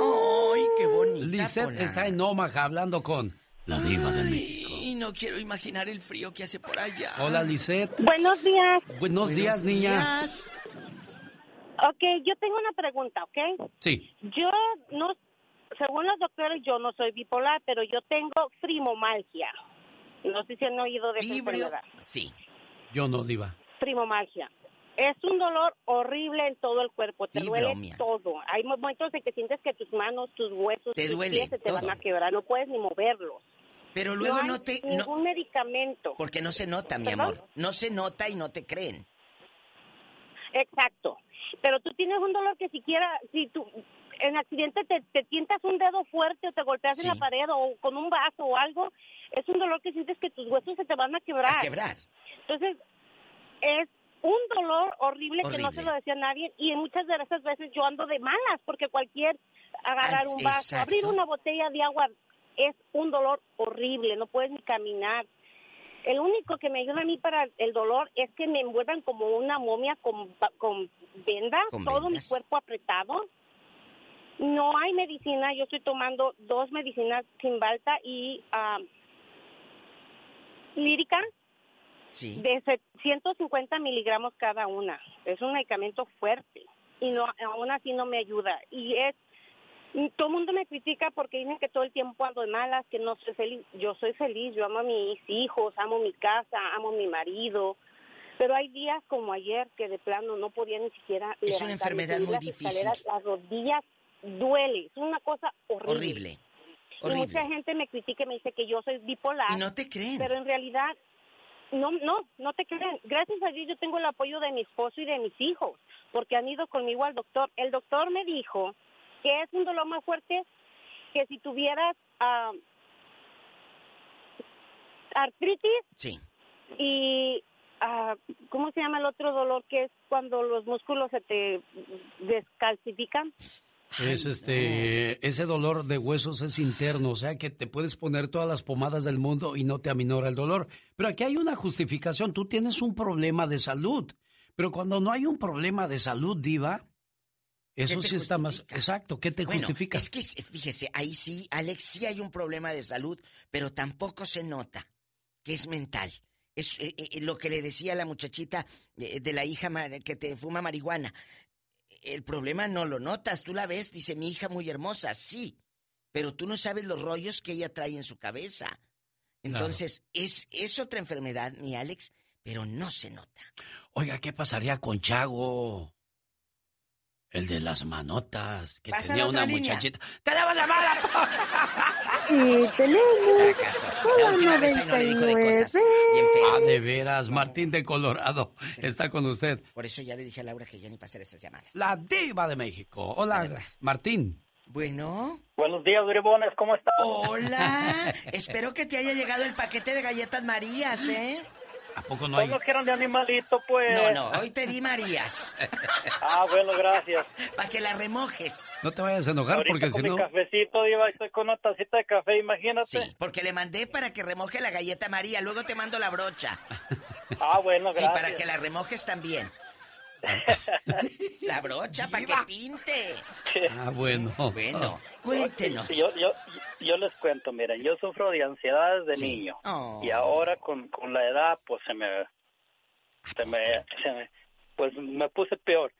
¡Ay, qué bonita! Lisette Pola. está en Omaha hablando con la diva de México. Y no quiero imaginar el frío que hace por allá. Hola, Lisette. Buenos días. Buenos días, niña. días. Ok, yo tengo una pregunta, ¿ok? Sí. Yo no, según los doctores, yo no soy bipolar, pero yo tengo frimomalgia. No sé si han oído de esa enfermedad. Sí. Yo no, diva. Frimomalgia. Es un dolor horrible en todo el cuerpo, te duele todo. Hay momentos en que sientes que tus manos, tus huesos, Te tus duele pies se te van todo. a quebrar, no puedes ni moverlos. Pero luego hay no te... no- ningún medicamento. porque no se nota, mi ¿Perdón? amor. No se nota y no te creen. Exacto. Pero tú tienes un dolor que siquiera, si tú en accidente te, te tientas un dedo fuerte o te golpeas en la pared o con un vaso o algo, es un dolor que sientes que tus huesos se te van a quebrar. A quebrar. Entonces, es un dolor horrible, que no se lo decía a nadie y muchas de esas veces yo ando de malas porque cualquier agarrar un vaso, exacto. abrir una botella de agua es un dolor horrible, no puedes ni caminar. El único que me ayuda a mí para el dolor es que me envuelvan como una momia con, con vendas, Con todo vendas. mi cuerpo apretado. No hay medicina, yo estoy tomando dos medicinas Cymbalta y ah, lírica Sí. de 150 miligramos cada una. Es un medicamento fuerte y no aún así no me ayuda. Y es y todo el mundo me critica porque dicen que todo el tiempo ando de malas, que no soy feliz. Yo soy feliz, yo amo a mis hijos, amo mi casa, amo a mi marido. Pero hay días como ayer que de plano no podía ni siquiera Es una levantarme, enfermedad muy las difícil. las rodillas duele, es una cosa horrible. Horrible. Y Horrible. mucha gente me critica y me dice que yo soy bipolar. Y no te creen. Pero en realidad, no, no, no te creen. Gracias a Dios yo tengo el apoyo de mi esposo y de mis hijos, porque han ido conmigo al doctor. El doctor me dijo que es un dolor más fuerte que si tuvieras ah, artritis Sí. y, ah, ¿cómo se llama el otro dolor que es cuando los músculos se te descalcifican? Es este, ese dolor de huesos es interno, o sea que te puedes poner todas las pomadas del mundo y no te aminora el dolor. Pero aquí hay una justificación, tú tienes un problema de salud, pero cuando no hay un problema de salud, diva, eso sí está más exacto. ¿Qué te Bueno, justifica? Es que, fíjese, ahí sí, Alex, sí hay un problema de salud, pero tampoco se nota que es mental. Es eh, eh, lo que le decía a la muchachita eh, de la hija que te fuma marihuana. El problema no lo notas, tú la ves, dice mi hija muy hermosa, sí, pero tú no sabes los rollos que ella trae en su cabeza. Entonces, es, es otra enfermedad, mi Alex, pero no se nota. Oiga, ¿qué pasaría con Chago? El de las manotas, que Pasa tenía la una línea. muchachita. ¡Tenemos llamada! Y tenemos La de cosas bien Ah, feas. de veras, Martín de Colorado está con usted. Por eso ya le dije a Laura que ya ni pasar esas llamadas. La diva de México. Hola, Martín. Bueno. Buenos días, bribones, ¿cómo estás? Hola. Espero que te haya llegado el paquete de galletas Marías, ¿eh? ¿A poco no hay? Solo quiero de animalito, pues. No, no, hoy te di Marías. Ah, bueno, gracias. Para que la remojes. No te vayas a enojar Ahorita porque con si mi no... cafecito, Diva, estoy con una tacita de café, imagínate. Sí, porque le mandé para que remoje la galleta María. Luego te mando la brocha. Ah, bueno, Sí, gracias. para que la remojes también. La brocha para que pinte. Ah, bueno. Bueno, cuéntenos. Yo, yo, yo les cuento, miren, yo sufro de ansiedad desde niño. Oh. Y ahora con, con la edad, pues se me, se me, se me- pues me puse peor.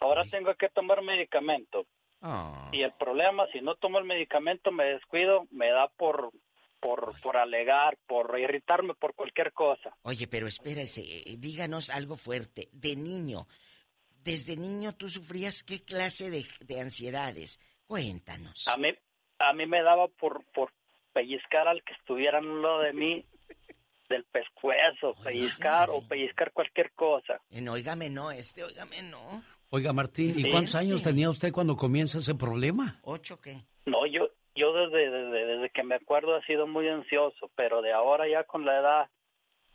Ahora tengo que tomar medicamento. Oh. Y el problema, si no tomo el medicamento, me descuido, me da por, por, por alegar, por irritarme por cualquier cosa. Oye, pero espérese, eh, díganos algo fuerte. De niño, desde niño tú sufrías qué clase de, de ansiedades. Cuéntanos. A mí, a mí me daba por, por pellizcar al que estuviera en lo de mí del pescuezo, pellizcar o pellizcar cualquier cosa. En óigame no, este, óigame no. Oiga, Martín, ¿y Sí. cuántos años tenía usted cuando comienza ese problema? ¿Ocho qué? No, yo, yo desde, desde, desde que me acuerdo he sido muy ansioso, pero de ahora ya con la edad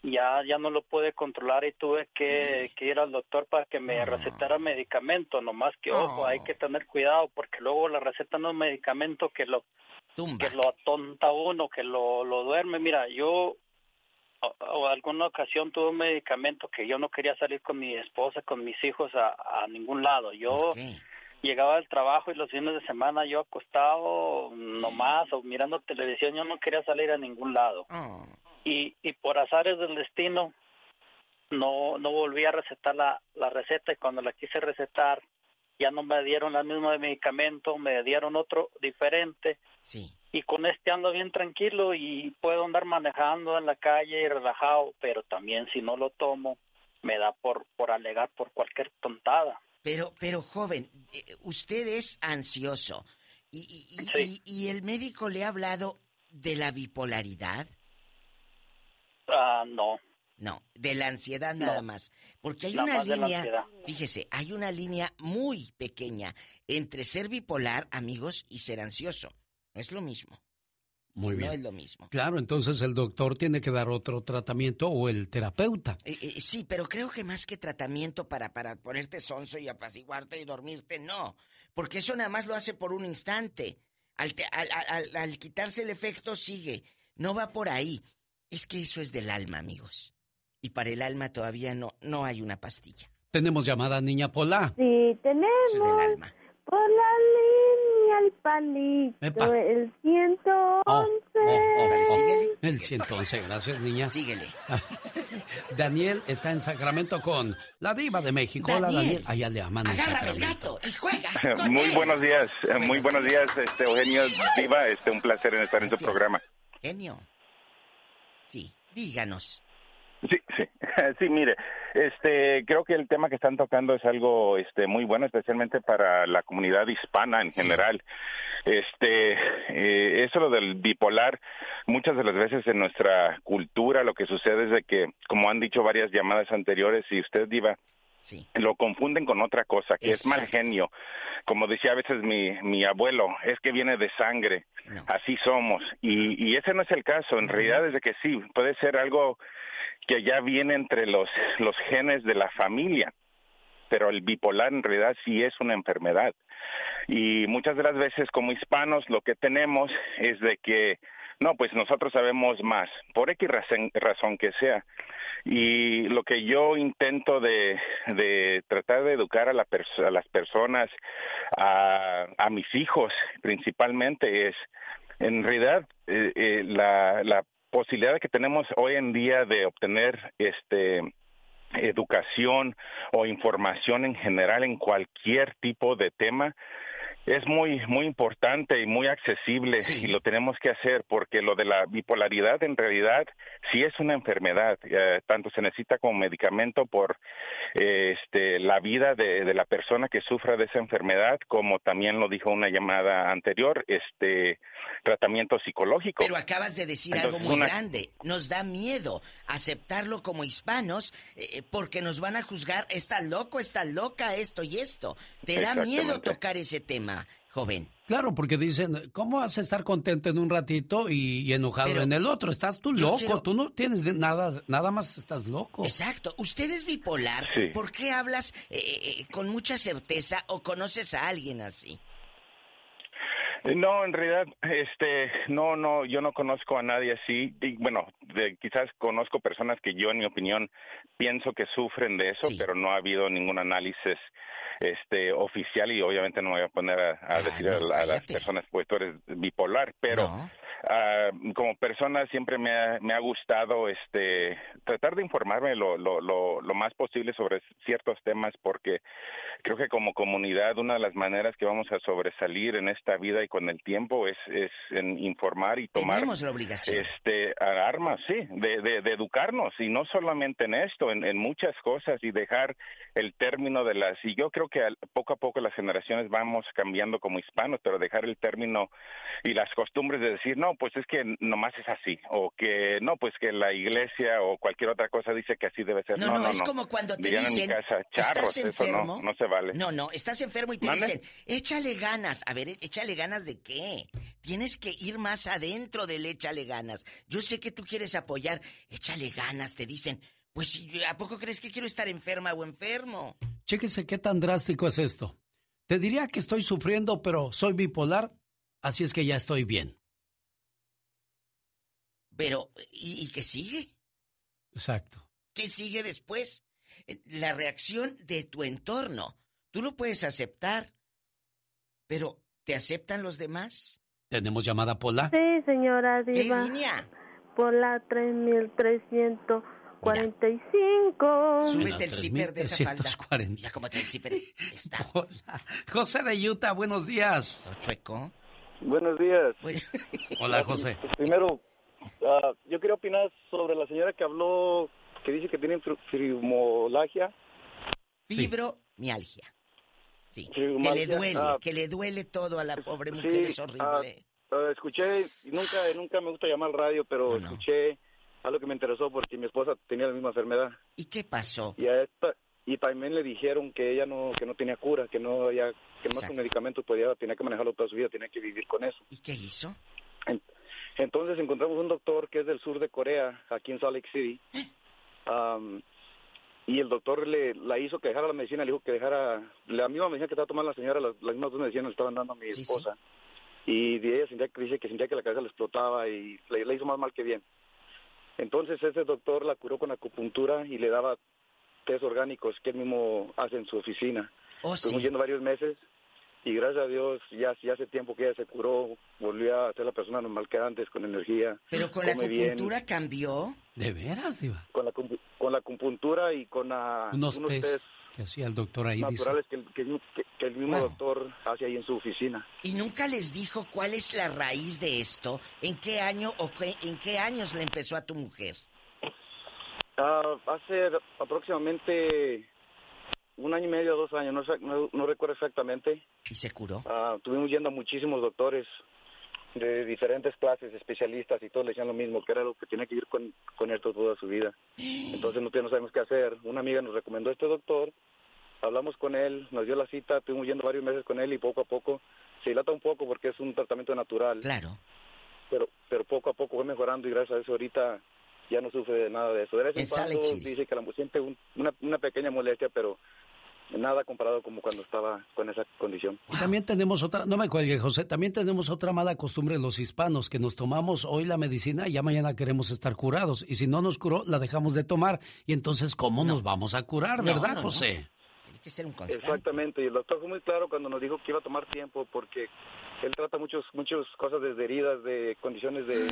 ya, ya no lo pude controlar y tuve que, que ir al doctor para que me recetara medicamento, nomás que ojo, hay que tener cuidado porque luego le recetan un medicamento que lo que lo atonta uno, que lo, lo duerme. Mira, yo o, o alguna ocasión tuve un medicamento que yo no quería salir con mi esposa, con mis hijos a, a ningún lado. Yo llegaba del trabajo y los fines de semana yo acostado nomás o mirando televisión, yo no quería salir a ningún lado. Y, y por azares del destino no no volví a recetar la, la receta y cuando la quise recetar ya no me dieron el mismo medicamento, me dieron otro diferente. Sí. Y con este ando bien tranquilo y puedo andar manejando en la calle y relajado, pero también si no lo tomo me da por por alegar por cualquier tontada. Pero, pero joven, eh, usted es ansioso. ¿Y, y, y- y- y el médico le ha hablado de la bipolaridad? Ah, no. No, de la ansiedad No. nada más. Porque hay Nada una línea, fíjese, hay una línea muy pequeña entre ser bipolar, amigos, y ser ansioso. No es lo mismo. Muy bien. No es lo mismo. Claro, entonces el doctor tiene que dar otro tratamiento o el terapeuta. Eh, eh, sí, pero creo que más que tratamiento para, para ponerte sonso y apaciguarte y dormirte, no. Porque eso nada más lo hace por un instante. Al, te- al- al- al- al quitarse el efecto, sigue. No va por ahí. Es que eso es del alma, amigos. Y para el alma todavía no, no hay una pastilla. Tenemos llamada Niña Pola. Sí, tenemos Eso es del alma. por la línea el palito, Epa. el 111. Oh, El 111, gracias niña. Síguele. Daniel está en Sacramento con la diva de México. Hola Daniel. Daniel. Allá le aman en Sacramento. y juega. Muy buenos días, eh, muy buenos días, este Eugenio Diva, este un placer en estar en tu programa. Genio. Sí, díganos. Sí, sí, sí, mire, este, creo que el tema que están tocando es algo, este, muy bueno, especialmente para la comunidad hispana en general. Este, eh, eso lo del bipolar, muchas de las veces en nuestra cultura lo que sucede es de que, como han dicho varias llamadas anteriores, y usted diva, lo confunden con otra cosa, que es mal genio. Como decía a veces mi, mi abuelo, es que viene de sangre, así somos. Y, y ese no es el caso, en realidad es de que sí, puede ser algo que ya viene entre los, los genes de la familia, pero el bipolar en realidad sí es una enfermedad. Y muchas de las veces como hispanos lo que tenemos es de que, no, pues nosotros sabemos más, por X razón, que sea. Y lo que yo intento de, tratar de educar a, la a las personas, a, a mis hijos principalmente, es en realidad eh, eh, la, la posibilidad que tenemos hoy en día de obtener este educación o información en general en cualquier tipo de tema es muy muy importante y muy accesible y lo tenemos que hacer porque lo de la bipolaridad en realidad sí es una enfermedad eh, tanto se necesita como medicamento por eh, este la vida de, de la persona que sufra de esa enfermedad como también lo dijo una llamada anterior este tratamiento psicológico Pero acabas de decir algo muy una- grande. Nos da miedo aceptarlo como hispanos eh, eh, porque nos van a juzgar, está loco, está loca, esto y esto. Te da miedo tocar ese tema, joven. Claro, porque dicen, ¿cómo vas a estar contento en un ratito y, y enojado Pero en el otro? Estás tú loco, quiero- tú no tienes de- nada, nada más estás loco. Exacto. Usted es bipolar. Sí. ¿Por qué hablas eh, eh, con mucha certeza o conoces a alguien así? Eh, No, en realidad, este, no, no, yo no conozco a nadie así. Y, bueno, de- quizás conozco personas que yo, en mi opinión, pienso que sufren de eso, pero no ha habido ningún análisis, este, oficial y obviamente no me voy a poner a, a decir a, la- a las personas, pues tú eres bipolar, pero ah, como persona siempre me ha, me ha gustado, este, tratar de informarme lo, lo, lo, lo más posible sobre ciertos temas porque creo que como comunidad una de las maneras que vamos a sobresalir en esta vida y con el tiempo es, es en informar y tomar Tenemos la obligación. este armas sí de, de, de educarnos y no solamente en esto en, en muchas cosas y dejar el término de las y yo creo que poco a poco las generaciones vamos cambiando como hispanos pero dejar el término y las costumbres de decir no pues es que nomás es así o que no pues que la iglesia o cualquier otra cosa dice que así debe ser No, no, es como cuando te Dirían dicen, en mi casa charros ¿estás eso enfermo? no no se vale No, no, estás enfermo y te dicen, échale ganas. A ver, échale ganas de qué? Tienes que ir más adentro del échale ganas. Yo sé que tú quieres apoyar, échale ganas, te dicen. Pues, ¿a poco crees que quiero estar enferma o enfermo? Chéquese qué tan drástico es esto. Te diría que estoy sufriendo, pero soy bipolar, así es que ya estoy bien. Pero, ¿y, qué sigue? Exacto. ¿Qué sigue después? Eh, la reacción de tu entorno. Tú lo puedes aceptar, pero ¿te aceptan los demás? ¿Tenemos llamada Pola? Sí, señora Diva. ¿Qué línea? Pola 3300. 45. Súbete el zipper de esa falda. Mira cómo trae el zipper. Está. Hola. José de Utah, buenos días. Chueco. Buenos días. Bueno. Hola, José. Pues, primero, uh, yo quería opinar sobre la señora que habló, que dice que tiene fibromialgia. Fibromialgia. Sí. Que le duele, ah, que le duele todo a la pobre ah, mujer, sí, es horrible. Ah, escuché, nunca, nunca me gusta llamar al radio, pero no, escuché algo que me interesó porque mi esposa tenía la misma enfermedad. ¿Y qué pasó? Y a esta, y también le dijeron que ella no, que no tenía cura, que no había, que más con medicamentos podía, tenía que manejarlo toda su vida, tenía que vivir con eso. ¿Y qué hizo? En- Entonces encontramos un doctor que es del sur de Corea, aquí en Salt Lake City. Am, y el doctor le la hizo que dejara la medicina, le dijo que dejara la misma medicina que estaba tomando la señora, las, las mismas dos medicinas le estaban dando a mi esposa. Y de ella sentía que dice que sentía que la cabeza le explotaba y le, le hizo más mal que bien. Entonces ese doctor la curó con acupuntura y le daba test orgánicos que él mismo hace en su oficina. Oh, Estuvimos sí. yendo varios meses y gracias a Dios ya, ya hace tiempo que ella se curó, volvió a ser la persona normal que antes, con energía. Pero con la bien. acupuntura cambió. ¿De veras, Diva? Con la, con la acupuntura y con la, Unos, test, que hacía el doctor ahí, dice. naturales que, el- que, el- que- que el mismo doctor hace ahí en su oficina. ¿Y nunca les dijo cuál es la raíz de esto? ¿En qué año o qué- en qué años le empezó a tu mujer? Ah, hace aproximadamente un año y medio, dos años, no, no, no recuerdo exactamente. ¿Y se curó? Ah, estuvimos yendo a muchísimos doctores de diferentes clases, especialistas, y todos le decían lo mismo, que era lo que tenía que ir con, con esto toda su vida. Entonces no, no sabemos qué hacer. Una amiga nos recomendó a este doctor, hablamos con él, nos dio la cita, estuvimos yendo varios meses con él y poco a poco se dilata un poco porque es un tratamiento natural. Claro. Pero, pero poco a poco fue mejorando y gracias a eso ahorita ya no sufre de nada de eso. De vez en cuando dice que la siente un- una, una pequeña molestia, pero nada comparado como cuando estaba con esa condición. Y también tenemos otra, no me cuelgue, José, también tenemos otra mala costumbre los hispanos, que nos tomamos hoy la medicina y ya mañana queremos estar curados. Y si no nos curó, la dejamos de tomar. Y entonces, ¿cómo nos vamos a curar, No, verdad, no, no. José? Tiene que ser un Exactamente, y el doctor fue muy claro cuando nos dijo que iba a tomar tiempo porque él trata muchos muchas cosas desde heridas, de condiciones de,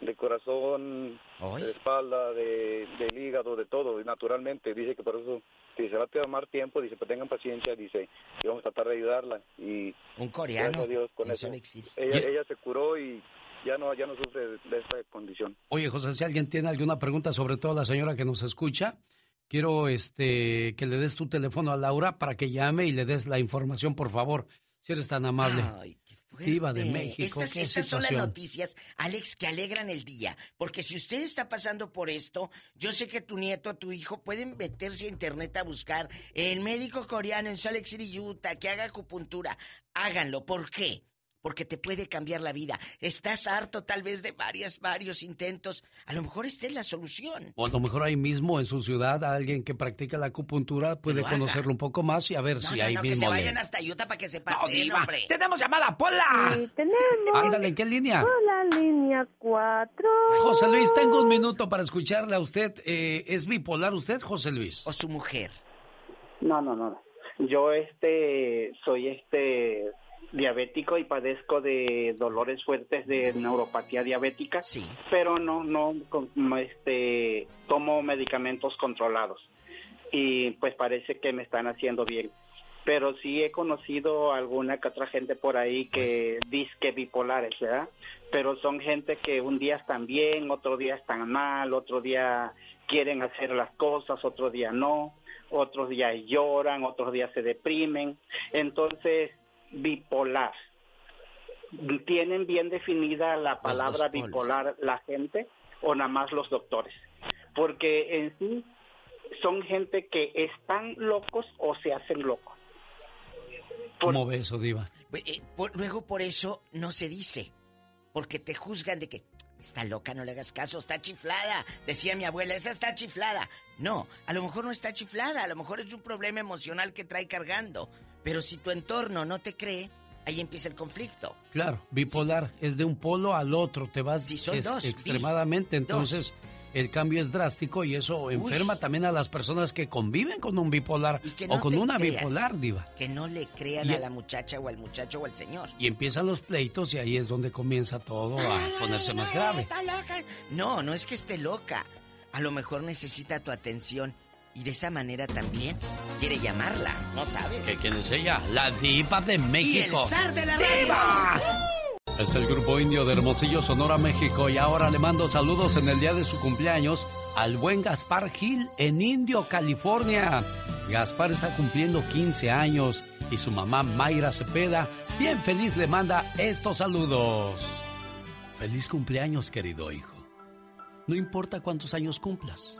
de corazón, de espalda, de, del hígado, de todo, y naturalmente. Dice que por eso dice, va a tomar tiempo, dice, pero tengan paciencia, dice, y vamos a tratar de ayudarla. Y Un coreano. gracias a Dios con eso. Ella, ella se curó y ya no ya no sufre de, esta condición. Oye, José, si alguien tiene alguna pregunta, sobre todo la señora que nos escucha, quiero este que le des tu teléfono a Laura para que llame y le des la información, por favor, si eres tan amable. Ay, Diva de fuerte. México, Estas, son las noticias, Alex, que alegran el día. Porque si usted está pasando por esto, yo sé que tu nieto, tu hijo, pueden meterse a internet a buscar el médico coreano en Salt Lake City, Utah, que haga acupuntura. Háganlo. ¿Por qué? Porque te puede cambiar la vida. Estás harto tal vez de varias, varios intentos. A lo mejor esta es la solución. O a lo mejor ahí mismo en su ciudad alguien que practica la acupuntura puede conocerlo un poco más y a ver No, si no, ahí no, que mismo se le- vayan hasta Utah para que se pasen, hombre. ¡Tenemos llamada, Pola! Sí, tenemos. Ándale, ¿en qué línea? Hola, línea 4. José Luis, tengo un minuto para escucharle a usted. Eh, ¿Es bipolar usted, José Luis? ¿O su mujer? No, no, no. Yo este soy este diabético y padezco de dolores fuertes de neuropatía diabética. Sí. Pero no no este tomo medicamentos controlados. Y pues parece que me están haciendo bien. Pero sí he conocido alguna que otra gente por ahí que dice que bipolares, ¿verdad? Pero son gente que un día están bien, otro día están mal, otro día quieren hacer las cosas, otro día no, otros días lloran, otros días se deprimen. Entonces, bipolar. ¿Tienen bien definida la palabra bipolar la gente o nada más los doctores? Porque en sí son gente que están locos o se hacen locos. ¿Cómo ve eso, Diva? Eh, por- luego por eso no se dice. Porque te juzgan de que está loca, no le hagas caso, está chiflada. Decía mi abuela, esa está chiflada. No, a lo mejor no está chiflada, a lo mejor es un problema emocional que trae cargando. Pero si tu entorno no te cree, ahí empieza el conflicto. Claro, bipolar es de un polo al otro, te vas son es- dos, extremadamente, entonces el cambio es drástico y eso enferma también a las personas que conviven con un bipolar no o con una crean. bipolar, diva. Que no le crean Y- a la muchacha o al muchacho o al señor. Y empiezan los pleitos y ahí es donde comienza todo a ponerse más grave. Está loca. No, no es que esté loca. A lo mejor necesita tu atención y de esa manera también quiere llamarla, ¿no sabes? ¿Que ¿Quién es ella? La diva de México. Y el zar de la ¡Diva! Es el grupo indio de Hermosillo, Sonora, México. Y ahora le mando saludos en el día de su cumpleaños al buen Gaspar Gil en Indio, California. Gaspar está cumpliendo 15 años y su mamá Mayra Cepeda, bien feliz, le manda estos saludos. Feliz cumpleaños, querido hijo. No importa cuántos años cumplas.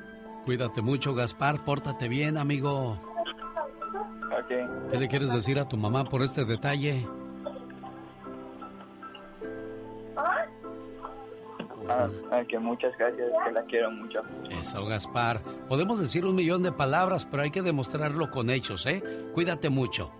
Cuídate mucho, Gaspar. Pórtate bien, amigo. ¿Qué le quieres decir a tu mamá por este detalle? Ah, ah, que muchas gracias, que la quiero mucho. Eso, Gaspar. Podemos decir un millón de palabras, pero hay que demostrarlo con hechos, ¿eh? Cuídate mucho.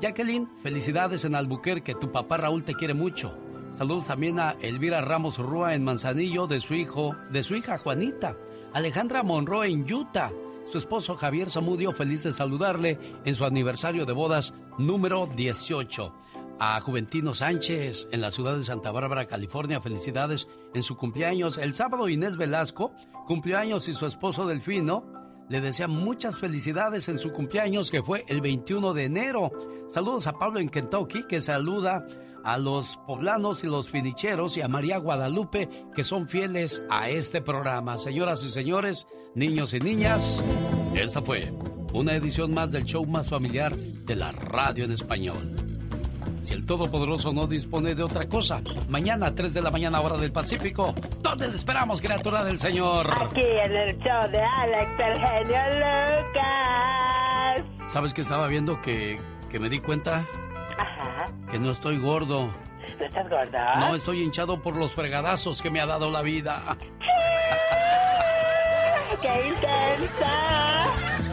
Jacqueline, felicidades en Albuquerque. Tu papá Raúl te quiere mucho. Saludos también a Elvira Ramos Rúa en Manzanillo, de su hijo, de su hija Juanita. Alejandra Monroe en Utah. Su esposo Javier Zamudio, feliz de saludarle en su aniversario de bodas número 18. A Juventino Sánchez en la ciudad de Santa Bárbara, California, felicidades en su cumpleaños. El sábado Inés Velasco, cumpleaños y su esposo Delfino le desea muchas felicidades en su cumpleaños que fue el 21 de enero. Saludos a Pablo en Kentucky que saluda a los poblanos y los finicheros y a María Guadalupe que son fieles a este programa. Señoras y señores, niños y niñas, esta fue una edición más del show más familiar de la radio en español. Si el Todopoderoso no dispone de otra cosa, mañana a 3 de la mañana hora del Pacífico, ¿dónde le esperamos, criatura del Señor? Aquí en el show de Alex, el genio Lucas. ¿Sabes que estaba viendo que, que me di cuenta? Que no estoy gordo. ¿No estás gorda? No, estoy hinchado por los fregadazos que me ha dado la vida. ¡Qué intensa!